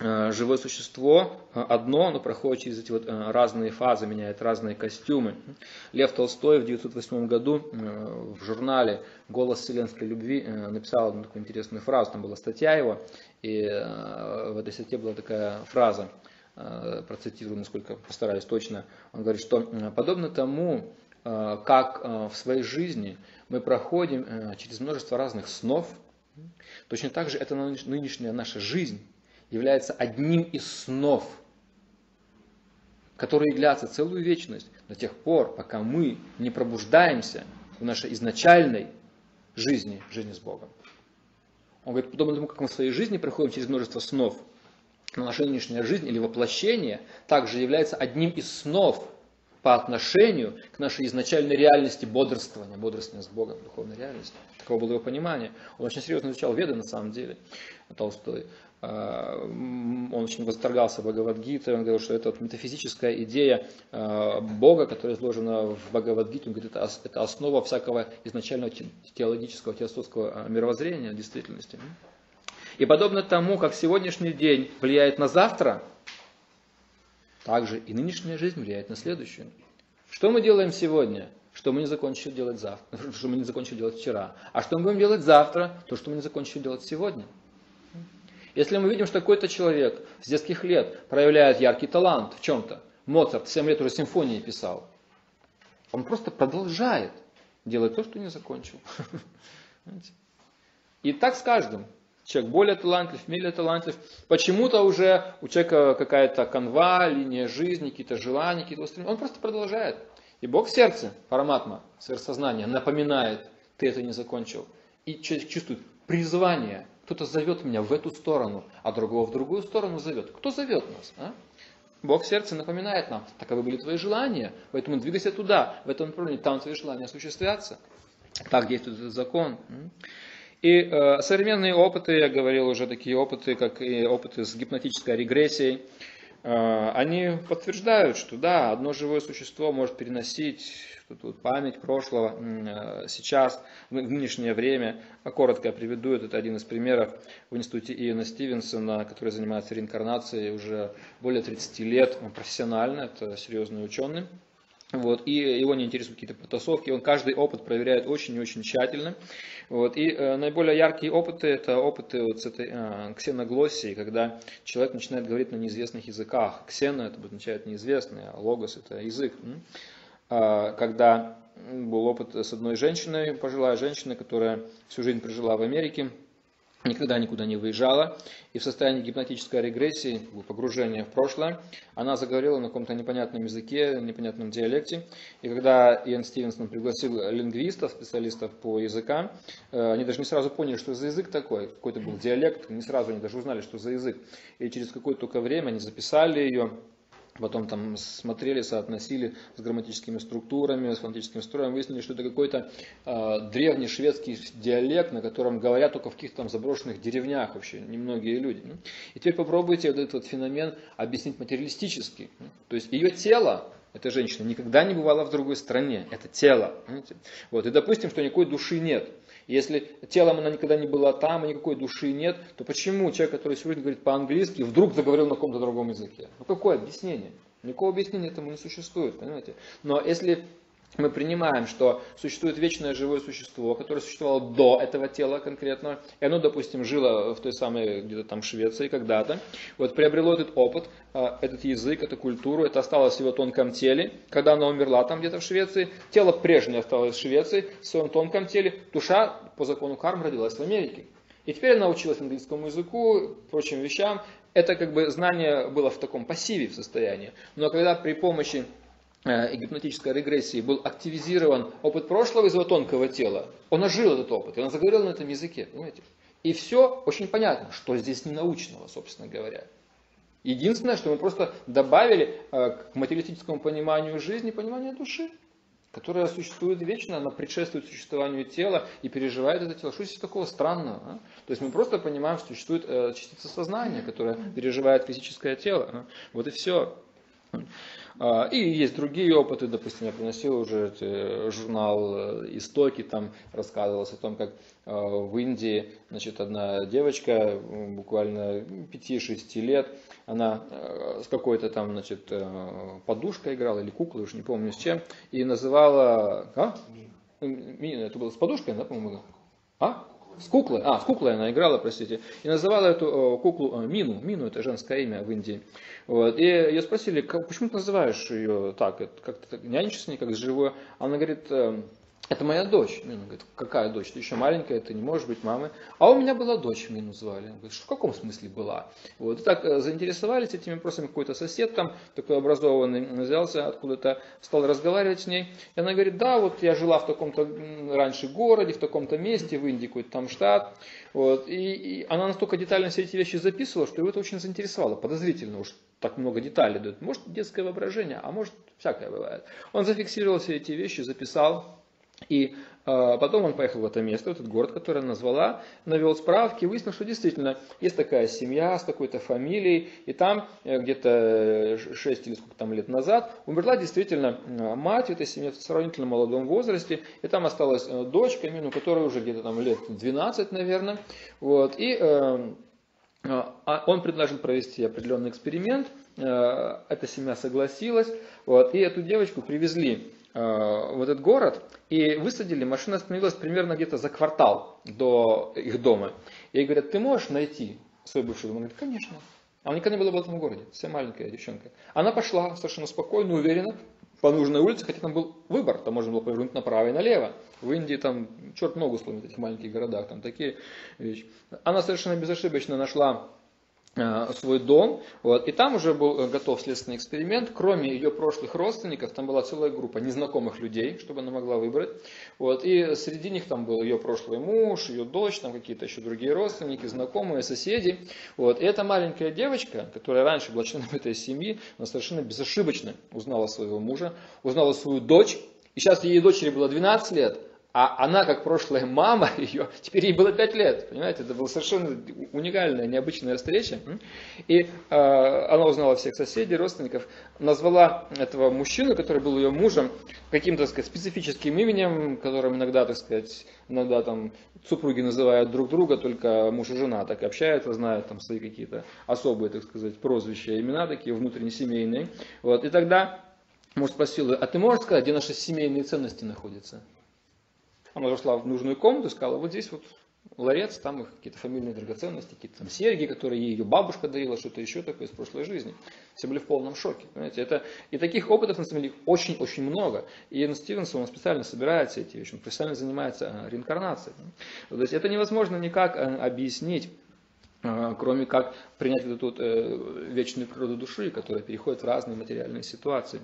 живое существо э, одно, оно проходит через эти вот э, разные фазы, меняет разные костюмы. Лев Толстой в 1908 году в журнале «Голос вселенской любви» написал одну такую интересную фразу, там была статья его, и в этой статье была такая фраза, процитирую, насколько постараюсь точно, он говорит, что подобно тому, как в своей жизни мы проходим через множество разных снов, точно так же это нынешняя наша жизнь, является одним из снов, которые длятся целую вечность до тех пор, пока мы не пробуждаемся в нашей изначальной жизни, жизни с Богом. Он говорит, подобно тому, как мы в своей жизни проходим через множество снов, но наша нынешняя жизнь или воплощение также является одним из снов по отношению к нашей изначальной реальности бодрствования, бодрствования с Богом, духовной реальности. Такого было его понимание. Он очень серьезно изучал Веды на самом деле, Толстой. А, он очень восторгался Бхагавадгитой, он говорил, что это вот метафизическая идея а, Бога, которая изложена в Бхагавадгите, он говорит, это, основа всякого изначального теологического, теософского а, мировоззрения действительности. И подобно тому, как сегодняшний день влияет на завтра, также и нынешняя жизнь влияет на следующую. Что мы делаем сегодня? Что мы не закончили делать завтра, что мы не закончили делать вчера. А что мы будем делать завтра? То, что мы не закончили делать сегодня. Если мы видим, что какой-то человек с детских лет проявляет яркий талант в чем-то, Моцарт 7 лет уже симфонии писал, он просто продолжает делать то, что не закончил. И так с каждым. Человек более талантлив, менее талантлив. Почему-то уже у человека какая-то канва, линия жизни, какие-то желания, какие-то устремления. Он просто продолжает. И Бог в сердце, параматма, сверхсознание, напоминает, ты это не закончил. И человек чувствует призвание кто-то зовет меня в эту сторону, а другого в другую сторону зовет. Кто зовет нас? А? Бог в сердце напоминает нам, таковы были твои желания, поэтому двигайся туда, в этом направлении, там твои желания осуществятся. Так действует этот закон. И э, современные опыты, я говорил уже такие опыты, как и опыты с гипнотической регрессией, они подтверждают, что да, одно живое существо может переносить память прошлого э, сейчас, в нынешнее время. Коротко я приведу, это один из примеров в институте Иена Стивенсона, который занимается реинкарнацией уже более 30 лет, он профессионально, это серьезный ученый. Вот, и его не интересуют какие-то потасовки, он каждый опыт проверяет очень и очень тщательно. Вот, и э, наиболее яркие опыты это опыты вот с этой э, ксеноглоссией, когда человек начинает говорить на неизвестных языках. Ксена это означает неизвестный, а логос это язык. А, когда был опыт с одной женщиной, пожилая женщина, которая всю жизнь прожила в Америке, никогда никуда не выезжала, и в состоянии гипнотической регрессии, погружения в прошлое, она заговорила на каком-то непонятном языке, непонятном диалекте, и когда Иэн Стивенсон пригласил лингвистов, специалистов по языкам, э, они даже не сразу поняли, что за язык такой, какой-то был диалект, не сразу они даже узнали, что за язык, и через какое-то время они записали ее, Потом там смотрели, соотносили с грамматическими структурами, с фонетическим строем, выяснили, что это какой-то э, древний шведский диалект, на котором говорят только в каких-то там заброшенных деревнях вообще, немногие люди. И теперь попробуйте вот этот вот феномен объяснить материалистически. То есть ее тело, эта женщина, никогда не бывала в другой стране, это тело. Вот, и допустим, что никакой души нет. Если телом она никогда не была там, и никакой души нет, то почему человек, который сегодня говорит по-английски, вдруг заговорил на каком-то другом языке? Ну какое объяснение? Никакого объяснения этому не существует, понимаете? Но если мы принимаем, что существует вечное живое существо, которое существовало до этого тела конкретно, и оно, допустим, жило в той самой где-то там Швеции когда-то, вот приобрело этот опыт, а, этот язык, эту культуру, это осталось в его тонком теле, когда она умерла там где-то в Швеции, тело прежнее осталось в Швеции, в своем тонком теле, душа по закону карм родилась в Америке. И теперь она училась английскому языку, прочим вещам. Это как бы знание было в таком пассиве в состоянии. Но когда при помощи э, гипнотической регрессии был активизирован опыт прошлого из его тонкого тела, он ожил этот опыт, и он заговорил на этом языке, понимаете? И все очень понятно, что здесь не научного, собственно говоря. Единственное, что мы просто добавили э, к материалистическому пониманию жизни понимание души, которая существует вечно, она предшествует существованию тела и переживает это тело. Что здесь такого странного? А? То есть мы просто понимаем, что существует э, частица сознания, которая переживает физическое тело. А? Вот и все. А, и есть другие опыты, допустим, я приносил уже э, журнал э, «Истоки», там рассказывалось о том, как э, в Индии значит, одна девочка, буквально 5-6 лет, она с какой-то там значит, подушкой играла, или куклой, уж не помню с чем, и называла... А? Мина. Это было с подушкой, да, по-моему? А? С куклой, а, с куклой она играла, простите, и называла эту куклу Мину. Мину это женское имя в Индии. Вот. И ее спросили, почему ты называешь ее так, как ты нянчишь с как с живой? Она говорит, «Эм, это моя дочь. Мину говорит, какая дочь? Ты еще маленькая, ты не можешь быть мамой. А у меня была дочь, Мину звали. Он говорит, в каком смысле была? Вот. И так э, заинтересовались этими вопросами. Какой-то сосед там, такой образованный, взялся откуда-то, стал разговаривать с ней. И она говорит, да, вот я жила в таком-то раньше городе, в таком-то месте, в Индии какой-то там штат. Вот. И, и она настолько детально все эти вещи записывала, что его это очень заинтересовало. Подозрительно уж так много деталей дают. Может, детское воображение, а может, всякое бывает. Он зафиксировал все эти вещи, записал. И э, потом он поехал в это место, в этот город, который она назвала, навел справки, выяснил, что действительно есть такая семья с такой-то фамилией, и там э, где-то 6 или сколько там лет назад умерла действительно э, мать этой семье в сравнительно молодом возрасте, и там осталась э, дочка, Мину, которая уже где-то там лет 12, наверное, вот, и э, а, а он предложил провести определенный эксперимент, э, эта семья согласилась, вот, и эту девочку привезли э, в этот город и высадили, машина остановилась примерно где-то за квартал до их дома. И ей говорят, ты можешь найти свой бывший дом? Он говорит, конечно. А он никогда не была в этом городе, вся маленькая девчонка. Она пошла совершенно спокойно, уверенно, по нужной улице, хотя там был выбор, там можно было повернуть направо и налево. В Индии там черт ногу сломит в этих маленьких городах, там такие вещи. Она совершенно безошибочно нашла свой дом, вот, и там уже был э, готов следственный эксперимент, кроме ее прошлых родственников, там была целая группа незнакомых людей, чтобы она могла выбрать, вот, и среди них там был ее прошлый муж, ее дочь, там какие-то еще другие родственники, знакомые, соседи, вот, и эта маленькая девочка, которая раньше была членом этой семьи, она совершенно безошибочно узнала своего мужа, узнала свою дочь, и сейчас ей дочери было 12 лет, а она, как прошлая мама ее, теперь ей было 5 лет. Понимаете, это была совершенно уникальная, необычная встреча. И э, она узнала всех соседей, родственников, назвала этого мужчину, который был ее мужем, каким-то, сказать, специфическим именем, которым иногда, так сказать, иногда там супруги называют друг друга, только муж и жена так общаются, знают там свои какие-то особые, так сказать, прозвища, имена такие внутреннесемейные. Вот. И тогда муж спросил ее, а ты можешь сказать, где наши семейные ценности находятся? Она зашла в нужную комнату и сказала, вот здесь вот ларец, там их какие-то фамильные драгоценности, какие-то там серьги, которые ей ее бабушка дарила, что-то еще такое из прошлой жизни. Все были в полном шоке. Понимаете? Это, и таких опытов, на самом деле, очень-очень много. И Иэн Стивенсон, он специально собирает все эти вещи, он специально занимается э, реинкарнацией. То есть это невозможно никак э, объяснить а, кроме как принять эту вот, э, вечную природу души, которая переходит в разные материальные ситуации.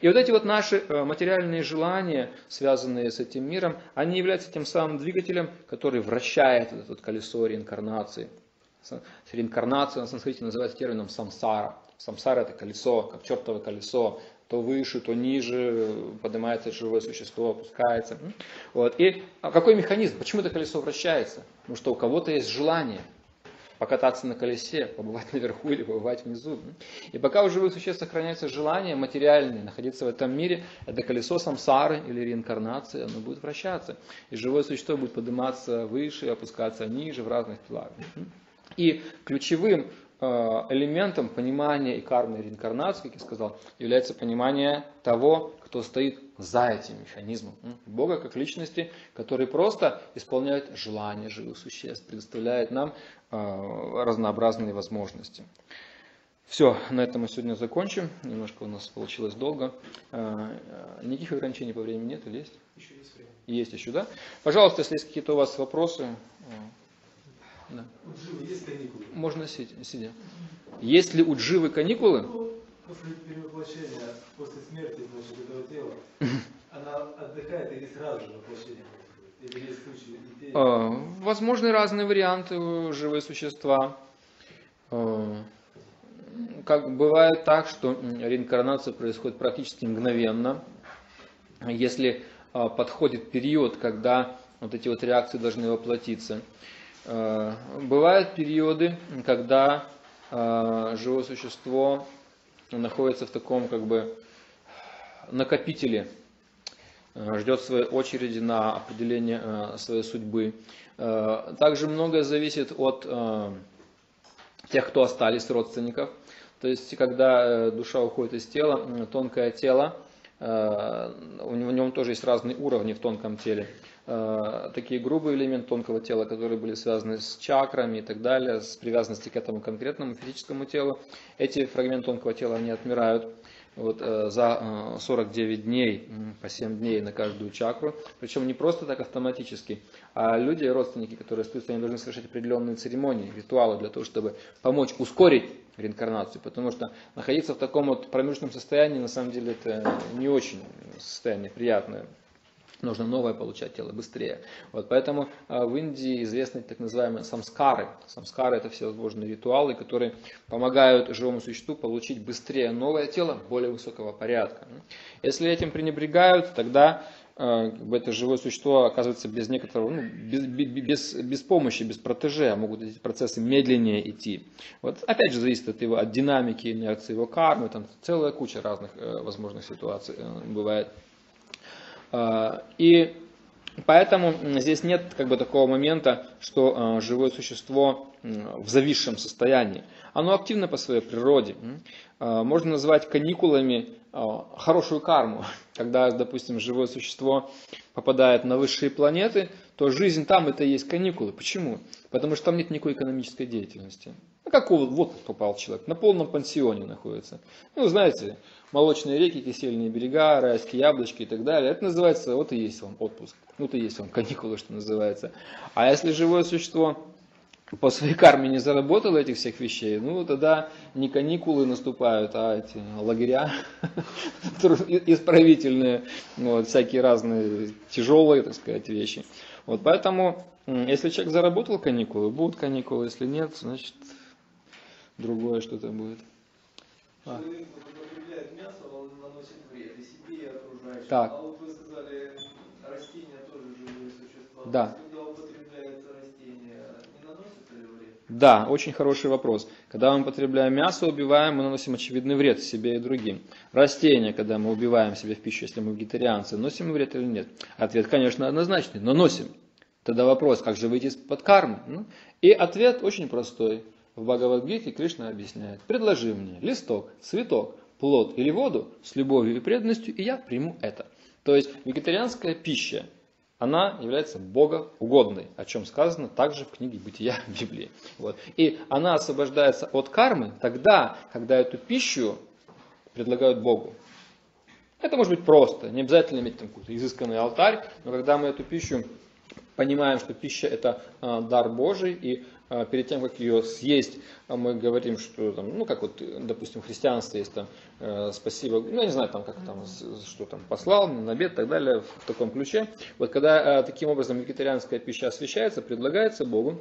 И вот эти вот наши э, материальные желания, связанные с этим миром, они являются тем самым двигателем, который вращает вот это вот колесо реинкарнации. Реинкарнация на санскрите называется термином самсара. Самсара это колесо, как чертово колесо, то выше, то ниже поднимается живое существо, опускается. Вот. И а какой механизм? Почему это колесо вращается? Потому что у кого-то есть желание – покататься на колесе, побывать наверху или побывать внизу. И пока у живых существ сохраняется желание материальное находиться в этом мире, это колесо самсары или реинкарнации, оно будет вращаться. И живое существо будет подниматься выше, опускаться ниже в разных телах. И ключевым элементом понимания и кармы реинкарнации, как я сказал, является понимание того, кто стоит за этим механизмом. Бога как личности, который просто исполняет желания живых существ, предоставляет нам а, разнообразные возможности. Все, на этом мы сегодня закончим. Немножко у нас получилось долго. А, никаких ограничений по времени нет или есть? Еще есть время. Есть еще, да? Пожалуйста, если есть какие-то у вас вопросы. Да. У Дживы есть каникулы? Можно сидя. Есть ли у Дживы каникулы? После перевоплощения, после смерти, значит, Или сразу же воплощение? Или есть случаи? Э, Возможны разные варианты э, живые существа. Э, Как бывает так, что реинкарнация происходит практически мгновенно. Если э, подходит период, когда вот эти вот реакции должны воплотиться. Э, Бывают периоды, когда э, живое существо находится в таком как бы накопителе э, ждет своей очереди на определение своей судьбы. Также многое зависит от тех, кто остались родственников. То есть, когда душа уходит из тела, тонкое тело, в нем тоже есть разные уровни в тонком теле. Э, Такие грубые элементы тонкого тела, которые были связаны с чакрами и так далее, с привязанностью к этому конкретному физическому телу. Эти фрагменты тонкого тела, они отмирают вот, э, за э, 49 дней, м, по 7 дней на каждую чакру. Причем не просто так автоматически, а люди, родственники, которые остаются, они должны совершать определенные церемонии, ритуалы для того, чтобы помочь ускорить реинкарнацию. Потому что находиться в таком вот промежуточном состоянии, на самом деле, это не очень состояние приятное. Нужно новое получать тело быстрее. Вот поэтому э, в Индии известны так называемые самскары. Самскары это всевозможные ритуалы, которые помогают живому существу получить быстрее новое тело более высокого порядка. Если этим пренебрегают, тогда бы это живое существо оказывается без некоторого, ну, без, без, без помощи, без протеже, могут эти процессы медленнее идти. Вот опять же зависит от его, от динамики, инерции его кармы, там целая куча разных э, возможных ситуаций э, бывает. А, И поэтому здесь нет как бы такого момента, что э, живое существо в зависшем состоянии. Оно активно по своей природе. А, Можно назвать каникулами а, хорошую карму. Когда, допустим, живое существо попадает на высшие планеты, то жизнь там это и есть каникулы. Почему? Потому что там нет никакой экономической деятельности. Ну, как вот, вот попал человек, на полном пансионе находится. Ну, знаете, молочные реки, кисельные берега, райские яблочки и так далее. Это называется, вот и есть вам отпуск. Это и есть вам каникулы, что называется. А если живое существо по своей карме не заработало этих всех вещей, ну, тогда не каникулы наступают, а эти лагеря исправительные, вот, всякие разные тяжелые, так сказать, вещи. Вот, поэтому, если человек заработал каникулы, будут каникулы, если нет, значит, другое что-то будет. А. Человек употребляет мясо, он наносит вред и себе, и окружающим. Так. А вот вы сказали, растения тоже живые существа. Да. То есть, Когда употребляется растение, не наносит ли вред? Да, очень хороший вопрос. Когда мы употребляем мясо, убиваем, мы наносим очевидный вред себе и другим. Растения, когда мы убиваем себе в пищу, если мы вегетарианцы, носим мы вред или нет? Ответ, конечно, однозначный, но носим. Тогда вопрос, как же выйти из-под кармы? Ну, И ответ очень простой. В Бхагавадгите Кришна объясняет. Предложи мне листок, цветок, плод или воду с любовью и преданностью, и я приму это. То есть вегетарианская пища, она является богоугодной, о чем сказано также в книге Бытия Библии. Вот. И она освобождается от кармы тогда, когда эту пищу предлагают Богу. Это может быть просто, не обязательно иметь там какой-то изысканный алтарь, но когда мы эту пищу понимаем, что пища это а, дар Божий, и перед тем, как ее съесть, а, мы говорим, что там, ну как вот, допустим, в христианстве есть там э, спасибо, ну я не знаю, там как там, что там послал, на обед и так далее, в таком ключе. Вот когда э, таким образом вегетарианская пища освещается, предлагается Богу,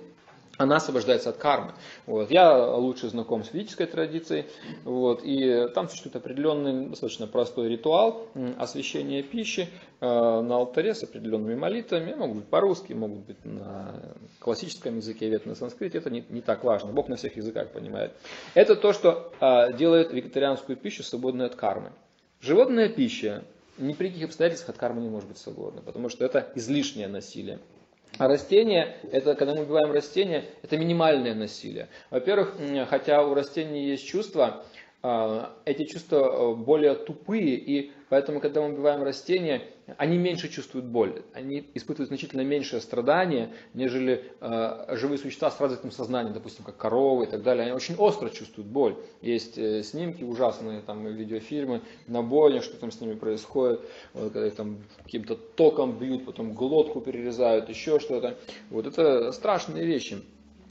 она освобождается от кармы. Вот. Я лучше знаком с ведической традицией, вот, и там существует определенный, достаточно простой ритуал освящения пищи э, на алтаре с определенными молитвами, могут быть по-русски, могут быть на классическом языке, вет на санскрите, это не, не так важно, Бог на всех языках понимает. Это то, что э, делает вегетарианскую пищу свободной от кармы. Животная пища ни при каких обстоятельствах от кармы не может быть свободна, потому что это излишнее насилие. А растения, это когда мы убиваем растения, это минимальное насилие. Во-первых, хотя у растений есть чувства, эти чувства э, более тупые, и поэтому, когда мы убиваем растения, они меньше чувствуют боль, они испытывают значительно меньшее страдание, нежели э, живые существа с развитым сознанием, допустим, как коровы и так далее. Они очень остро чувствуют боль. Есть э, снимки ужасные, там видеофильмы на бойне, что там с ними происходит, вот, когда их там каким-то током бьют, потом глотку перерезают, еще что-то. Вот это страшные вещи.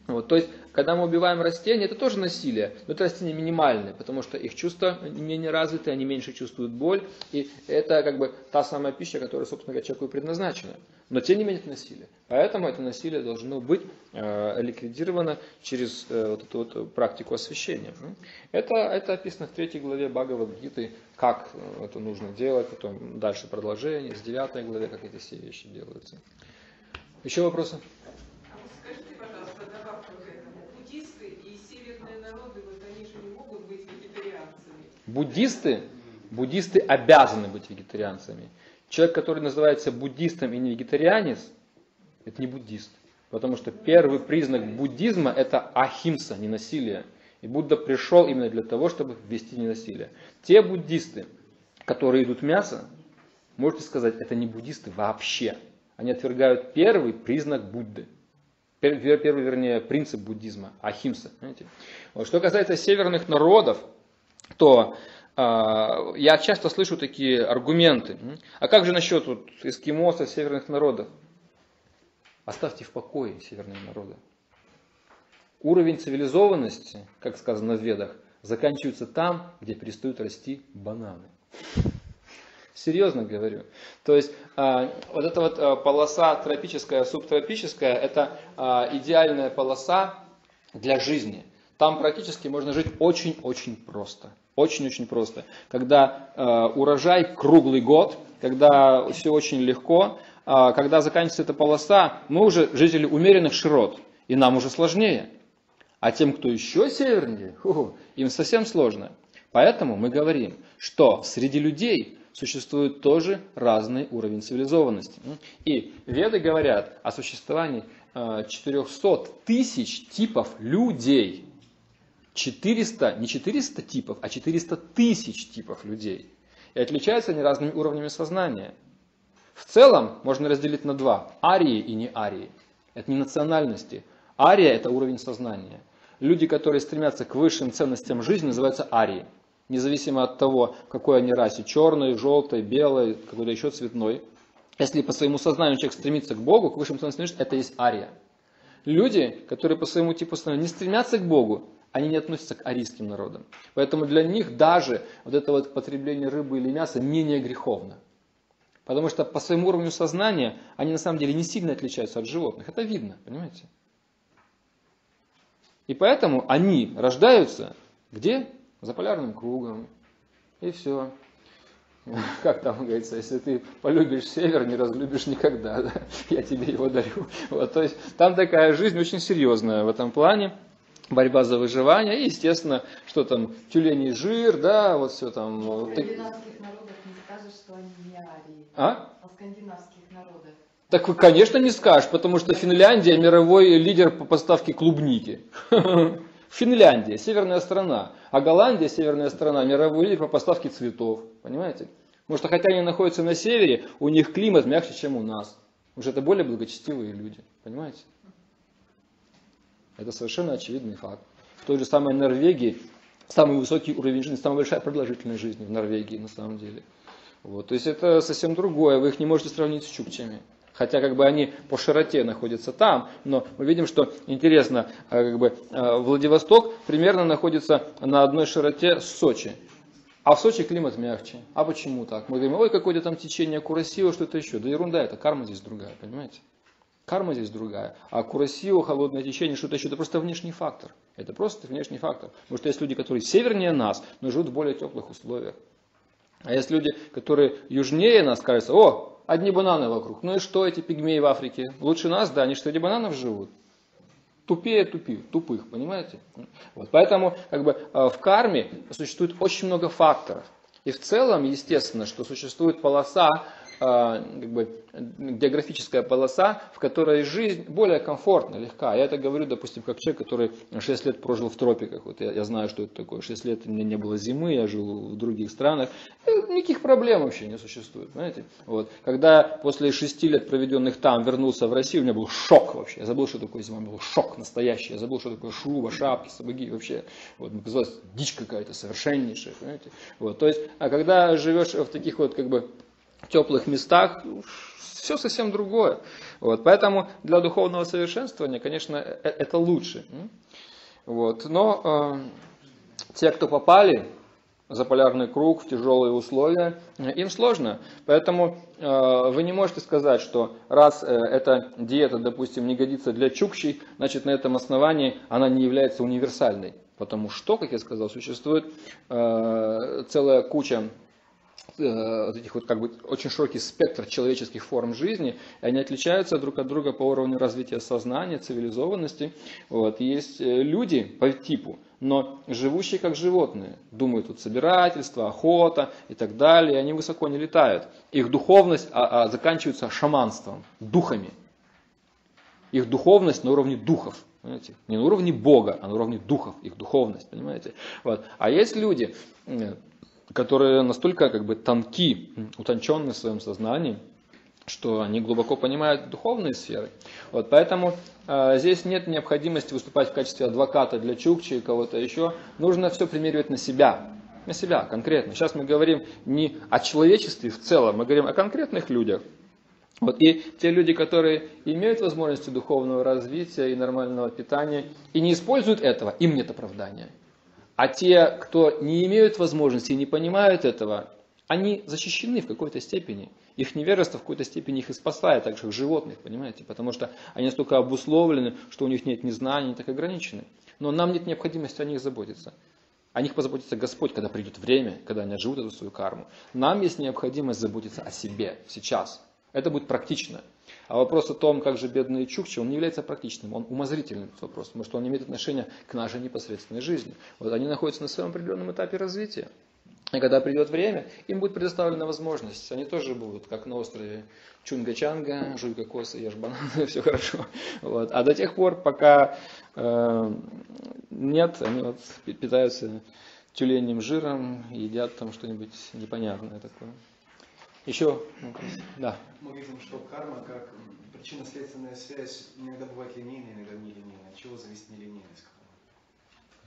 Вот, то есть, когда мы убиваем растения, это тоже насилие, но это растения минимальные, потому что их чувства менее развиты, они меньше чувствуют боль, и это как бы та самая пища, которая, собственно говоря, человеку и предназначена. Но тем не менее это насилие. Поэтому это насилие должно быть э, ликвидировано через э, вот эту вот практику освящения. Это, это описано в третьей главе Бхагавадгиты, как э, это нужно делать, потом дальше продолжение, с девятой главе, как эти все вещи делаются. Еще вопросы? Буддисты, буддисты обязаны быть вегетарианцами. Человек, который называется буддистом и не вегетарианец, это не буддист. Потому что первый признак буддизма это ахимса, не насилие. И Будда пришел именно для того, чтобы ввести ненасилие. Те буддисты, которые идут мясо, можете сказать, это не буддисты вообще. Они отвергают первый признак Будды. Первый, вернее, принцип буддизма, ахимса. Понимаете? Что касается северных народов, то э, я часто слышу такие аргументы. А как же насчет вот, эскимосов, северных народов? Оставьте в покое северные народы. Уровень цивилизованности, как сказано в Ведах, заканчивается там, где перестают расти бананы. Серьезно говорю. То есть э, вот эта вот э, полоса тропическая, субтропическая, это э, идеальная полоса для жизни. Там практически можно жить очень-очень просто. Очень-очень просто. Когда э, урожай круглый год, когда все очень легко, э, когда заканчивается эта полоса, мы уже жители умеренных широт, и нам уже сложнее. А тем, кто еще севернее, ху, им совсем сложно. Поэтому мы говорим, что среди людей существует тоже разный уровень цивилизованности. И веды говорят о существовании 400 э, тысяч типов людей. 400, не 400 типов, а 400 тысяч типов людей. И отличаются они разными уровнями сознания. В целом можно разделить на два. Арии и не арии. Это не национальности. Ария – это уровень сознания. Люди, которые стремятся к высшим ценностям жизни, называются арии. Независимо от того, какой они расе, черной, желтой, белой, какой-то еще цветной. Если по своему сознанию человек стремится к Богу, к высшим ценностям жизни, это есть ария. Люди, которые по своему типу сознания не стремятся к Богу, они не относятся к арийским народам. Поэтому для них даже вот это вот потребление рыбы или мяса менее греховно. Потому что по своему уровню сознания они на самом деле не сильно отличаются от животных. Это видно, понимаете? И поэтому они рождаются где? За полярным кругом. И все. Как там говорится, если ты полюбишь север, не разлюбишь никогда, да? я тебе его дарю. Вот, то есть там такая жизнь очень серьезная в этом плане борьба за выживание, и, естественно, что там, тюленей жир, да, вот все там. В скандинавских народах не скажешь, что они не арии. А? О скандинавских народах. Так, конечно, не скажешь, потому что Финляндия мировой лидер по поставке клубники. Финляндия, северная страна. А Голландия, северная страна, мировой лидер по поставке цветов. Понимаете? Потому что хотя они находятся на севере, у них климат мягче, чем у нас. Уже это более благочестивые люди. Понимаете? Это совершенно очевидный факт. В той же самой Норвегии самый высокий уровень жизни, самая большая продолжительность жизни в Норвегии на самом деле. Вот. То есть это совсем другое, вы их не можете сравнить с чукчами. Хотя как бы они по широте находятся там, но мы видим, что интересно, э, как бы э, Владивосток примерно находится на одной широте с Сочи. А в Сочи климат мягче. А почему так? Мы говорим, ой, какое-то там течение Курасио, что-то еще. Да ерунда, это карма здесь другая, понимаете? Карма здесь другая. А Курасио, холодное течение, что-то еще, это просто внешний фактор. Это просто внешний фактор. Потому что есть люди, которые севернее нас, но живут в более теплых условиях. А есть люди, которые южнее нас, кажется, о, одни бананы вокруг. Ну и что эти пигмеи в Африке? Лучше нас, да, они что, среди бананов живут? Тупее тупи, тупых, понимаете? Вот, поэтому как бы, э, в карме существует очень много факторов. И в целом, естественно, что существует полоса как бы, географическая полоса, в которой жизнь более комфортна, легка. Я это говорю, допустим, как человек, который 6 лет прожил в тропиках. Вот я, я знаю, что это такое. 6 лет у меня не было зимы, я жил в других странах. Никаких проблем вообще не существует. Понимаете? Вот. Когда после 6 лет, проведенных там, вернулся в Россию, у меня был шок вообще. Я забыл, что такое зима. Был шок настоящий. Я забыл, что такое шуба, шапки, сапоги вообще. Вот. Казалось, дичь какая-то совершеннейшая. Понимаете? Вот. То есть, а когда живешь в таких вот как бы теплых местах, все совсем другое. Вот, поэтому для духовного совершенствования, конечно, э, это лучше. Вот, но э, те, кто попали за полярный круг в тяжелые условия, им сложно. Поэтому э, вы не можете сказать, что раз э, эта диета, допустим, не годится для чукчей, значит на этом основании она не является универсальной. Потому что, как я сказал, существует э, целая куча Э, вот этих вот как бы очень широкий спектр человеческих форм жизни, и они отличаются друг от друга по уровню развития сознания, цивилизованности. Вот. Есть э, люди по типу, но живущие как животные. Думают тут собирательство, охота и так далее, и они высоко не летают. Их духовность а, а, заканчивается шаманством, духами. Их духовность на уровне духов. Понимаете? Не на уровне Бога, а на уровне духов, их духовность, понимаете? Вот. А есть люди, э, которые настолько как бы тонки, утонченны в своем сознании, что они глубоко понимают духовные сферы. Вот, поэтому э, здесь нет необходимости выступать в качестве адвоката для Чукчи и кого-то еще. Нужно все примеривать на себя. На себя конкретно. Сейчас мы говорим не о человечестве в целом, мы говорим о конкретных людях. Вот, и те люди, которые имеют возможности духовного развития и нормального питания и не используют этого, им нет оправдания. А те, кто не имеют возможности и не понимают этого, они защищены в какой-то степени. Их невежество в какой-то степени их и спасает, так же как животных, понимаете? Потому что они настолько обусловлены, что у них нет ни знаний, ни так ограничены. Но нам нет необходимости о них заботиться. О них позаботится Господь, когда придет время, когда они отживут эту свою карму. Нам есть необходимость заботиться о себе сейчас. Это будет практично. А вопрос о том, как же бедные чукчи, он не является практичным, он умозрительный этот вопрос, потому что он имеет отношения к нашей непосредственной жизни. Вот они находятся на своем определенном этапе развития. И когда придет время, им будет предоставлена возможность. Они тоже будут, как на острове Чунга-Чанга, жуй кокосы, ешь бананы, все хорошо. Вот. А до тех пор, пока э, нет, они вот питаются тюленем жиром, едят там что-нибудь непонятное такое. Еще? Да. Мы видим, что карма как причинно-следственная связь иногда бывает линейная, иногда не линейная. От чего зависит нелинейность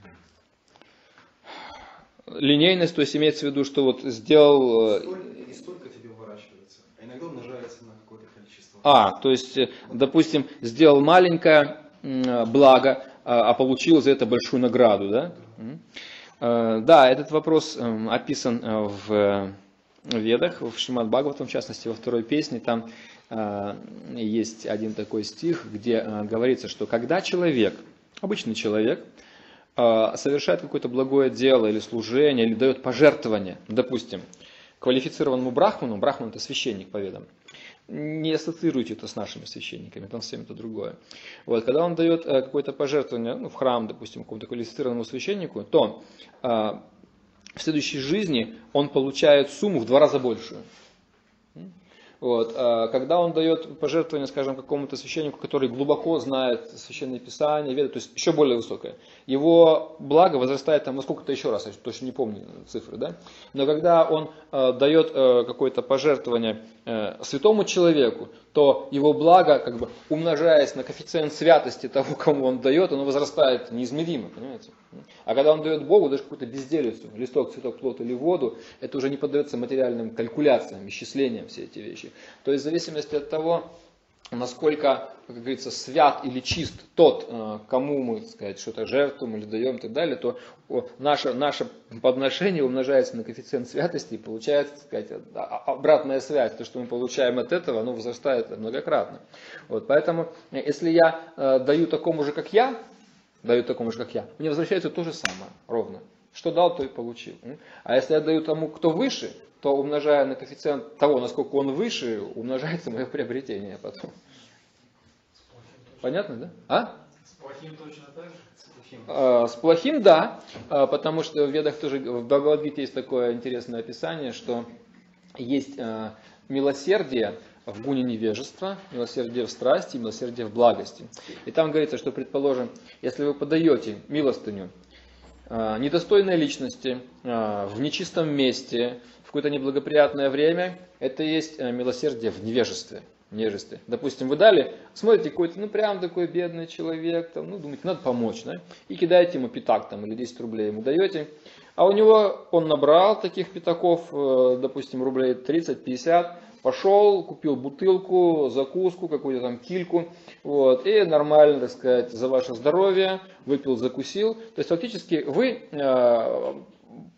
кармы? Линейность, то есть имеется в виду, что вот сделал... Э, столько, и столько тебе уворачивается, а иногда умножается на какое-то количество. А, то есть, э, допустим, сделал маленькое благо, а, а получил за это большую награду, да? Да, да этот вопрос эм, описан э, Ведах, в Шримад Бхагаватам, в частности, во второй песне, там э, есть один такой стих, где э, говорится, что когда человек, обычный человек, э, совершает какое-то благое дело или служение, или дает пожертвование, допустим, квалифицированному брахману, брахман это священник по ведам, не ассоциируйте это с нашими священниками, там всем это другое. Вот, когда он дает какое-то пожертвование ну, в храм, допустим, какому-то квалифицированному священнику, то в следующей жизни он получает сумму в два раза большую. Вот. А когда он дает пожертвование, скажем, какому-то священнику, который глубоко знает священное писание, ведает, то есть еще более высокое, его благо возрастает там на сколько-то еще раз, я точно не помню цифры, да? Но когда он э, дает э, какое-то пожертвование э, святому человеку, то его благо, как бы умножаясь на коэффициент святости того, кому он дает, оно возрастает неизмеримо, понимаете? А когда он дает Богу даже какую-то безделицу, листок, цветок, плод или воду, это уже не поддается материальным калькуляциям, исчислениям все эти вещи. То есть в зависимости от того, насколько, как говорится, свят или чист тот, э, кому мы, так сказать, что-то жертвуем или даем и так далее, то наше, наше подношение умножается на коэффициент святости и получается, так сказать, обратная связь. То, что мы получаем от этого, оно возрастает многократно. Вот, поэтому, э, если я э, даю такому же, как я, даю такому же, как я, мне возвращается то же самое, ровно. Что дал, то и получил. А если я даю тому, кто выше, то умножая на коэффициент того, насколько он выше, умножается мое приобретение потом. Понятно, да? А? С плохим точно так же? С плохим, а, с плохим да, а, потому что в Ведах тоже, в Бхагавадгите есть такое интересное описание, что есть а, милосердие в гуне невежества, милосердие в страсти, милосердие в благости. И там говорится, что, предположим, если вы подаете милостыню недостойной личности, в нечистом месте, в какое-то неблагоприятное время, это есть э, милосердие в невежестве. Нежести. Допустим, вы дали, смотрите, какой-то, ну, прям такой бедный человек, там, ну, думаете, надо помочь, да? И кидаете ему пятак, там, или 10 рублей ему даете, а у него, он набрал таких пятаков, э, допустим, рублей 30-50, Пошел, купил бутылку, закуску, какую-то там кильку, вот, и нормально, так сказать, за ваше здоровье, выпил, закусил. То есть фактически вы э,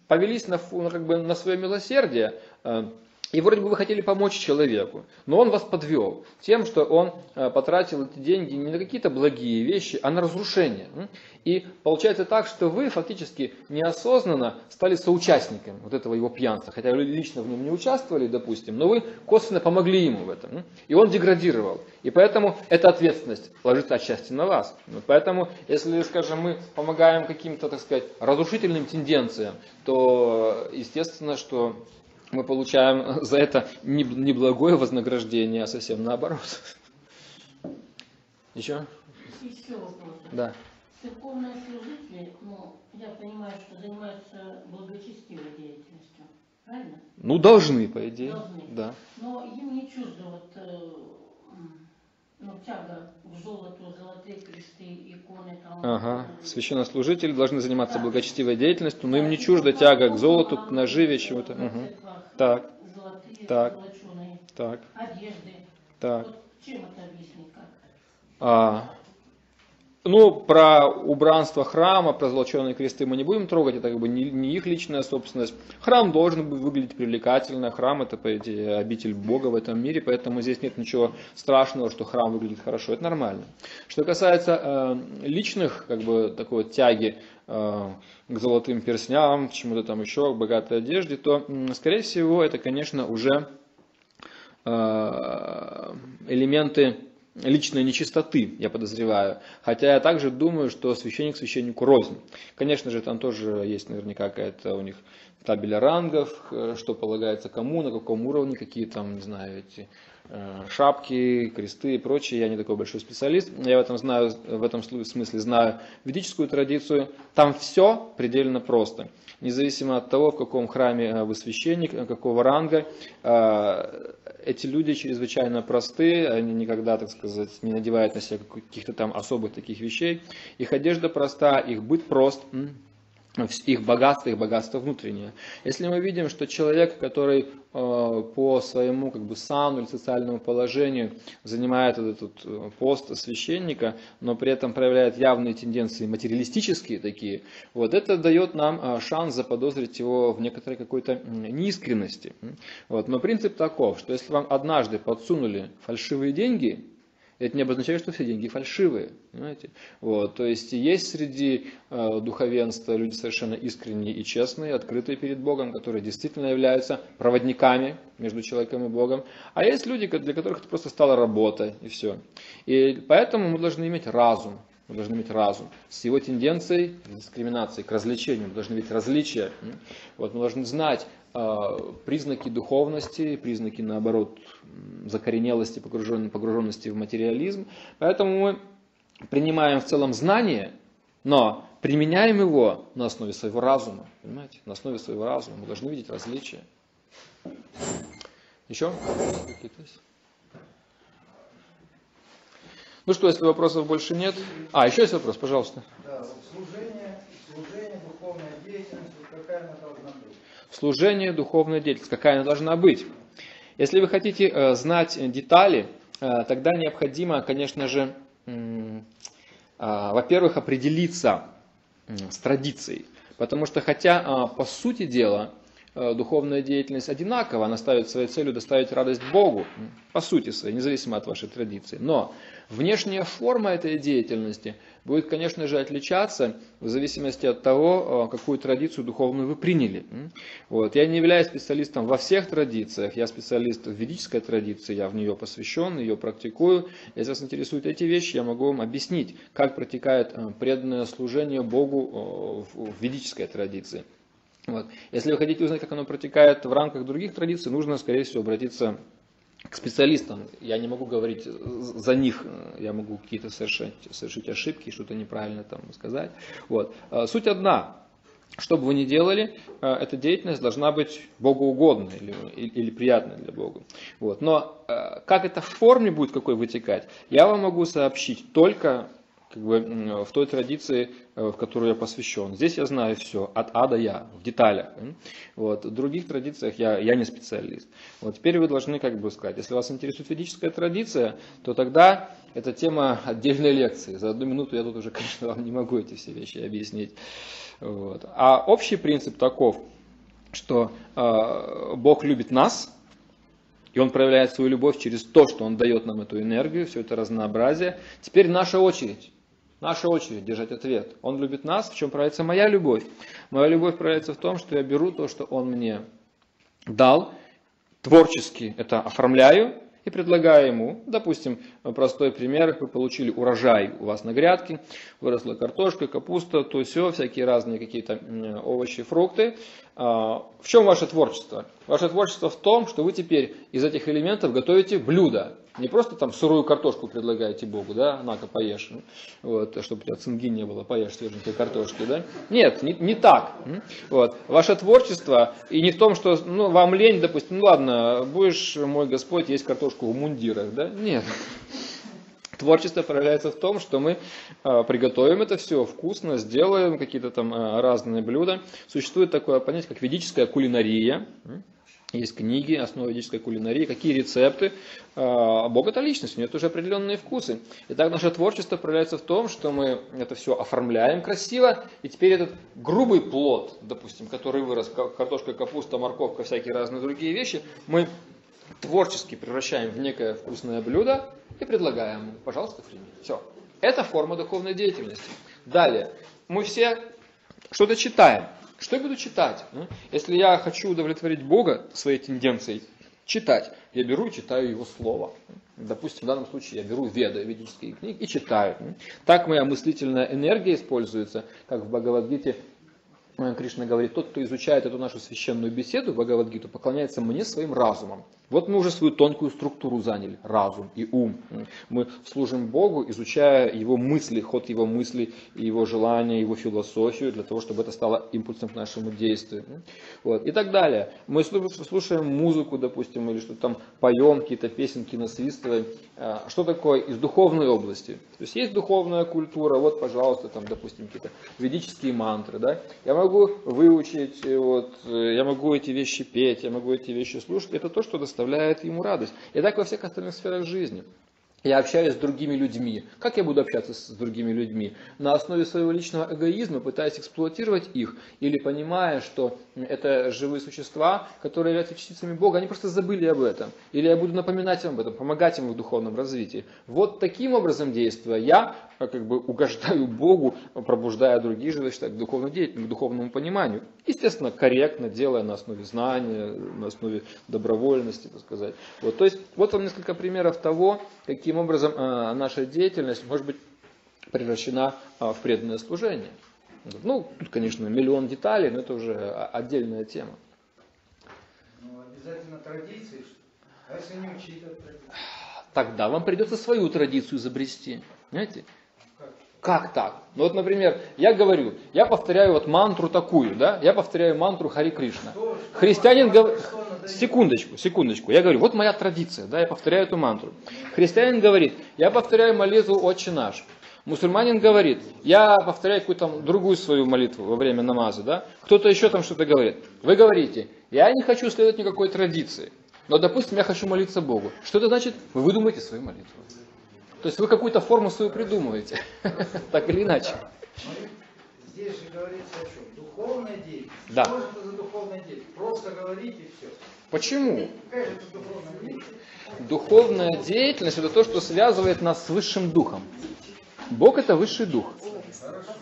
повелись на, ну, как бы, на свое милосердие, э, и вроде бы вы хотели помочь человеку, но он вас подвел тем, что он э, потратил эти деньги не на какие-то благие вещи, а на разрушение. И получается так, что вы фактически неосознанно стали соучастниками вот этого его пьянства, хотя вы лично в нем не участвовали, допустим, но вы косвенно помогли ему в этом. И он деградировал. И поэтому эта ответственность ложится отчасти на вас. Поэтому, если, скажем, мы помогаем каким-то, так сказать, разрушительным тенденциям, то естественно, что мы получаем за это не, благое вознаграждение, а совсем наоборот. Еще? Еще вопрос. Да. Церковные служители, ну, я понимаю, что занимаются благочестивой деятельностью, правильно? Ну, должны, по идее. Должны. Да. Но им не чуждо вот, э, ну, тяга к золоту, золотые кресты, иконы там. Ага. Священнослужители должны заниматься благочестивой деятельностью, но им не чуждо тяга к золоту, к наживе, чему-то. В Угу. Так. Золотые, Так. золоченые Так, одежды. так. Вот чем это объяснить как? А, ну, про убранство храма, про золоченые кресты мы не будем трогать, это как бы не, не их личная собственность. Храм должен выглядеть привлекательно, храм это, по идее, обитель Бога в этом мире, поэтому здесь нет ничего страшного, что храм выглядит хорошо, это нормально. Что касается э, личных, как бы, такой вот тяги э, к золотым перстням, к чему-то там еще, к богатой одежде, то, м, скорее всего, это, конечно, уже э, элементы личной нечистоты, я подозреваю. Хотя я также думаю, что священник священнику рознь. Конечно же, там тоже есть наверняка какая-то у них табель рангов, э, что полагается кому, на каком уровне, какие там, не знаю, эти шапки, кресты и прочее. Я не такой большой специалист. Я в этом, знаю, в этом смысле знаю ведическую традицию. Там все предельно просто. Независимо от того, в каком храме э, вы священник, э, какого ранга, э, эти люди чрезвычайно просты, они никогда, так сказать, не надевают на себя каких-то там особых таких вещей. Их одежда проста, их быт прост, их богатство, их богатство внутреннее. Если мы видим, что человек, который э, по своему как бы сану или социальному положению занимает этот вот, э, пост священника, но при этом проявляет явные тенденции материалистические такие, вот это дает нам э, шанс заподозрить его в некоторой какой-то неискренности. Вот. Но принцип таков, что если вам однажды подсунули фальшивые деньги, это не обозначает, что все деньги фальшивые. Понимаете? Вот, то есть есть среди э, духовенства люди совершенно искренние и честные, открытые перед Богом, которые действительно являются проводниками между человеком и Богом. А есть люди, для которых это просто стала работа и все. И поэтому мы должны иметь разум. Мы должны иметь разум. С его тенденцией к дискриминации, к развлечению. Мы должны иметь различия. Вот, мы должны знать признаки духовности, признаки, наоборот, закоренелости, погружен- погруженности в материализм. Поэтому мы принимаем в целом знание, но применяем его на основе своего разума. Понимаете? На основе своего разума. Мы должны видеть различия. Еще? Ну что, если вопросов больше нет? А, еще есть вопрос, пожалуйста. Да, служение, служение, духовная деятельность, вот какая она должна? Служение, духовная деятельность, какая она должна быть? Если вы хотите э, знать детали, э, тогда необходимо, конечно же, а, во-первых, определиться с традицией. Потому что хотя, а, по сути дела, э, духовная деятельность одинакова, она ставит своей целью доставить радость Богу, по сути своей, независимо от вашей традиции. Но внешняя форма этой деятельности будет, конечно же, отличаться в зависимости от того, э, какую традицию духовную вы приняли. Вот. Я не являюсь специалистом во всех традициях, я специалист в ведической традиции, я в нее посвящен, ее практикую. Если вас интересуют эти вещи, я могу вам объяснить, как протекает э, преданное служение Богу э, в ведической традиции. Вот. Если вы хотите узнать, как оно протекает в рамках других традиций, нужно, скорее всего, обратиться к специалистам. Я не могу говорить за них, я могу какие-то совершить, совершить ошибки, что-то неправильно там сказать. Вот. А, Суть одна. Что бы вы ни делали, э, эта деятельность должна быть богоугодной или, или, или приятной для Бога. Вот. Но э, как это в форме будет какой вытекать, я вам могу сообщить только как бы в той традиции, э, в которую я посвящен. Здесь я знаю все, от А до Я, в деталях. Вот. В других традициях я, я не специалист. Вот теперь вы должны как бы сказать, если вас интересует ведическая традиция, то тогда это тема отдельной лекции. За одну минуту я тут уже, конечно, вам не могу эти все вещи объяснить. Вот. А общий принцип таков, что э, Бог любит нас, и Он проявляет свою любовь через то, что Он дает нам эту энергию, все это разнообразие. Теперь наша очередь. Наша очередь держать ответ. Он любит нас, в чем проявляется моя любовь. Моя любовь проявляется в том, что я беру то, что Он мне дал, творчески это оформляю и предлагаю ему. Допустим, простой пример. Вы получили урожай у вас на грядке, выросла картошка, капуста, то все, всякие разные какие-то овощи, фрукты. А, В чем ваше творчество? Ваше творчество в том, что вы теперь из этих элементов готовите блюдо. Не просто там сырую картошку предлагаете Богу, да, на-ка поешь, вот, чтобы у тебя цинги не было, поешь свеженькой картошки, да. Нет, не, не так. Вот. Ваше творчество и не в том, что ну, вам лень, допустим, ну ладно, будешь, мой Господь, есть картошку в мундирах, да. Нет. Творчество проявляется в том, что мы э, приготовим это все вкусно, сделаем какие-то там э, разные блюда. Существует такое понятие, как ведическая кулинария. Есть книги, основы ведической кулинарии, какие рецепты. А, Бог это личность, у него тоже определенные вкусы. Итак, наше творчество проявляется в том, что мы это все оформляем красиво, и теперь этот грубый плод, допустим, который вырос, ка- картошка, капуста, морковка, всякие разные другие вещи, мы творчески превращаем в некое вкусное блюдо и предлагаем ему, пожалуйста, прими. Все. Это форма духовной деятельности. Далее. Мы все что-то читаем. Что я буду читать? Если я хочу удовлетворить Бога своей тенденцией читать, я беру и читаю Его Слово. Допустим, в данном случае я беру веды, ведические книги и читаю. Так моя мыслительная энергия используется, как в Бхагавадгите Кришна говорит, тот, кто изучает эту нашу священную беседу, Бхагавадгиту, поклоняется мне своим разумом. Вот мы уже свою тонкую структуру заняли, разум и ум. Мы служим Богу, изучая Его мысли, ход Его мыслей, Его желания, Его философию, для того, чтобы это стало импульсом к нашему действию. Вот. И так далее. Мы слу- слушаем музыку, допустим, или что-то там поем, какие-то песенки насвистываем. А, Что такое из духовной области? То есть есть духовная культура, вот, пожалуйста, там, допустим, какие-то ведические мантры, да? Я могу выучить, э, вот, э, я могу эти вещи петь, я могу эти вещи слушать. Это то, что доставляет ему радость. И так во всех остальных сферах жизни. Я общаюсь с другими людьми. Как я буду общаться с другими людьми? На основе своего личного эгоизма, пытаясь эксплуатировать их, или понимая, что это живые существа, которые являются частицами Бога, они просто забыли об этом. Или я буду напоминать им об этом, помогать им в духовном развитии. Вот таким образом действуя, я как бы угождаю Богу, пробуждая других же значит, к, духовной деятельности, к духовному пониманию. Естественно, корректно, делая на основе знания, на основе добровольности, так сказать. Вот, то есть, вот вам несколько примеров того, каким образом э, наша деятельность может быть превращена э, в преданное служение. Ну, тут, конечно, миллион деталей, но это уже отдельная тема. Ну, обязательно традиции. А если не учитывать традиции? Тогда вам придется свою традицию изобрести. Понимаете? Как? Так? Ну вот, например, я говорю, я повторяю вот мантру такую, да? Я повторяю мантру Хари Кришна. Что- что Христианин говорит... Секундочку, секундочку. Я говорю, вот моя традиция, да, я повторяю эту мантру. Христианин говорит, я повторяю молитву «Отче наш». Мусульманин говорит, я повторяю какую-то другую свою молитву во время намаза, да? Кто-то еще там что-то говорит. Вы говорите, я не хочу следовать никакой традиции, но, допустим, я хочу молиться Богу. Что это значит? Вы выдумаете свою молитву. То есть вы какую-то форму свою придумываете, так или иначе. Здесь же говорится о чем? Духовная деятельность. Да. Что же это за духовная деятельность? Просто говорить и все. Почему? Духовная деятельность это то, что связывает нас с высшим духом. Бог это высший дух.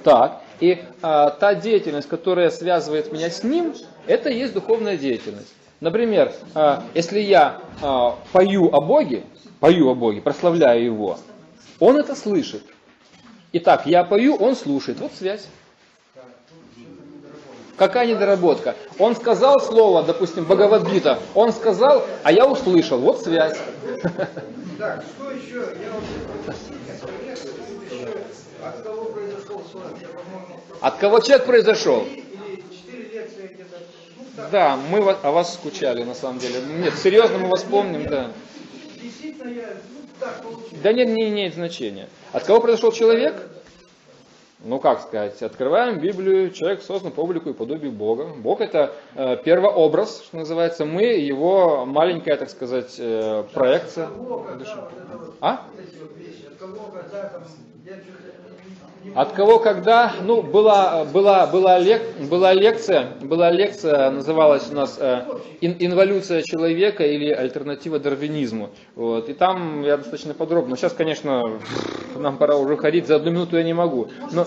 Так, и а, та деятельность, которая связывает меня с ним, это и есть духовная деятельность. Например, а, если я а, пою о Боге, пою о Боге, прославляю Его, он это слышит. Итак, я пою, он слушает. Вот связь. Какая недоработка? Он сказал слово, допустим, Бхагавадгита, он сказал, а я услышал. Вот связь. Так, что еще? Я вот от кого произошел по-моему, От кого человек произошел? Ну, Да, мы о вас скучали, на самом деле. Нет, серьезно, мы вас помним, да. Действительно, я, ну, так. Да нет, не имеет значения. От кого произошел человек? ну как сказать, открываем Библию, человек создан по облику и подобию Бога. Бог это э, первообраз, что называется, мы его маленькая, так сказать, э, проекция. От кого, когда вот это вот, А? вот эти вот вещи, от кого, когда там, я что-то не- не От кого, когда, ну, была, была, была, лек, была лекция, была лекция, называлась у нас э, «Ин- «Инволюция человека» или «Альтернатива дарвинизму». Вот, и там я достаточно подробно, сейчас, конечно, нам пора уже ходить, за одну минуту я не могу. Но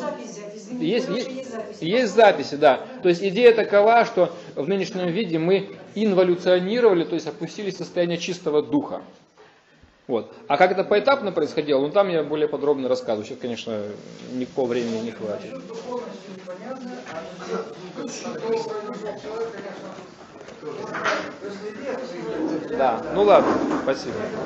есть, есть, запись. есть записи, да. То есть идея такова, что в нынешнем виде мы инволюционировали, то есть опустились в состояние чистого духа. Вот. А как это поэтапно происходило, ну там я более подробно рассказываю. Сейчас, конечно, никакого времени не хватит. Да, ну ладно, спасибо.